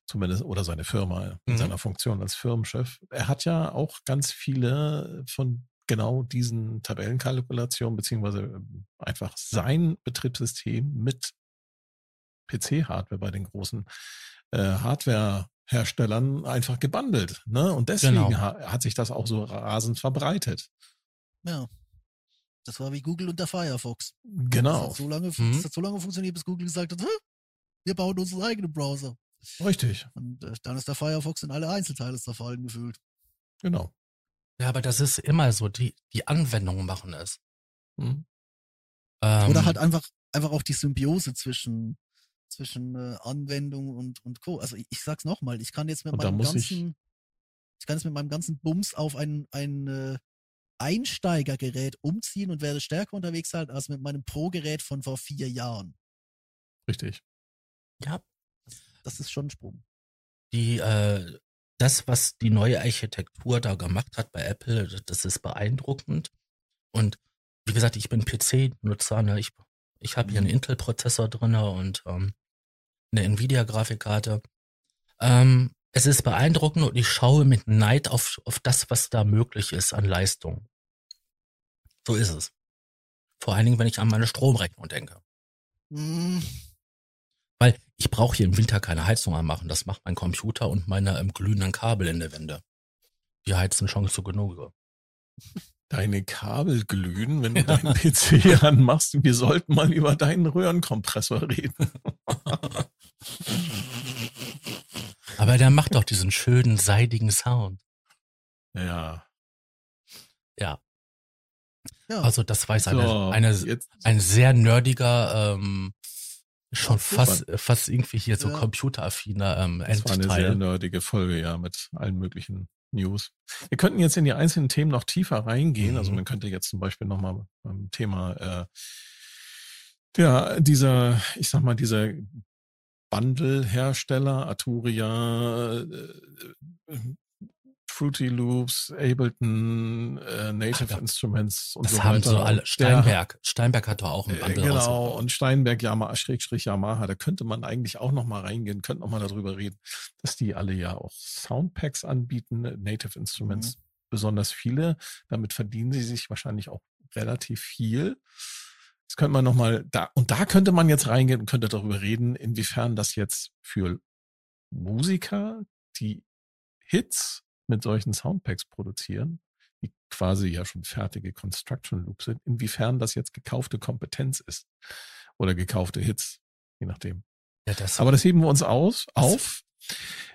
Zumindest, oder seine Firma in Mhm. seiner Funktion als Firmenchef. Er hat ja auch ganz viele von genau diesen Tabellenkalkulationen, beziehungsweise ähm, einfach sein Betriebssystem mit PC-Hardware bei den großen äh, Hardware-Herstellern einfach gebundelt. Ne? Und deswegen Genau. ha hat sich das auch so rasend verbreitet. Ja. Das war wie Google und der Firefox. Das Genau, hat so lange, Mhm. das hat so lange funktioniert, bis Google gesagt hat, "Hä? wir bauen unseren eigenen Browser. richtig, Und äh, dann ist der Firefox in alle Einzelteile zerfallen gefühlt. genau. Ja, aber das ist immer so. Die, die Anwendungen machen es. Mhm. Ähm, Oder halt einfach, einfach auch die Symbiose zwischen, zwischen äh, Anwendung und, und Co. Also ich, ich sag's nochmal, ich kann jetzt mit Und meinem muss ich- ganzen, ich, kann jetzt mit meinem ganzen Bums auf ein, ein äh, Einsteigergerät umziehen und werde stärker unterwegs sein als mit meinem Pro-Gerät von vor vier Jahren. Richtig. ja, Das ist schon ein Sprung. die, äh, das, was die neue Architektur da gemacht hat bei Apple, das ist beeindruckend. Und wie gesagt, ich bin PC-Nutzer, ne? ich, ich habe hier einen Mhm. Intel-Prozessor drinne und ähm, eine Nvidia-Grafikkarte. Ähm, es ist beeindruckend und ich schaue mit Neid auf, auf das, was da möglich ist an Leistung. So ist es. Vor allen Dingen, wenn ich an meine Stromrechnung denke. Hm, Weil ich brauche hier im Winter keine Heizung anmachen. Das macht mein Computer und meine ähm, glühenden Kabel in der Wände. Die heizen schon zu genug. Deine Kabel glühen, wenn du deinen PC anmachst. Wir sollten mal über deinen Röhrenkompressor reden. Aber der macht doch diesen schönen, seidigen Sound. Ja. Ja, ja, also das weiß eine, So, eine, jetzt, ein sehr nerdiger, ähm, schon Ja, fast, fast irgendwie hier so Ja. computeraffiner ähm, das war eine sehr nerdige Folge, ja, mit allen möglichen News. Wir könnten jetzt in die einzelnen Themen noch tiefer reingehen. Also Mhm. man könnte jetzt zum Beispiel nochmal beim Thema äh, ja, dieser, ich sag mal, dieser Bundle-Hersteller, Arturia, äh, Fruity Loops, Ableton, äh, Native Ach. Instruments und Das so haben weiter. so alle. Der- Steinberg. Steinberg hat doch auch ein äh, Bundle Genau, rausgebracht. und Steinberg, Yamaha, Schrägstrich Yamaha, da könnte man eigentlich auch noch mal reingehen, könnte noch mal darüber reden, dass die alle ja auch Soundpacks anbieten, Native Instruments, besonders viele. Damit verdienen sie sich wahrscheinlich auch relativ viel. Das könnte man noch mal da, und da könnte man jetzt reingehen und könnte darüber reden, inwiefern das jetzt für Musiker, die Hits mit solchen Soundpacks produzieren, die quasi ja schon fertige Construction Loops sind, inwiefern das jetzt gekaufte Kompetenz ist oder gekaufte Hits, je nachdem. Ja, das, Aber das heben wir uns aus, auf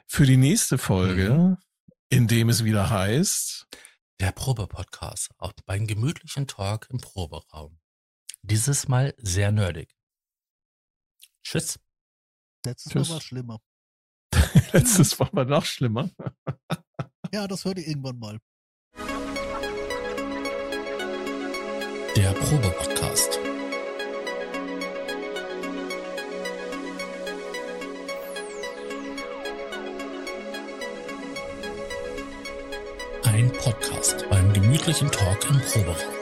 für die nächste Folge, Mhm. in dem es wieder heißt, der Probe-Podcast. Auch beim gemütlichen Talk im Proberaum. Dieses Mal sehr nerdig. Tschüss. Letztes Tschüss. Mal war es schlimmer. letztes war aber noch schlimmer. Ja, das hört ihr irgendwann mal. Der Probe-Podcast. Ein Podcast beim gemütlichen Talk im Proberaum.